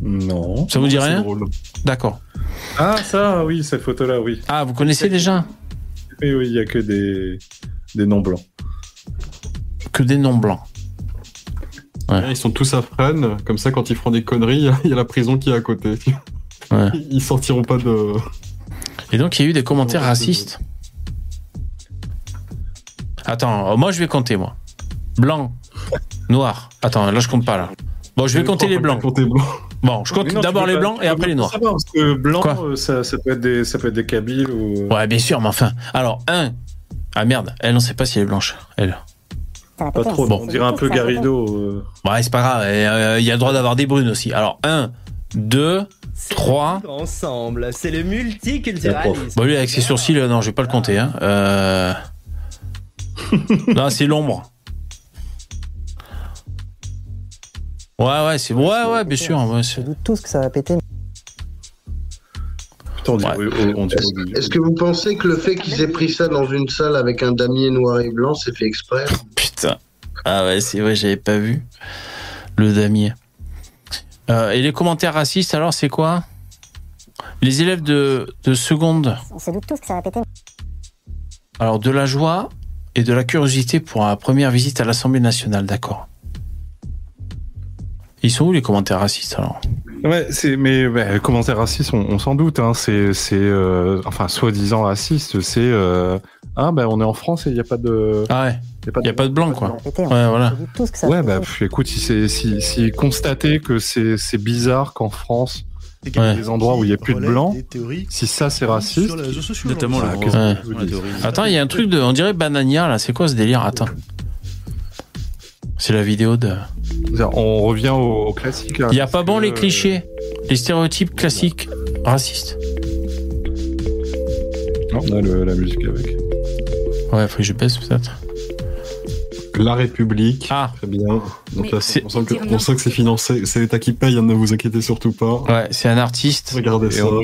Non. Ça vous dit rien? D'accord. Ah, ça, oui, cette photo-là, oui. Ah, vous connaissez déjà? Oui, oui, il y a que des, des noms blancs. que des noms blancs. Ouais. Ils sont tous à Fresnes, comme ça, quand ils feront des conneries, il y a la prison qui est à côté. Ouais. Ils sortiront pas de. Et donc, il y a eu des commentaires racistes. Attends, euh, moi, je vais compter, moi. Blanc, noir. Attends, là, je compte pas, là. Bon, je vais compter les blancs. Compter blancs. Bon, je compte d'abord les pas- blancs et après pas les noirs. savoir, parce que blanc, euh, ça, ça peut être des, ça peut être des Kabyles ou. Ouais, bien sûr, mais enfin. Alors, un. Ah merde, elle, on sait pas si elle est blanche. Elle. Pas trop. Bon. On dirait un peu Garrido. euh. Ouais, c'est pas grave. Il y a le droit d'avoir des brunes aussi. Alors, un, deux, trois. Ensemble, c'est le multiculturalisme. Bon, lui, avec ses sourcils, euh, non, je vais pas le compter. Hein. Euh... non, c'est l'ombre. Ouais, ouais, c'est. Ouais, ouais, bien sûr. ouais, c'est- doute tous que ça va péter. Putain, on on est-ce que vous pensez que le fait qu'ils aient pris ça dans une salle avec un damier noir et blanc, c'est fait exprès? Putain. Ah ouais, c'est vrai, j'avais pas vu. Le damier. Euh, et les commentaires racistes, alors, c'est quoi? Les élèves de, de seconde. On se doute tous que ça va péter. Alors, de la joie et de la curiosité pour la première visite à l'Assemblée nationale, d'accord. Ils sont où les commentaires racistes alors? Ouais, c'est mais ouais, les commentaires racistes, on, on s'en doute. Hein, c'est c'est euh, enfin soi-disant raciste. C'est euh, ah ben on est en France et il n'y a pas de. Ah ouais. Il y a pas a de blanc quoi. Ouais, voilà. se doute tous que ça Ouais, bah pff, écoute, si c'est si, si constater que c'est c'est bizarre qu'en France, il y a Ouais. des endroits où il n'y a plus de blanc, si ça c'est raciste, sur les réseaux sociaux. Notamment le Ah. Ouais. Attends, il y a un truc de. On dirait Banania là, c'est quoi ce délire Attends. C'est la vidéo de. On revient au, au classique. hein, Il y a pas bon les clichés, les stéréotypes classiques racistes. non, on a le- la musique avec. Ouais, faut que je baisse peut-être. La République. Ah. Très bien. Donc là, on sent que, on sent que c'est financé. C'est l'État qui paye, hein, ne vous inquiétez surtout pas. Ouais, c'est un artiste. Regardez Et ça. on-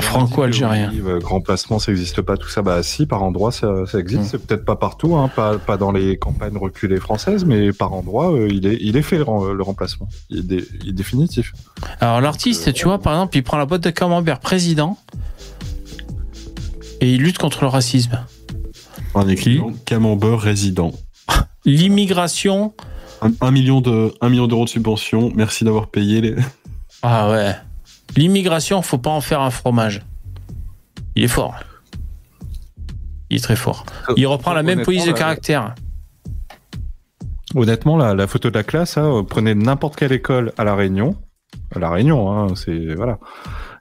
Franco-algérien. Euh, grand placement, ça n'existe pas, tout ça. Bah si, par endroit, ça, ça existe. C'est peut-être pas partout, hein, pas, pas dans les campagnes reculées françaises, mais par endroit, euh, il, est, il est fait le, rem- le remplacement. Il est, dé- il est définitif. Alors l'artiste, tu vois, par exemple, il prend la boîte de camembert président et il lutte contre le racisme. Un écrivain, camembert résident. L'immigration. Un, un million de, un million d'euros de subvention. Merci d'avoir payé les. Ah ouais. L'immigration, faut pas en faire un fromage. Il est fort. Il est très fort. Il reprend la même police de caractère. Honnêtement, la, la photo de la classe, hein, euh, prenez n'importe quelle école à La Réunion. À La Réunion, hein, c'est. Voilà.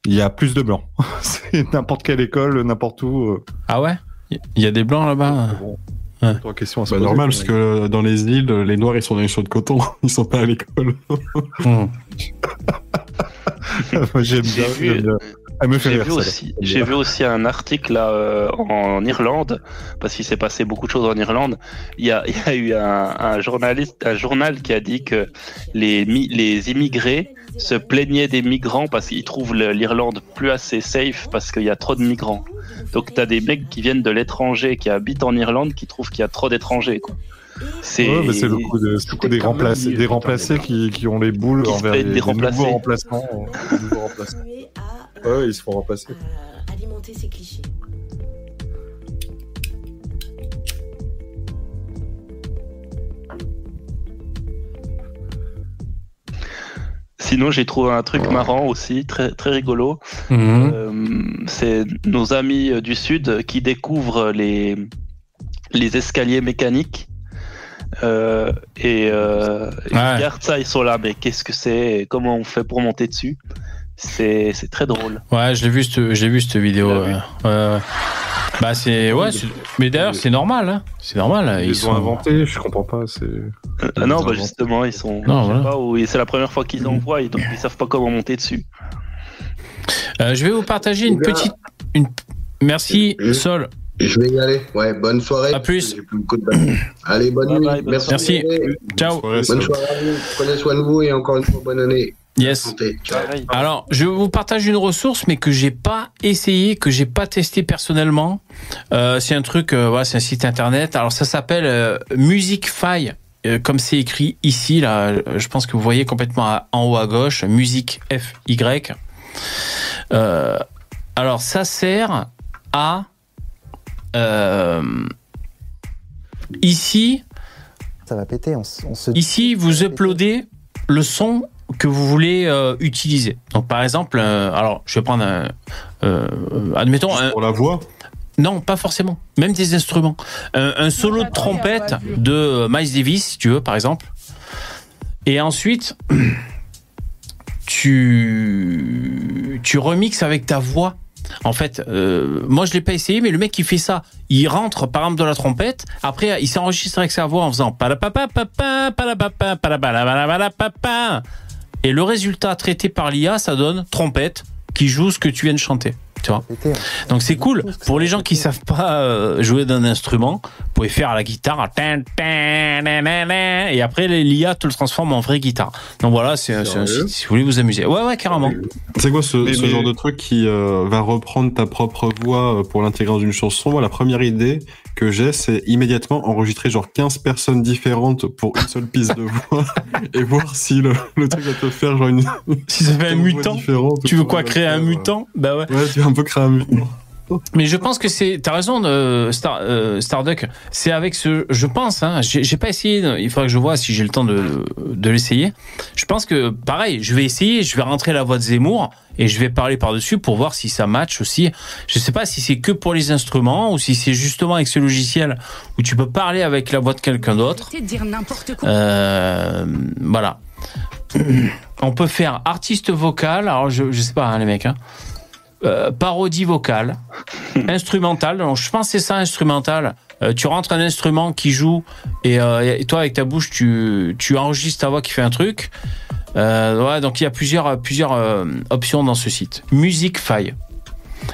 Il y a plus de blancs. c'est n'importe quelle école, n'importe où. euh. Ah ouais? Il y a des blancs là-bas Ouais. Questions à se Bah, normal, parce que dans les îles, les Noirs, ils sont dans les champs de coton. Ils sont pas à l'école. Hmm. Moi, j'aime J'ai bien. Fait J'ai vu, aussi, j'ai vu aussi un article là, euh, en Irlande, parce qu'il s'est passé beaucoup de choses en Irlande. Il y a, il y a eu un, un journaliste, un journal qui a dit que les, les immigrés se plaignaient des migrants parce qu'ils trouvent l'Irlande plus assez safe parce qu'il y a trop de migrants. Donc tu as des mecs qui viennent de l'étranger, qui habitent en Irlande, qui trouvent qu'il y a trop d'étrangers. C'est Ouais, bah, le coup, de- c'est le coup des, remplacés, des remplacés qui, qui ont les boules Qui envers les, des les nouveaux remplacements. euh, nouveaux. Ouais, ils se font remplacer. alimenter ces clichés. Sinon, j'ai trouvé un truc marrant aussi, très, très rigolo. Mhm. Euh, c'est nos amis euh, du Sud qui découvrent les, les escaliers mécaniques. Euh, et euh, ils Ouais. regardent ça, ils sont là, mais qu'est-ce que c'est et Comment on fait pour monter dessus? C'est c'est très drôle. Ouais, je l'ai vu, cette- j'ai vu cette vidéo. Bah c'est ouais, c'est- mais d'ailleurs c'est normal, hein. c'est normal. Ils, Ils ont sont inventé, je comprends pas. C'est. Ah non, bah justement, ils sont. Non, voilà. pas où- c'est la première fois qu'ils en voient, et donc ils savent pas comment monter dessus. Euh, je vais vous partager une petite. Une... Merci, Sol. Je vais y aller. Ouais, bonne soirée. À plus. J'ai plus beaucoup de batterie. Allez, bonne nuit. Merci. Merci. Ciao. Bonne soirée à vous. Prenez soin de vous et encore une fois, bonne année. Yes. Alors, je vous partage une ressource, mais que j'ai pas essayé, que j'ai pas testé personnellement. Euh, c'est un truc, euh, voilà, c'est un site internet. Alors, ça s'appelle euh, Musicfy, euh, comme c'est écrit ici. Là, je pense que vous voyez complètement à- en haut à gauche, Music F Y. Euh, alors, ça sert à euh, ici. Ça va péter, on, s- on se... Ici, vous uploadez le son que vous voulez euh, utiliser. Donc, par exemple, euh, alors, je vais prendre un, euh, admettons, un, Pour la voix non, pas forcément. Même des instruments. Un, un solo de trompette de Miles Davis, si tu veux, par exemple. Et ensuite, tu, tu remixes avec ta voix. En fait, euh, moi je l'ai pas essayé, mais le mec qui fait ça, il rentre par exemple de la trompette, après il s'enregistre avec sa voix en faisant et le résultat traité par l'IA, ça donne trompette qui joue ce que tu viens de chanter. Tu vois Donc c'est cool pour les gens qui savent pas euh, jouer d'un instrument. Vous pouvez faire à la guitare et après l'IA te le transforme en vraie guitare. Donc voilà, c'est un, site si vous voulez vous amuser. Ouais ouais carrément. C'est quoi ce, genre de truc qui euh, va reprendre ta propre voix euh, pour l'intégrer dans une chanson? Moi, la première idée que j'ai, c'est immédiatement enregistrer genre 15 personnes différentes pour une seule piste de voix et voir si le, le truc va te faire genre une. Si ça fait un mutant, tu veux quoi créer un mutant? Bah ouais. Ouais, tu veux un peu créer un mutant. Mais je pense que c'est. T'as raison, euh, Star, euh, Starduck. C'est avec ce. Je pense. Hein, j'ai pas essayé. Il faudrait que je vois si j'ai le temps de de l'essayer. Je pense que pareil. Je vais essayer. Je vais rentrer la voix de Zemmour et je vais parler par dessus pour voir si ça match aussi. Je sais pas si c'est que pour les instruments ou si c'est justement avec ce logiciel où tu peux parler avec la voix de quelqu'un d'autre. Arrêtez de dire n'importe quoi. Euh, voilà. On peut faire artiste vocal. Alors je, je sais pas hein, les mecs. Hein. Euh, parodie vocale, instrumentale. Donc, je pense que c'est ça instrumental. Euh, tu rentres un instrument qui joue et, euh, et toi avec ta bouche tu, tu enregistres ta voix qui fait un truc. Ouais, donc il y a plusieurs plusieurs options dans ce site. Musicfy.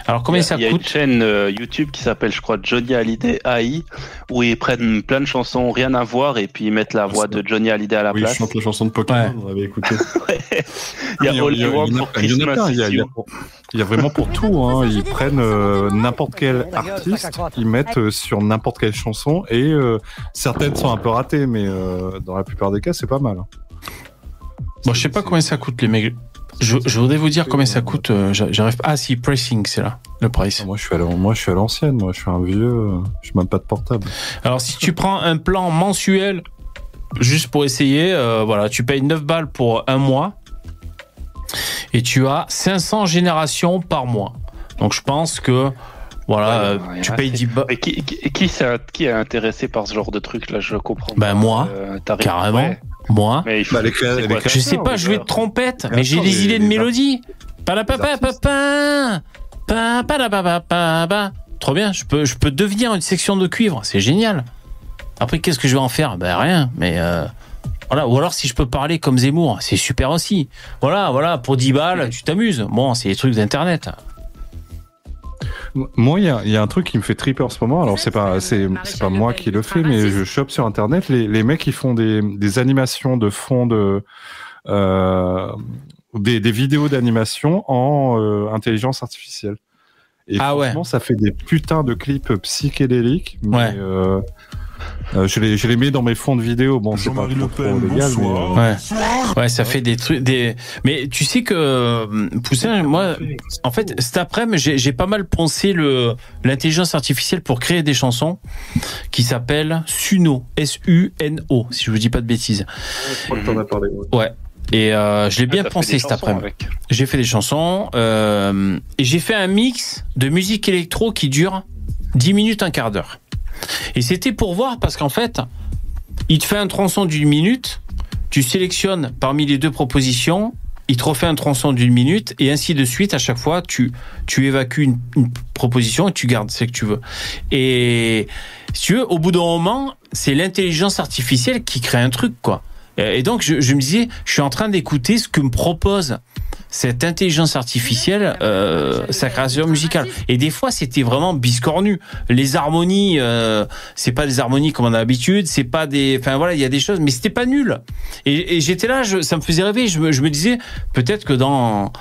Alors combien ça Il y a coûte une chaîne euh, YouTube qui s'appelle, je crois, Johnny Hallyday AI, où ils prennent plein de chansons rien à voir et puis ils mettent la voix de Johnny Hallyday à la Oui, je place. chante la chanson de Pokémon, on avait écouté. Il y a Il y a- All il y a- I Want Christmas plein, il y a- is il y a- You. Il y a vraiment pour tout. Hein. Ils prennent euh, n'importe quel artiste, ils mettent euh, sur n'importe quelle chanson et euh, certaines sont un peu ratées, mais euh, dans la plupart des cas, c'est pas mal. Bon, je sais pas combien ça coûte, les mecs. Je, je voudrais vous dire combien ça coûte. euh, j'a- J'arrive. Ah, si, pricing, c'est là, le price. Moi, je suis à l'an- moi, je suis à l'ancienne. Moi, je suis un vieux. euh, Je n'ai même pas de portable. Alors, si tu prends un plan mensuel, juste pour essayer, euh, voilà, tu payes 9 balles pour un mois et tu as 500 générations par mois. Donc, je pense que, voilà, euh, Ouais, tu payes c'est- 10 balles. Qui, qui, qui, s'est- qui est intéressé par ce genre de truc là Je comprends. Ben, moi, Euh, carrément. ouais. Moi. Bah, les les Je sais pas jouer de gars. trompette, mais j'ai des idées de mélodie. Papa, pa, papa. Trop bien, je peux, je peux devenir une section de cuivre, c'est génial. Après, qu'est-ce que je vais en faire? Ben rien, mais euh, voilà. Ou alors, si je peux parler comme Zemmour, c'est super aussi. Voilà, voilà, pour 10 balles, tu t'amuses. Bon, c'est des trucs d'internet. Moi, il y a, il y a un truc qui me fait triper en ce moment. Alors, c'est pas, c'est, c'est pas moi qui le fais, mais je chope sur Internet les, les mecs qui font des, des animations de fond de, euh, des, des vidéos d'animation en euh, intelligence artificielle. Et Ah ouais. franchement, ça fait des putains de clips psychédéliques. Mais, Ouais. euh, euh, je, les, je les mets dans mes fonds de vidéos. Bon, c'est pas Jean-Marie trop, Le trop Pen, légal, mais, bonsoir. euh, Ouais. Ouais, ça fait des trucs, des. Mais tu sais que euh, Poussin, moi, en fait, cet après-midi, j'ai- pas mal poncé le l'intelligence artificielle pour créer des chansons qui s'appellent Suno, S-U-N-O, si je vous dis pas de bêtises. Je crois que t'en as parlé. ouais. Ouais. Et euh, je l'ai bien Ah, t'as fait pensé cet après-midi. J'ai fait des chansons euh, et j'ai fait un mix de musique électro qui dure 10 minutes, un quart d'heure. Et c'était pour voir parce qu'en fait, il te fait un tronçon d'une minute, tu sélectionnes parmi les deux propositions, il te refait un tronçon d'une minute et ainsi de suite. À chaque fois, tu, tu évacues une, proposition et tu gardes ce que tu veux. Et si tu veux, au bout d'un moment, c'est l'intelligence artificielle qui crée un truc, quoi. Et donc, je, je me disais, je suis en train d'écouter ce que me propose cette intelligence artificielle, euh, sa création musicale. Et des fois, c'était vraiment biscornu. Les harmonies, euh, c'est pas des harmonies comme on a l'habitude, c'est pas des, enfin voilà, il y a des choses, mais c'était pas nul. Et, et j'étais là, je, ça me faisait rêver. Je me, je me disais, peut-être que dans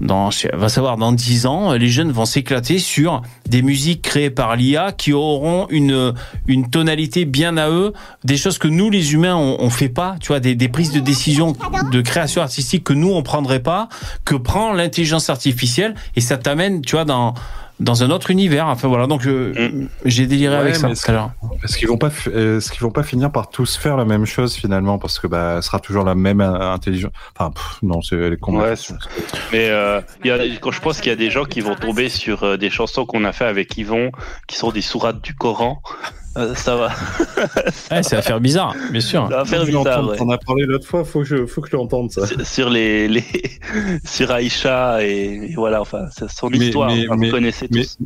dans, va savoir, dans 10 ans, les jeunes vont s'éclater sur des musiques créées par l'IA qui auront une, une tonalité bien à eux, des choses que nous, les humains, on, on fait pas, tu vois, des, des prises de décision de création artistique que nous, on prendrait pas, que prend l'intelligence artificielle, et ça t'amène, tu vois, dans, dans un autre univers. Enfin voilà, donc je- j'ai déliré Ouais, avec ça tout à l'heure. Est-ce qu'ils vont pas, euh, est-ce qu'ils vont pas finir par tous faire la même chose finalement? Parce que bah, ce sera toujours la même euh, intelligence. Enfin, pff, non, c'est les Ouais, mais euh, il y a, quand je pense qu'il y a des gens qui vont tomber sur euh, des chansons qu'on a fait avec Yvon, qui sont des sourates du Coran, euh, ça va. Ouais, ça va faire bizarre, bien sûr. Ça va faire Je l'ai bizarre. ouais. T'en as parlé l'autre fois, faut que je, faut que je l'entende ça. Sur- Sur les, les sur Aïcha et, et voilà, enfin, c'est son Mais- histoire. mais- enfin, mais- vous connaissez mais- tous.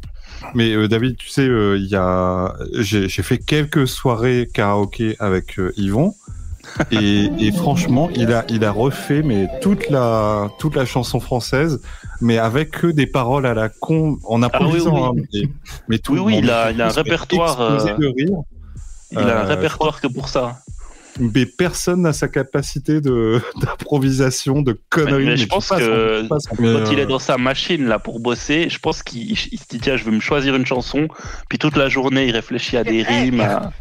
Mais euh, David, tu sais, euh, il y a, j'ai j'ai fait quelques soirées karaoké avec euh, Yvon. Et, et franchement, il a, il a refait mais toute la, toute la chanson française, mais avec que des paroles à la con, en improvisant. Ah oui, hein, mais, mais tout Oui, le oui, il a- il a un répertoire, euh. Il a un Euh, répertoire que pour ça. Mais personne n'a sa capacité de d'improvisation, de conneries. mais je mais pense passes, que passes, quand il est dans sa machine là pour bosser, je pense qu'il il se dit tiens je vais me choisir une chanson, puis toute la journée il réfléchit à des rimes. à-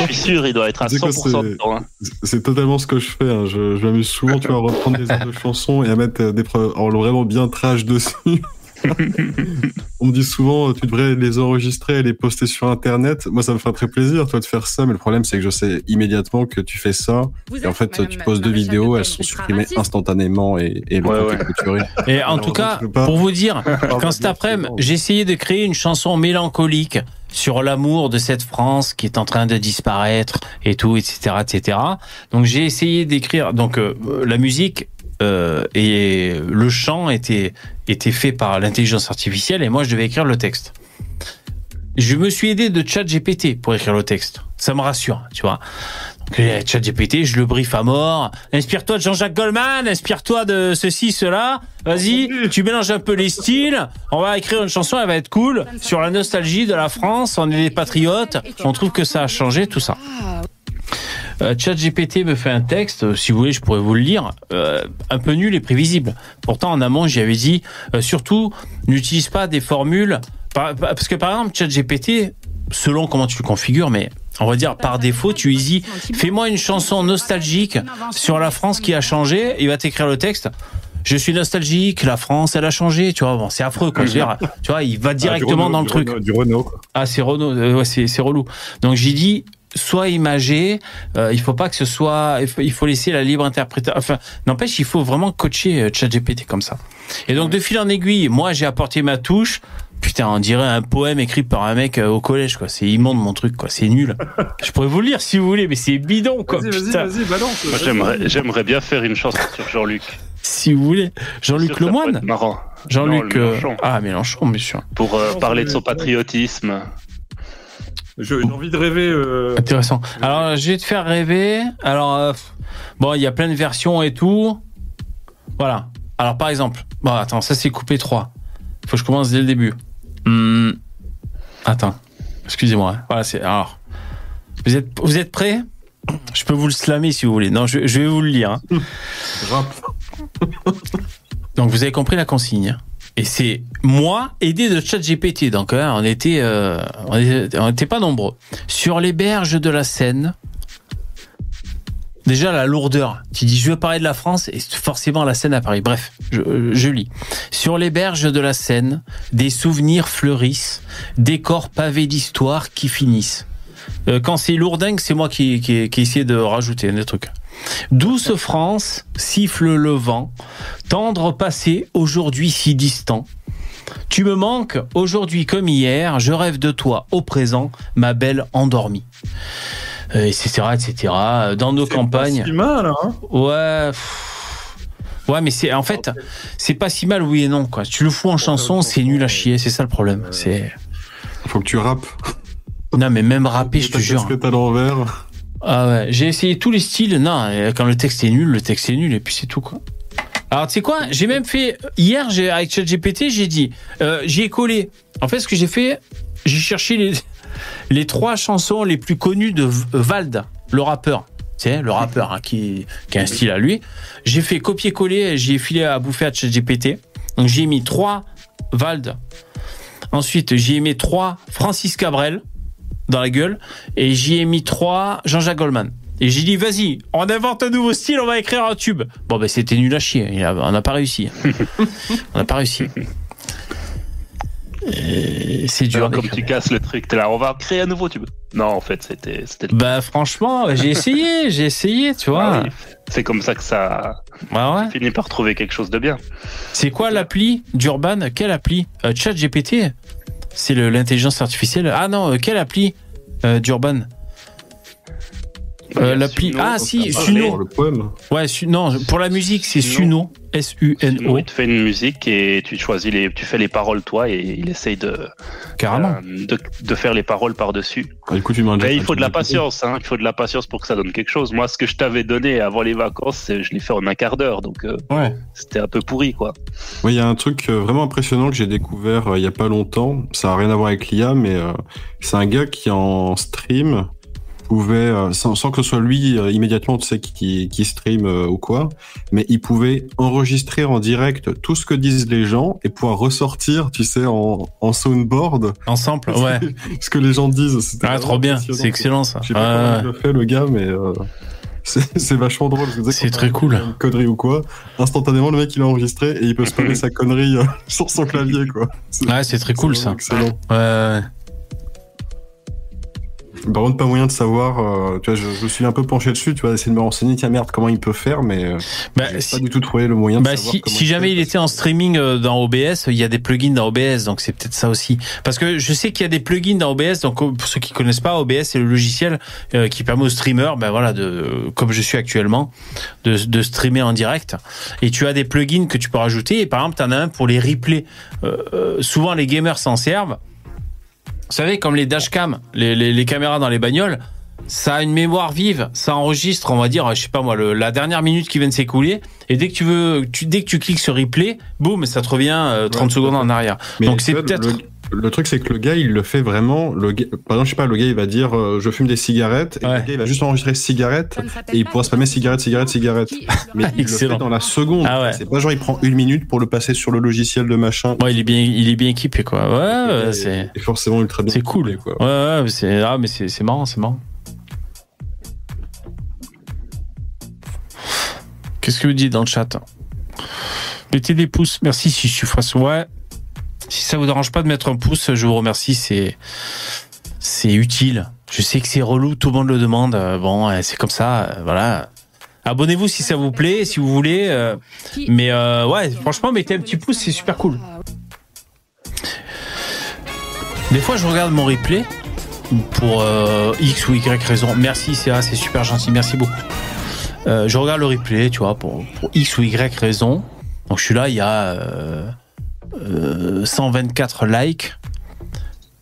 Je suis sûr il doit être à Tu sais quoi, 100% c'est- dedans. hein. C'est totalement ce que je fais. hein. Je, je m'amuse souvent, tu vois, à reprendre des airs de chansons et à mettre euh, des preuves alors, vraiment bien trash dessus. On me dit souvent, euh, tu devrais les enregistrer et les poster sur Internet. Moi, ça me ferait très plaisir, toi, de faire ça. Mais le problème, c'est que je sais immédiatement que tu fais ça. Et en fait, tu poses deux vidéos, elles sont supprimées instantanément et, et le Ouais, compte ouais. est clôturé. Et en tout cas, pour vous dire, quand cet après-midi, j'ai essayé de créer une chanson mélancolique sur l'amour de cette France qui est en train de disparaître et tout, etc., etc. Donc j'ai essayé d'écrire. Donc euh, la musique euh, et le chant était était fait par l'intelligence artificielle et moi je devais écrire le texte. Je me suis aidé de ChatGPT pour écrire le texte. Ça me rassure, tu vois. Que, Chat GPT, je le briefe à mort. Inspire-toi de Jean-Jacques Goldman, inspire-toi de ceci, cela. Vas-y, tu mélanges un peu les styles. On va écrire une chanson, elle va être cool. Sur la nostalgie de la France, on est des patriotes. On trouve que ça a changé, tout ça. Euh, ChatGPT me fait un texte, euh, si vous voulez, je pourrais vous le lire, euh, un peu nul et prévisible. Pourtant, en amont, j'y avais dit, euh, surtout, n'utilise pas des formules, par- par- parce que par exemple, ChatGPT, selon comment tu le configures, mais on va dire par défaut, tu lui dis, fais-moi une chanson nostalgique sur la France qui a changé, il va t'écrire le texte. Je suis nostalgique, la France, elle a changé, tu vois. Bon, c'est affreux, quoi. Je veux dire, tu vois, il va directement Renault, dans le truc. Renault, du Renault. Ah, c'est Renault, euh, ouais, c'est c'est relou. Donc j'ai dit soit imagé, euh, il faut pas que ce soit, il faut, il faut laisser la libre interprétation. Enfin, n'empêche, il faut vraiment coacher euh, ChatGPT comme ça. Et donc de fil en aiguille, moi j'ai apporté ma touche. Putain, on dirait un poème écrit par un mec euh, au collège, quoi. C'est immonde mon truc, quoi. C'est nul. Je pourrais vous le lire si vous voulez, mais c'est bidon, quoi. Putain. balance. Moi, j'aimerais, j'aimerais bien faire une chanson sur Jean-Luc. Si vous voulez. Jean-Luc Lemoine Marrant. Jean-Luc. Non, euh, Mélenchon. Ah, Mélenchon, bien sûr. Pour euh, parler de son patriotisme. J'ai envie de rêver. euh, Intéressant. Alors, je vais te faire rêver. Alors, euh, bon, il y a plein de versions et tout. Voilà. Alors, par exemple, bon, attends, ça c'est coupé 3. Faut que je commence dès le début. Hmm. Attends. Excusez-moi. hein. Voilà, c'est. Alors. Vous êtes, vous êtes prêts? Je peux vous le slammer si vous voulez. Non, je, je vais vous le lire. hein. Donc, vous avez compris la consigne. Et c'est moi aidé de ChatGPT. Donc, hein, on était, euh, on était, pas nombreux. Sur les berges de la Seine. Déjà la lourdeur. Tu dis je veux parler de la France et forcément la Seine à Paris. Bref, je, je lis. Sur les berges de la Seine, des souvenirs fleurissent, des corps pavés d'histoire qui finissent. Euh, quand c'est lourdingue, c'est moi qui, qui, qui ai essayé de rajouter des trucs. Douce France, siffle le vent, tendre passé, aujourd'hui si distant. Tu me manques, aujourd'hui comme hier, je rêve de toi au présent, ma belle endormie. Euh, etc., etc. Dans nos campagnes. si mal, hein Ouais. pff. Ouais, mais c'est en fait, c'est pas si mal, oui et non. Quoi. Tu le fous en chanson, c'est nul à chier. C'est ça le problème. C'est. Faut que tu rappes. Non, mais même rapper, je te jure. casquette à l'envers. Ah ouais, j'ai essayé tous les styles. Non, et quand le texte est nul, le texte est nul et puis c'est tout quoi. Alors tu sais quoi J'ai même fait hier j'ai avec ChatGPT, j'ai dit, euh, j'y ai collé. En fait, ce que j'ai fait, j'ai cherché les les trois chansons les plus connues de Vald, le rappeur. Sais, le rappeur hein, qui, qui a un style à lui. J'ai fait copier-coller, j'ai filé à bouffer à ChatGPT. Donc j'ai mis trois Vald. Ensuite, j'y ai mis trois Francis Cabrel dans la gueule et j'y ai mis trois Jean-Jacques Goldman. Et j'ai dit, vas-y, on invente un nouveau style, on va écrire un tube. Bon, ben, c'était nul à chier. A- on n'a pas réussi. on n'a pas réussi. Et C'est dur. Alors, comme tu casses le truc, t'es là, on va créer un nouveau tube. Non, en fait, c'était, Bah, franchement, j'ai essayé, j'ai essayé, tu vois. Ah oui, C'est comme ça que ça Bah ouais. finit par trouver quelque chose de bien. C'est quoi l'appli d'Urban? Quelle appli? Euh, ChatGPT C'est l'intelligence artificielle. Ah non, euh, quelle appli euh, d'Urban? Euh, L'appli. Ah si, Suno. Le poème. Ouais, Su- non, pour la musique, c'est Suno. S-U-N-O. il te fait une musique et tu choisis les, tu fais les paroles toi et il essaye de, Carrément. euh, de, de faire les paroles par dessus. Écoute, tu m'as Mais il faut de la patience, hein. Il faut de la patience pour que ça donne quelque chose. Moi, ce que je t'avais donné avant les vacances, c'est- je l'ai fait en un quart d'heure, donc euh, Ouais. c'était un peu pourri, quoi. Oui, il y a un truc vraiment impressionnant que j'ai découvert euh, il y a pas longtemps. Ça a rien à voir avec l'IA, mais euh, c'est un gars qui en stream pouvait, euh, sans, sans que ce soit lui euh, immédiatement, tu sais, qui, qui stream euh, ou quoi, mais il pouvait enregistrer en direct tout ce que disent les gens et pouvoir ressortir, tu sais, en, en soundboard. En sample, ouais. ce que les gens disent. Ah, trop bien. C'est excellent, ça. Je sais pas comment il le fait, le gars, mais euh, c'est vachement drôle. C'est très cool. Une connerie ou quoi. Instantanément, le mec, il a enregistré et il peut se parler sa connerie sur son clavier, quoi. Ouais, c'est très cool ça. Excellent. Ouais, ouais. Par contre, pas moyen de savoir. euh, tu vois, je, je suis un peu penché dessus, tu vois, essayer de me renseigner. Tiens, merde, comment il peut faire, mais euh, Bah, j'ai si- pas du tout trouvé le moyen de Bah, savoir si, si il jamais fait. il était en streaming euh, dans OBS, il y a des plugins dans OBS, donc c'est peut-être ça aussi. Parce que je sais qu'il y a des plugins dans OBS, donc euh, pour ceux qui connaissent pas, OBS c'est le logiciel euh, qui permet aux streamers, ben voilà, de, comme je suis actuellement, de, de streamer en direct. Et tu as des plugins que tu peux rajouter. Et par exemple, tu en as un pour les replays. Euh, souvent, les gamers s'en servent. Vous savez, comme les dashcam, les, les, les caméras dans les bagnoles. ça a une mémoire vive, ça enregistre, on va dire, je sais pas moi, le- la dernière minute qui vient de s'écouler, et dès que tu veux, tu, dès que tu cliques sur replay, boum, ça te revient euh, 30 Ouais, secondes en arrière. Mais Donc c'est peut-être. Le, le truc, c'est que le gars, il le fait vraiment. Le gars- par exemple, je sais pas, le gars, il va dire euh, je fume des cigarettes. Et le gars, il va juste enregistrer cigarettes. Et il pourra spammer cigarette, cigarette, cigarette. Mais il le Excellent. fait dans la seconde. Ah ouais. C'est pas genre, il prend une minute pour le passer sur le logiciel de machin. Ouais, il est bien, il est bien équipé, quoi. Ouais, ouais, c'est. Et forcément ultra bien. C'est cool. quoi. Ouais, ouais, c'est ah, mais c'est c'est marrant, c'est marrant. Qu'est-ce que vous dites dans le chat? Mettez des pouces. Merci si je suis face. Ouais. Si ça vous dérange pas de mettre un pouce, je vous remercie. C'est c'est utile. Je sais que c'est relou, tout le monde le demande. Euh, Bon, euh, c'est comme ça. euh, Voilà. Abonnez-vous si ça vous plaît, si vous voulez. Mais euh, ouais, franchement, mettez un petit pouce, c'est super cool. Des fois, je regarde mon replay pour euh, X ou Y raison. Merci, CA, c'est super gentil. Merci beaucoup. Euh, je regarde le replay, tu vois, pour, pour X ou Y raison. Donc, je suis là, il y a euh, euh, 124 likes.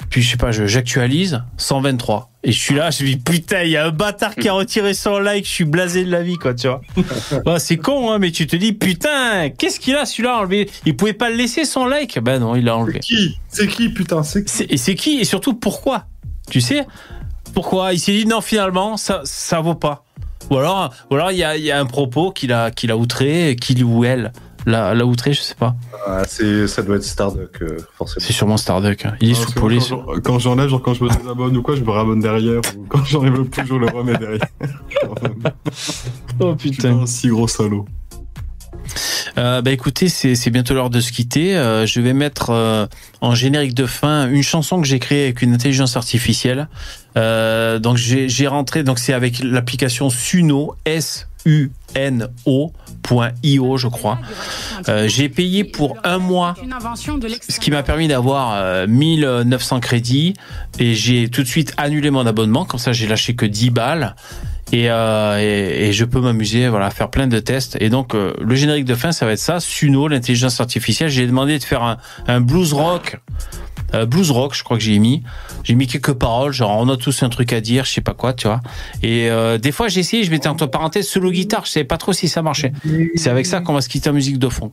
Puis, je sais pas, j'actualise, 123. Et je suis là, je me dis, putain, il y a un bâtard qui a retiré son like, je suis blasé de la vie, quoi, tu vois. Ouais, c'est con, hein, mais tu te dis, putain, qu'est-ce qu'il a celui-là enlevé Il pouvait pas le laisser son like? Ben non, il l'a enlevé. Qui? C'est qui, putain C'est qui? Et c'est qui? Et surtout, pourquoi? Tu sais? Pourquoi? Il s'est dit, non, finalement, ça, ça vaut pas. Ou alors, ou alors il y a, il y a un propos qu'il a, qu'il a outré, qu'il ou elle l'a l'a outré, je sais pas. Ah, c'est, ça doit être Starduck, euh, forcément. C'est sûrement Starduck. hein. Il est Ah, sous police. Quand, j'en- quand j'enlève, genre quand je me désabonne ou quoi, je me rabonne derrière. Ou quand j'enlève le pouce, je le remets derrière. oh Je pas un si gros salaud. Euh, bah écoutez, c'est c'est bientôt l'heure de se quitter. Euh, je vais mettre euh, en générique de fin une chanson que j'ai créée avec une intelligence artificielle. Euh, donc j'ai j'ai rentré, donc c'est avec l'application Suno, S U N O point .io je crois. Euh, j'ai payé pour un mois ce qui m'a permis d'avoir euh, 1900 crédits et j'ai tout de suite annulé mon abonnement. Comme ça j'ai lâché que 10 balles et, euh, et, je peux m'amuser voilà faire plein de tests. Et donc euh, le générique de fin ça va être ça. Suno l'intelligence artificielle. J'ai demandé de faire un blues rock euh, blues rock je crois que j'ai mis j'ai mis quelques paroles genre on a tous un truc à dire je sais pas quoi tu vois et euh, des fois j'ai essayé je mettais entre parenthèses solo guitare je savais pas trop si ça marchait c'est avec ça qu'on va se quitter en musique de fond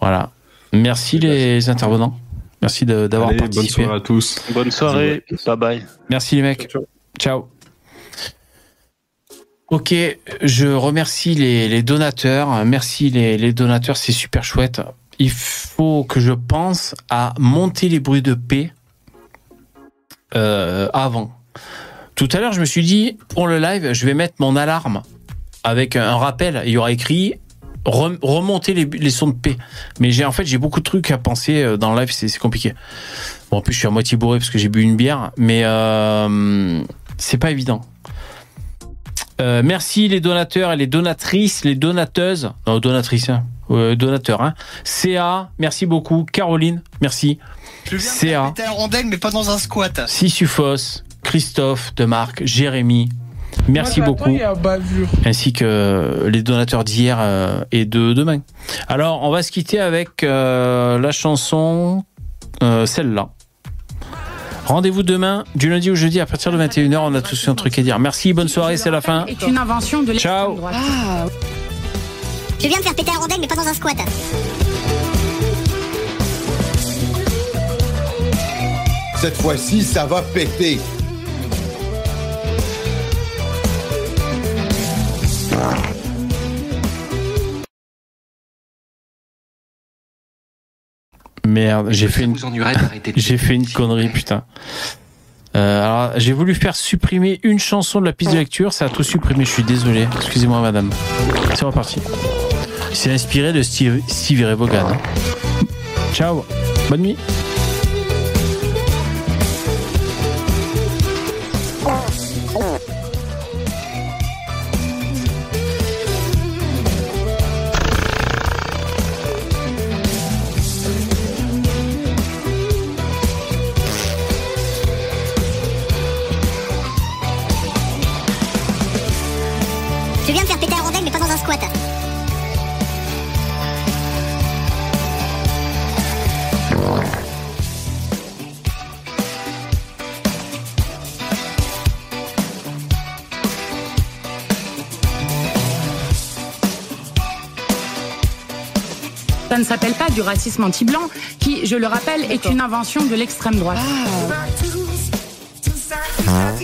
voilà merci les intervenants merci d'avoir Allez, bonne participé soirée à tous. Bonne soirée. Bye bye. Merci les mecs. Ciao. Ok, je remercie les, les donateurs. Merci les, les donateurs, c'est super chouette. Il faut que je pense à monter les bruits de paix euh, avant. Tout à l'heure, je me suis dit, pour le live, je vais mettre mon alarme avec un rappel. Il y aura écrit rem- remonter les, sons de paix. Mais j'ai en fait j'ai beaucoup de trucs à penser euh, dans le live, c'est compliqué. Bon, en plus, je suis à moitié bourré parce que j'ai bu une bière, mais euh, c'est pas évident. Merci les donateurs et les donatrices, les donateuses, non donatrices, hein, euh, donateurs. Hein. CA, merci beaucoup. Caroline, merci. Je viens CA, rondelle, mais pas dans un squat. Sissufos, Christophe, Demarc, Jérémy, merci Moi, beaucoup. Ainsi que les donateurs d'hier euh, et de demain. Alors, on va se quitter avec euh, la chanson, euh, celle-là. Rendez-vous demain, du lundi au jeudi à partir de 21h. On a tous un truc à dire. Merci, bonne soirée, c'est la fin. est une invention de Ciao. Je viens de faire péter un rondelle, mais pas dans un squat. Cette fois-ci, ça va péter. Merde, j'ai fait une, j'ai fait une connerie, putain. Euh, alors, j'ai voulu faire supprimer une chanson de la piste de lecture, ça a tout supprimé. Je suis désolé. Excusez-moi, madame. C'est reparti. C'est inspiré de Steve, Stevie Ray Vaughan. hein. Ciao. Bonne nuit. Ne s'appelle pas du racisme anti-blanc, qui, je le rappelle, est une invention de l'extrême droite. On